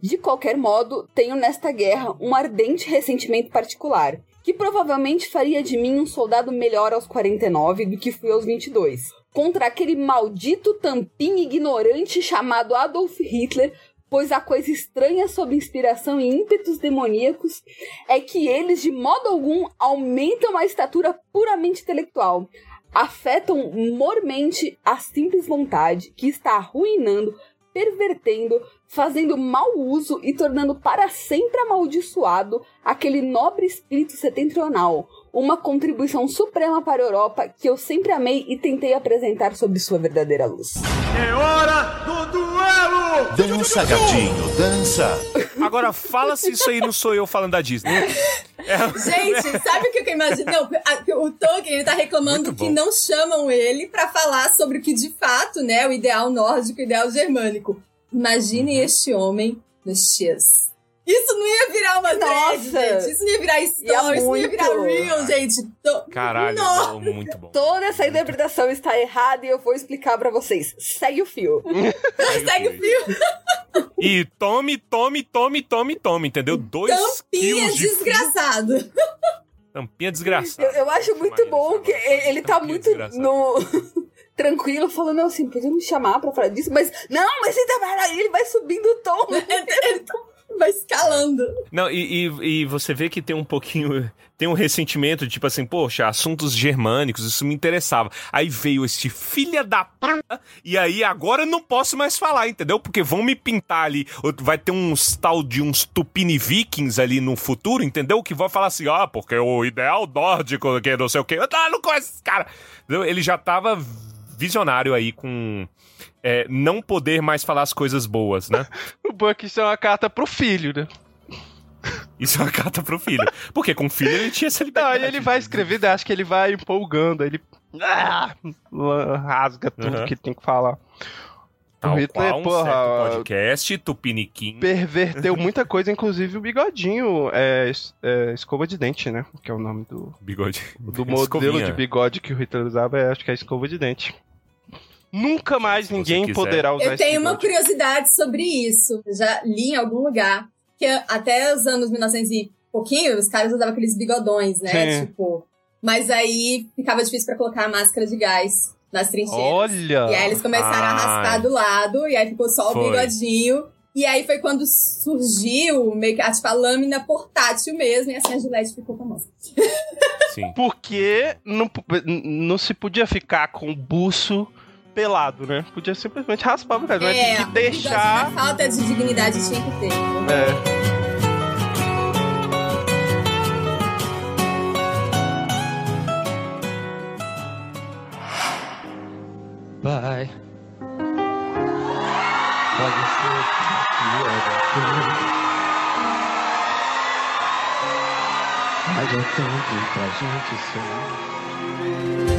De qualquer modo, tenho nesta guerra um ardente ressentimento particular, que provavelmente faria de mim um soldado melhor aos 49 do que fui aos 22. Contra aquele maldito tampinho ignorante chamado Adolf Hitler, pois a coisa estranha sob inspiração e ímpetos demoníacos é que eles, de modo algum, aumentam a estatura puramente intelectual, afetam mormente a simples vontade que está arruinando, pervertendo, fazendo mau uso e tornando para sempre amaldiçoado aquele nobre espírito setentrional, uma contribuição suprema para a Europa que eu sempre amei e tentei apresentar sob sua verdadeira luz. É hora do duelo! Dança, gatinho, dança! Agora fala se isso aí não sou eu falando da Disney. É, Gente, sabe o que eu imagino? Não, a- o Tolkien ele tá reclamando que não chamam ele pra falar sobre o que de fato, né, o ideal nórdico, o ideal germânico. Imagine Uhum. este homem nos X. Isso não ia virar uma Nossa! thread, gente. Isso não ia virar story, isso não ia virar real, gente. Tô- Caralho, não, muito bom. Toda essa interpretação está errada e eu vou explicar pra vocês. Segue o fio. Segue o fio. E tome, tome, tome, tome, tome, entendeu? Dois Tampinha quilos de fio. desgraçado. Tampinha desgraçada. Eu, eu acho muito Imagina bom que ele, ele tá muito no. Tranquilo, falando assim, podia me chamar pra falar disso, mas não, mas ele, tá- aí ele vai subindo o tom. Ele tá- vai escalando. Não, e, e, e você vê que tem um pouquinho. Tem um ressentimento, tipo assim, poxa, assuntos germânicos, isso me interessava. Aí veio este filha da p. E aí agora eu não posso mais falar, entendeu? Porque vão me pintar ali. Vai ter uns tal de uns Tupini Vikings ali no futuro, entendeu? Que vão falar assim, ah, porque o ideal nórdico, que não sei o quê. Ah, não conheço esse cara. Entendeu? Ele já tava visionário aí com. é, não poder mais falar as coisas boas, né? O que isso é uma carta pro filho, né? Isso é uma carta pro filho. Porque com o filho ele tinha essa Não, liberdade. aí ele vai escrever, daí acho que ele vai empolgando, ele ah, rasga tudo Uhum. que tem que falar. Tal o Hitler, qual um porra, podcast, Tupiniquim. perverteu muita coisa, inclusive o bigodinho, é, é, escova de dente, né? Que é o nome do, Bigode. do modelo Escovinha. de bigode que o Hitler usava, é, acho que é escova de dente. Nunca mais ninguém poderá usar Eu esse tenho uma bigode. curiosidade sobre isso. Eu já li em algum lugar que até os anos 1900 e pouquinho, os caras usavam aqueles bigodões, né? Sim. Tipo. Mas aí ficava difícil pra colocar a máscara de gás nas trincheiras. Olha! E aí eles começaram a raspar do lado, e aí ficou só o Foi. bigodinho. E aí foi quando surgiu meio que a, tipo, a lâmina portátil mesmo, e assim a Gillette ficou famosa. Sim. Porque não, não se podia ficar com o buço pelado, né? Podia simplesmente raspar o mas é, tem que deixar... falta de dignidade tinha que ter. É. Bem, mas é tanto pra gente sonhar.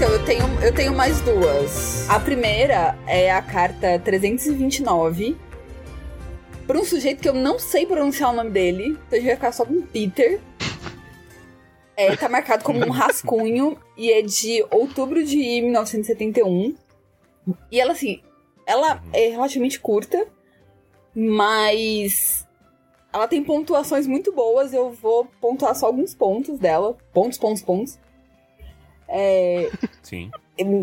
Então, eu tenho, eu tenho mais duas. A primeira é a carta 329. Pra um sujeito que eu não sei pronunciar o nome dele. Então a gente vai ficar só com Peter. É, tá marcado como um rascunho. e é de outubro de 1971. E ela, assim, ela é relativamente curta, mas ela tem pontuações muito boas. Eu vou pontuar só alguns pontos dela. Pontos, pontos, pontos. É, Sim.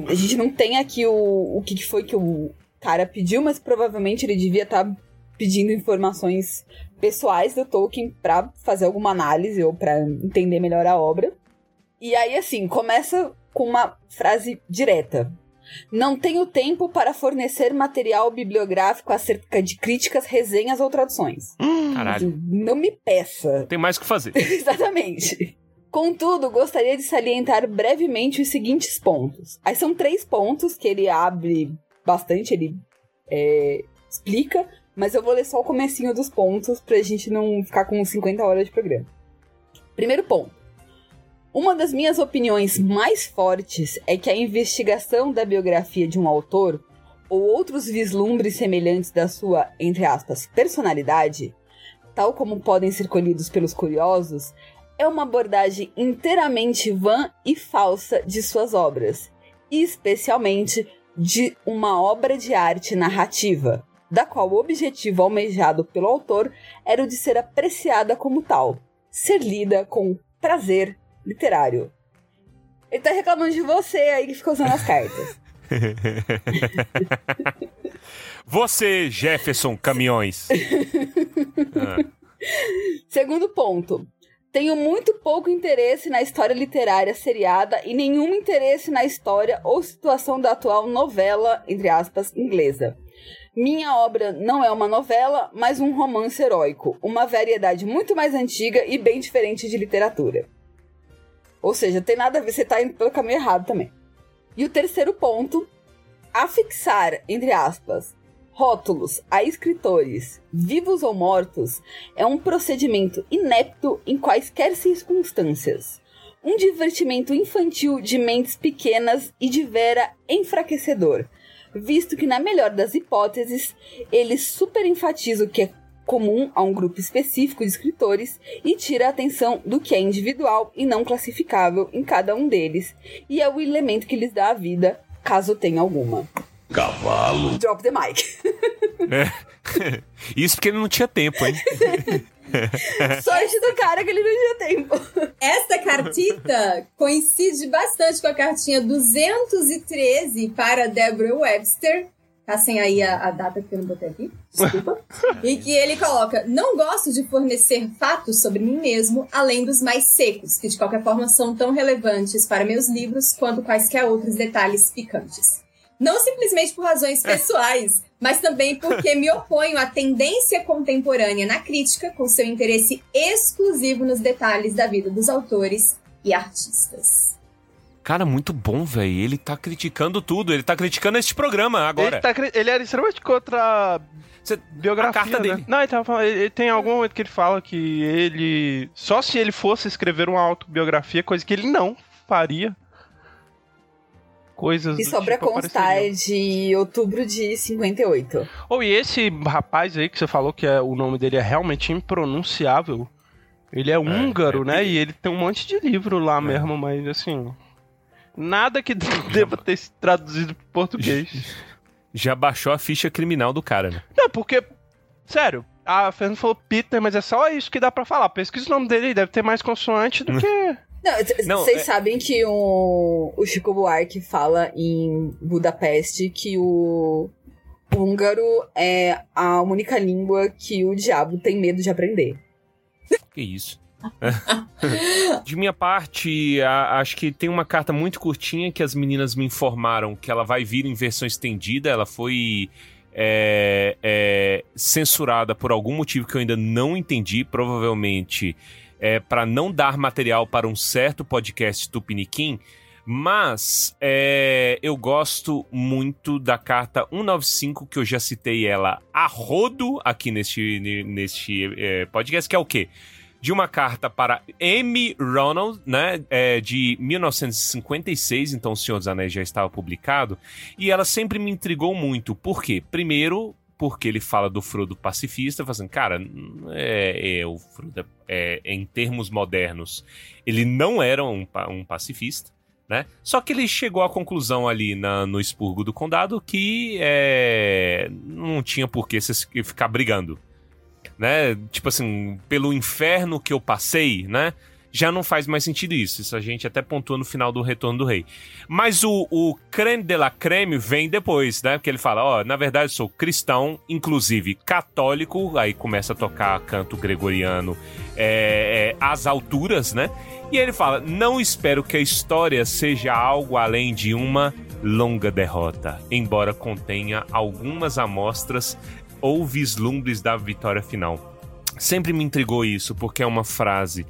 a gente não tem aqui o, o que que foi que o cara pediu, mas provavelmente ele devia estar pedindo informações pessoais do Tolkien pra fazer alguma análise ou pra entender melhor a obra. E aí, assim, começa com uma frase direta. Não tenho tempo para fornecer material bibliográfico acerca de críticas, resenhas ou traduções. Caralho. Não me peça. Tem mais o que fazer. Exatamente. Contudo, gostaria de salientar brevemente os seguintes pontos. Aí são três pontos que ele abre bastante, ele é, explica, mas eu vou ler só o comecinho dos pontos pra gente não ficar com 50 horas de programa. Primeiro ponto. Uma das minhas opiniões mais fortes é que a investigação da biografia de um autor ou outros vislumbres semelhantes da sua, entre aspas, personalidade, tal como podem ser colhidos pelos curiosos, é uma abordagem inteiramente vã e falsa de suas obras, e especialmente de uma obra de arte narrativa, da qual o objetivo almejado pelo autor era o de ser apreciada como tal, ser lida com prazer literário. Ele tá reclamando de você aí que ficou usando as cartas. Você, Jefferson Caminhões. Ah, Segundo ponto. Tenho muito pouco interesse na história literária seriada e nenhum interesse na história ou situação da atual novela, entre aspas, inglesa. Minha obra não é uma novela, mas um romance heróico, uma variedade muito mais antiga e bem diferente de literatura. Ou seja, tem nada a ver, você tá indo pelo caminho errado também. E o terceiro ponto, afixar, entre aspas, rótulos a escritores, vivos ou mortos, é um procedimento inepto em quaisquer circunstâncias. Um divertimento infantil de mentes pequenas e de vera enfraquecedor, visto que, na melhor das hipóteses, ele superenfatiza o que é comum a um grupo específico de escritores e tira a atenção do que é individual e não classificável em cada um deles, e é o elemento que lhes dá a vida, caso tenha alguma. Cavalo. Drop the mic. é. Isso porque ele não tinha tempo, hein? Sorte do cara que ele não tinha tempo. Esta cartita coincide bastante com a cartinha 213 para Deborah Webster. Tá sem aí a, a data que eu não botei aqui. Desculpa. e que ele coloca: Não gosto de fornecer fatos sobre mim mesmo, além dos mais secos, que de qualquer forma são tão relevantes para meus livros quanto quaisquer outros detalhes picantes. Não simplesmente por razões pessoais, mas também porque me oponho à tendência contemporânea na crítica, com seu interesse exclusivo nos detalhes da vida dos autores e artistas. Cara, muito bom, velho. Ele tá criticando tudo. Ele tá criticando este programa agora. Ele, tá ele era extremamente contra Cê- biografia, a carta né? dele. Não, ele, tava falando, ele, ele tem algum momento que ele fala que ele... Só se ele fosse escrever uma autobiografia, coisa que ele não faria. Coisas E do só pra tipo constar, é de outubro de 58. Oh, e esse rapaz aí que você falou que é, o nome dele é realmente impronunciável. Ele é húngaro, né? E ele tem um monte de livro lá mesmo, mas assim. Nada que deva ter se traduzido pro português. Já baixou a ficha criminal do cara, né? Não, porque. Sério, a Fernanda falou Peter, mas é só isso que dá pra falar. Pesquisa o nome dele, deve ter mais consoante do que. Vocês é- sabem que o, o Chico Buarque fala em Budapeste que o húngaro é a única língua que o diabo tem medo de aprender. Que isso. De minha parte, a- acho que tem uma carta muito curtinha que as meninas me informaram que ela vai vir em versão estendida. Ela foi é, é, censurada por algum motivo que eu ainda não entendi. Provavelmente é, para não dar material para um certo podcast Tupiniquim. Mas é, eu gosto muito da carta 195, que eu já citei ela a rodo aqui neste, neste é, podcast, que é o quê? de uma carta para M. Ronald, né, é, de 1956, então O Senhor dos Anéis já estava publicado, e ela sempre me intrigou muito. Por quê? Primeiro, porque ele fala do Frodo pacifista, fazendo, cara, é, é, o Frodo, é, em termos modernos, ele não era um, um pacifista, Né? Só que ele chegou à conclusão ali na- no expurgo do condado que é, não tinha por que ficar brigando. Né? Tipo assim, pelo inferno que eu passei, né? Já não faz mais sentido isso. Isso a gente até pontua no final do Retorno do Rei. Mas o, o creme de la creme vem depois, né? Porque ele fala, ó, na verdade eu sou cristão, inclusive católico, aí começa a tocar canto gregoriano é, é, às alturas, né? E ele fala, não espero que a história seja algo além de uma longa derrota, embora contenha algumas amostras ou vislumbres da vitória final. Sempre me intrigou isso, porque é uma frase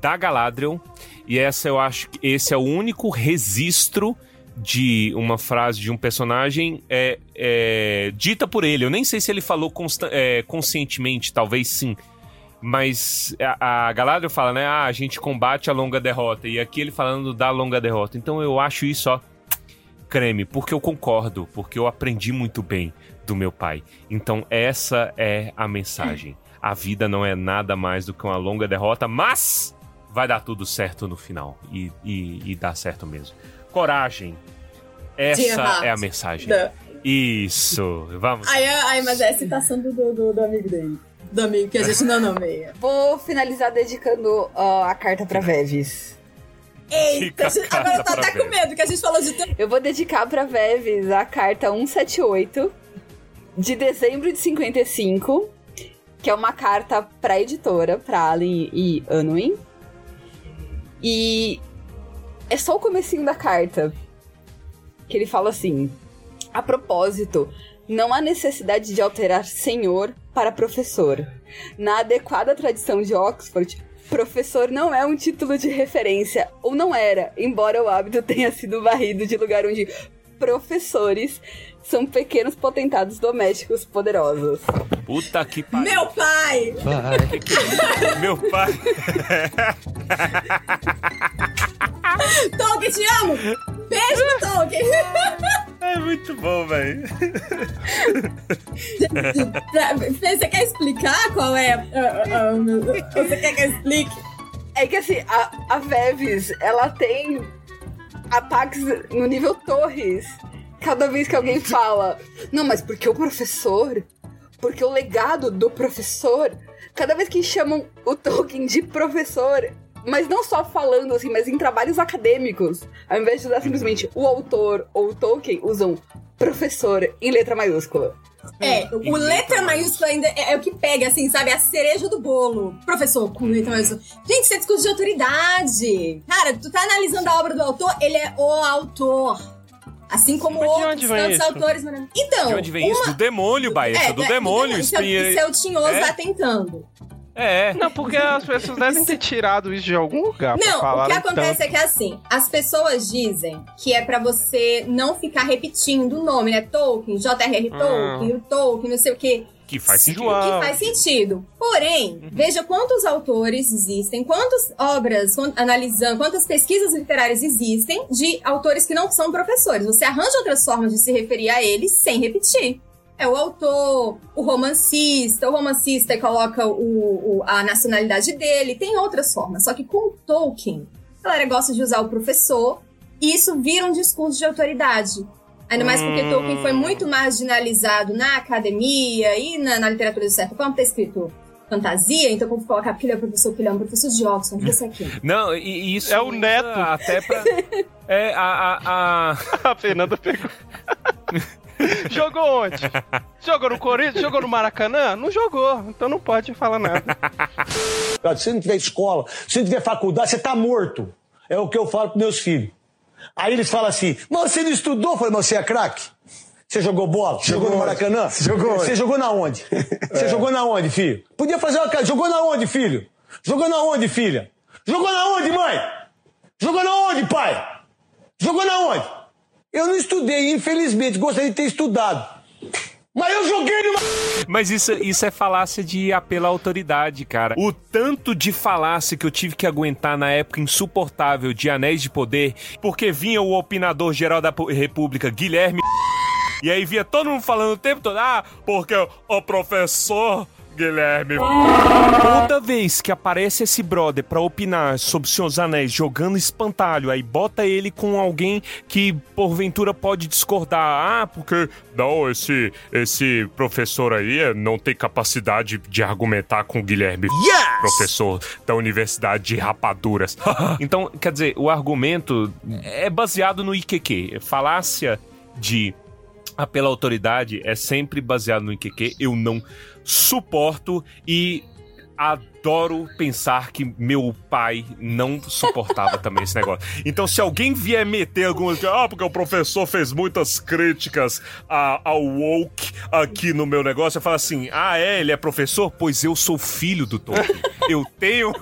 da Galadriel, e essa eu acho que esse é o único registro de uma frase de um personagem é, é, dita por ele. Eu nem sei se ele falou é, conscientemente, talvez sim. Mas a, a Galadriel fala, né? Ah, a gente combate a longa derrota. E aqui ele falando da longa derrota. Então eu acho isso, ó, creme, porque eu concordo, porque eu aprendi muito bem do meu pai. Então essa é a mensagem. A vida não é nada mais do que uma longa derrota, mas vai dar tudo certo no final. E, e, e dá certo mesmo. Coragem. Essa é a mensagem. Isso. Vamos. Aí, aí, mas é a citação do, do, do- amigo dele. Do amigo que a gente não nomeia. Vou finalizar dedicando ó, a carta pra Veves. Eita, agora eu tô até com medo, que a gente falou de. Eu vou dedicar pra Veves a carta 178 de dezembro de 55, que é uma carta pra editora, pra Allen e Anwin. E é só o comecinho da carta que ele fala assim: A propósito, não há necessidade de alterar senhor para professor. Na adequada tradição de Oxford, professor não é um título de referência, ou não era, embora o hábito tenha sido varrido de lugar onde professores são pequenos potentados domésticos poderosos. Puta que pariu. Meu pai! Vai. Meu pai. Tolkien, te amo! Beijo, Tolkien! É muito bom, velho. Você quer explicar qual é? ah, ah, ah, Você quer que eu explique? É que assim, a, a Veves, ela tem ataques no nível torres. Cada vez que alguém fala, não, mas porque o professor? Porque o legado do professor? Cada vez que chamam o Tolkien de professor, mas não só falando assim, mas em trabalhos acadêmicos, ao invés de usar simplesmente o autor ou o Tolkien, usam professor em letra maiúscula. É, o letra maiúscula ainda é, é o que pega, assim, sabe? A cereja do bolo. Professor, com letra maiúscula. Gente, isso é discurso de autoridade. Cara, tu tá analisando a obra do autor, ele é o autor. Assim como Mas outros tantos isso? autores maravilhosos. Então, De onde vem uma... isso? Do demônio, Baeta. É, do é, demônio. Isso é, isso é o tinhoso É. atentando. É. Não, porque as pessoas devem ter tirado isso de algum lugar pra Não, o falar que acontece é que assim, as pessoas dizem que é pra você não ficar repetindo o nome, né? Tolkien, J.R.R. Ah. Tolkien, o Tolkien, não sei o quê. Que faz sentido. Que faz sentido. Porém, veja quantos autores existem, quantas obras, quan- analisando, quantas pesquisas literárias existem de autores que não são professores. Você arranja outras formas de se referir a eles sem repetir. É o autor, o romancista, o romancista coloca o, o- a nacionalidade dele, tem outras formas. Só que com Tolkien, a galera gosta de usar o professor, e isso vira um discurso de autoridade. Ainda mais porque Hum. Tolkien foi muito marginalizado na academia e na, na literatura de certa forma, tá escrito fantasia, então como colocar porque ele é professor, porque ele é um professor de Oxford, desse aqui. Não, e, e isso. É o neto. Até pra. É, a. a, a... A Fernanda pegou. jogou onde? Jogou no Corinthians? Jogou no Maracanã? Não jogou, então não pode falar nada. Se você não tiver escola, se você não tiver faculdade, você tá morto. É o que eu falo pros meus filhos. Aí eles falam assim, mas você não estudou? Eu falei, mas você é craque? Você jogou bola? Você jogou no Maracanã? Jogou Você jogou na onde? Você jogou na onde, filho? Podia fazer uma cara. Jogou na onde, filho? Jogou na onde, filha? Jogou na onde, mãe? Jogou na onde, pai? Jogou na onde? Eu não estudei, infelizmente. Gostaria de ter estudado. Mas eu joguei no... Mas isso, isso é falácia de apelo à autoridade, cara. O tanto de falácia que eu tive que aguentar na época insuportável de Anéis de Poder, porque vinha o opinador geral da República, Guilherme. E aí via todo mundo falando o tempo todo, ah, porque o professor Guilherme. Toda vez que aparece esse brother pra opinar sobre Seus Anéis jogando espantalho, aí bota ele com alguém que porventura pode discordar. Ah, porque não, esse, esse professor aí não tem capacidade de argumentar com o Guilherme, Yes! professor da Universidade de Rapaduras. então, quer dizer, o argumento é baseado no IQQ. Falácia de a pela autoridade é sempre baseado no IQQ. Eu não suporto e adoro pensar que meu pai não suportava também esse negócio. Então, se alguém vier meter algumas. Ah, porque o professor fez muitas críticas ao woke aqui no meu negócio, eu falo assim: ah, é? Ele é professor? Pois eu sou filho do Tolkien. Eu tenho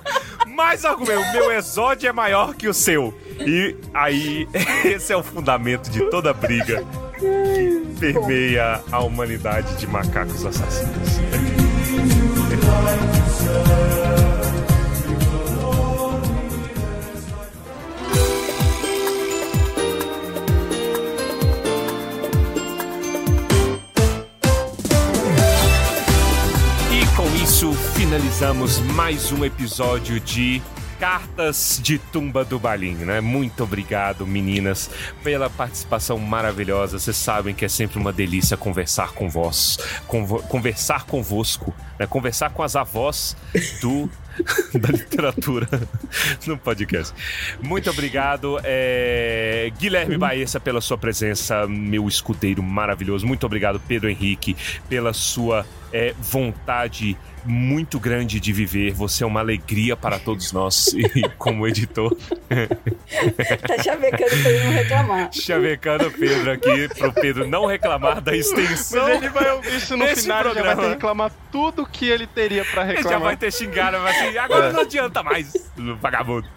mais argumento. Meu exódio é maior que o seu. E aí, esse é o fundamento de toda briga que permeia a humanidade de macacos assassinos. Finalizamos mais um episódio de Cartas de Tumba do Balim, né? Muito obrigado, meninas, pela participação maravilhosa. Vocês sabem que é sempre uma delícia conversar com vós, convo- conversar convosco, né? Conversar com as avós do da literatura no podcast. Muito obrigado, é, Guilherme Baessa, pela sua presença, meu escudeiro maravilhoso. Muito obrigado, Pedro Henrique, pela sua é, vontade muito grande de viver. Você é uma alegria para todos nós, e como editor. Tá chavecando pra ele não reclamar. Chavecando o Pedro aqui, pro Pedro não reclamar da extensão. Mas ele vai ouvir isso no final, ele já vai ter programa. que reclamar tudo que ele teria pra Ele reclamar. já vai ter xingado, vai assim, agora não adianta mais, vagabundo.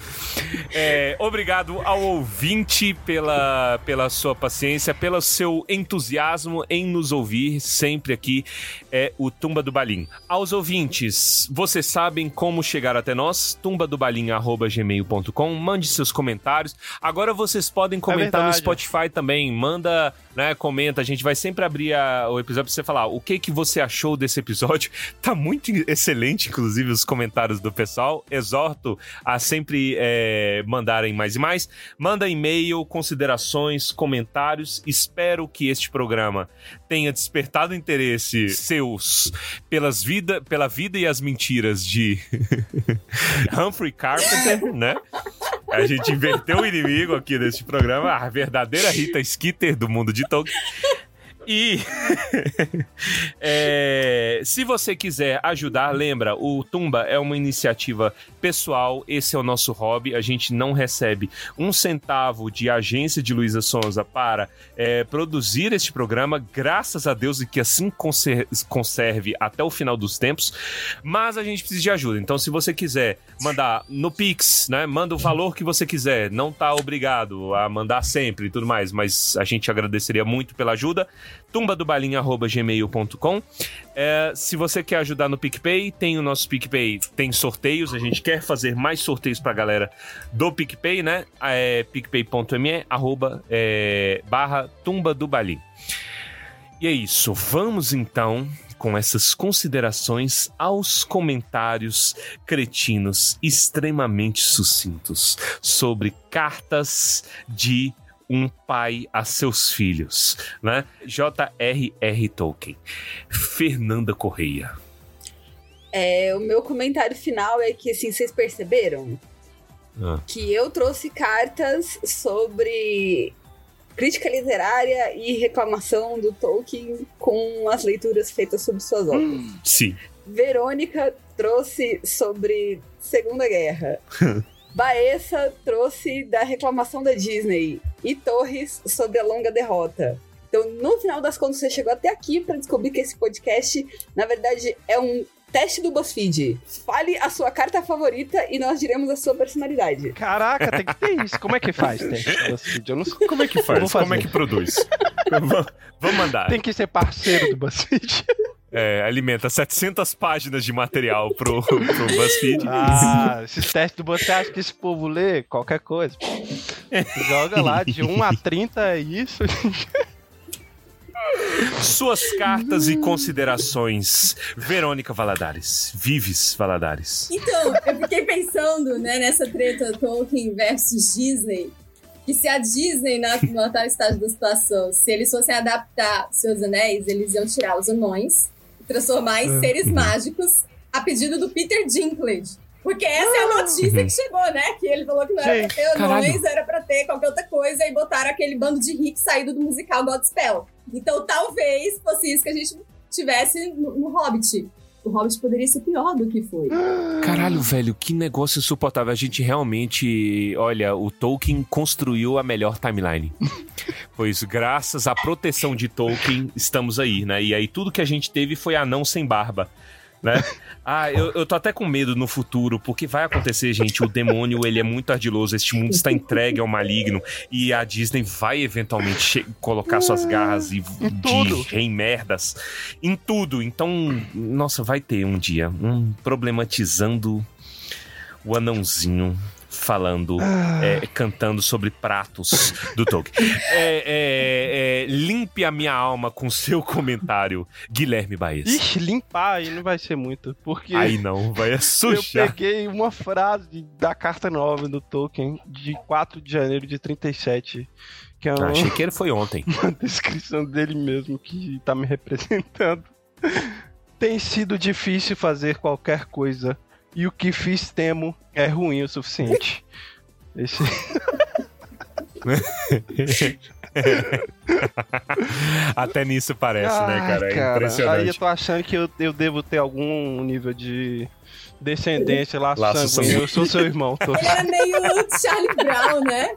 É, obrigado ao ouvinte pela, pela sua paciência, pelo seu entusiasmo em nos ouvir sempre aqui, é o Tumba do Balim. Aos ouvintes, vocês sabem como chegar até nós, tumbadobalim.gmail.com, mande seus comentários. Agora vocês podem comentar no verdade. Spotify também, manda, né, comenta, a gente vai sempre abrir a- o episódio pra você falar o que que você achou desse episódio. Tá muito excelente, inclusive, os comentários do pessoal. Exorto a sempre é, mandarem mais e mais. Manda e-mail, considerações, comentários. Espero que este programa tenha despertado interesse seus pelas vida, pela vida e as mentiras de Humphrey Carpenter, né? A gente inverteu o inimigo aqui neste programa, a verdadeira Rita Skeeter do mundo de Tolkien. E é, se você quiser ajudar, lembra, o Tumba é uma iniciativa pessoal, esse é o nosso hobby, a gente não recebe um centavo de agência de Luísa Sonza para é, produzir este programa, graças a Deus e que assim conser- conserve até o final dos tempos, mas a gente precisa de ajuda, então se você quiser mandar no Pix, né, manda o valor que você quiser, não tá obrigado a mandar sempre e tudo mais, mas a gente agradeceria muito pela ajuda, tumbadobalinha.gmail.com é, se você quer ajudar no PicPay, tem o nosso PicPay, tem sorteios, a gente quer fazer mais sorteios pra galera do PicPay, né? É picpay.me arroba é, barra tumba do Balim. E é isso, vamos então com essas considerações aos comentários cretinos extremamente sucintos sobre cartas de um pai a seus filhos, né? J.R.R. Tolkien. Fernanda Correia. É, o meu comentário final é que, assim, vocês perceberam Ah. que eu trouxe cartas sobre crítica literária e reclamação do Tolkien com as leituras feitas sobre suas obras. Sim. Verônica trouxe sobre Segunda Guerra. Baessa trouxe da reclamação da Disney. E Torres sobre a longa derrota. Então, no final das contas, você chegou até aqui para descobrir que esse podcast, na verdade, é um teste do BuzzFeed. Fale a sua carta favorita e nós diremos a sua personalidade. Caraca, tem que ter isso. Como é que faz, teste do BuzzFeed? Eu não sei. Como é que faz? Como é que produz? Va- Vamos mandar. Tem que ser parceiro do BuzzFeed. É, alimenta 700 páginas de material pro, pro BuzzFeed. Ah, esses testes do BuzzFeed, você acha que esse povo lê qualquer coisa? Joga lá, de 1 a 30 é isso. Suas cartas e considerações, Verônica Valadares. Vives Valadares. Então, eu fiquei pensando, né, nessa treta Tolkien versus Disney, que se a Disney, na, no atual estágio da situação, se eles fossem adaptar Seus Anéis, eles iam tirar os anões, transformar em seres mágicos, a pedido do Peter Dinklage. Porque essa é a notícia que chegou, né? Que ele falou que não era pra ter anões, era pra ter qualquer outra coisa, e botaram aquele bando de rico saído do musical Godspell. Então talvez fosse isso que a gente tivesse no, no Hobbit. O Hobbit poderia ser pior do que foi. Caralho, velho, que negócio insuportável. A gente realmente, olha, o Tolkien construiu a melhor timeline. pois graças à proteção de Tolkien, estamos aí, né? E aí tudo que a gente teve foi anão sem barba. Né? Ah, eu, eu tô até com medo no futuro, porque vai acontecer, gente. O demônio, ele é muito ardiloso. Este mundo está entregue ao maligno. E a Disney vai eventualmente colocar suas garras e tudo. de em merdas em tudo. Então, nossa, vai ter um dia um problematizando o anãozinho falando, é, cantando sobre pratos do Tolkien. É, é, é, limpe a minha alma com seu comentário, Guilherme Baez. Ixi, limpar aí não vai ser muito, porque Aí não, vai eu sujar. peguei uma frase da carta nova do Tolkien de 4 de janeiro de 37, que é Ah, uma, achei que ele foi ontem. uma descrição dele mesmo que tá me representando. Tem sido difícil fazer qualquer coisa, e o que fiz temo é ruim o suficiente. Esse... Até nisso parece, né, cara? É Aí eu impressionante. tô achando que eu, eu devo ter algum nível de descendência, laço, Laço sanguíneo. Eu sou seu irmão. Tô... Ele era meio Charlie Brown, né?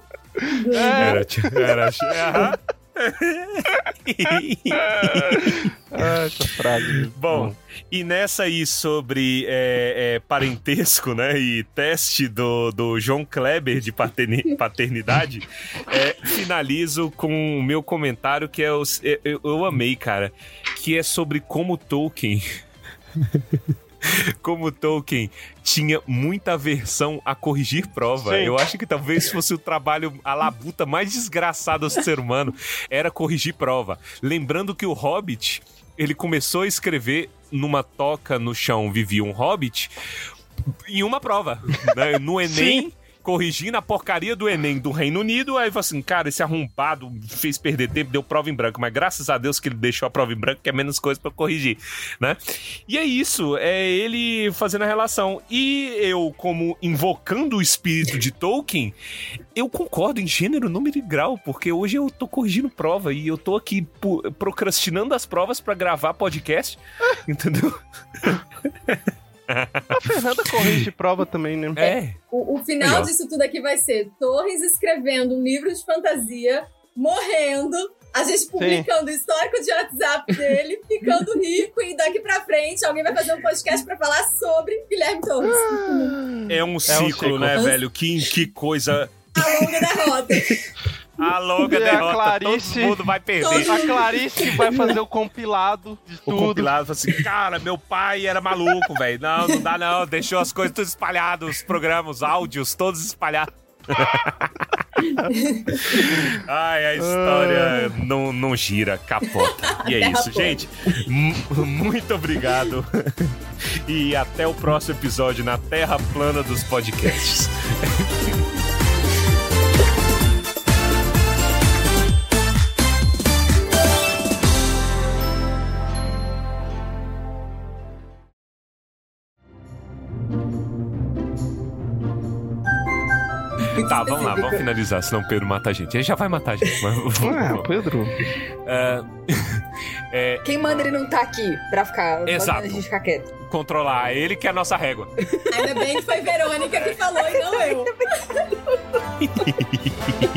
Do- Era, era. Ah, essa frase. Bom, e nessa aí sobre é, é, parentesco, né, e teste do, do João Kleber de paterni- paternidade, é, finalizo com o meu comentário que é os, eu, eu- eu amei, cara, que é sobre como Tolkien como Tolkien tinha muita aversão a corrigir prova. Sim. Eu acho que talvez fosse o trabalho, a labuta mais desgraçada do ser humano, era corrigir prova. Lembrando que o Hobbit, ele começou a escrever numa toca no chão vivia um Hobbit em uma prova, né? No Enem. Corrigindo a porcaria do Enem do Reino Unido, aí falou assim: cara, esse arrombado fez perder tempo, deu prova em branco, mas graças a Deus que ele deixou a prova em branco, que é menos coisa pra corrigir, né? E é isso, é ele fazendo a relação. E eu, como invocando o espírito de Tolkien, eu concordo em gênero, número e grau, porque hoje eu tô corrigindo prova e eu tô aqui procrastinando as provas pra gravar podcast, entendeu? A Fernanda corrige prova também, né? É. O, o final Legal. disso tudo aqui vai ser Torres escrevendo um livro de fantasia, morrendo, a gente publicando o histórico de WhatsApp dele, ficando rico, e daqui pra frente alguém vai fazer um podcast pra falar sobre Guilherme Torres. É um ciclo, ciclo. né, velho? Que, que coisa. A longa derrota. A longa E a derrota, Clarice- todo mundo vai perder. A Clarice vai fazer o compilado de O tudo. compilado fala assim, cara, meu pai era maluco, velho. Não, não dá não. Deixou as coisas todas espalhadas, os programas, os áudios, todos espalhados. Ai, a história não, não gira, capota. E é isso, gente. Muito obrigado. E até o próximo episódio na Terra Plana dos Podcasts. Tá, vamos lá, vamos finalizar, senão o Pedro mata a gente. Ele já vai matar a gente, mas vamos. Ah. Pedro. É, é, Quem manda ele não tá aqui pra ficar. Exato. a gente ficar quieto. controlar ele que é a nossa régua. Ainda bem que foi Verônica que falou e não eu.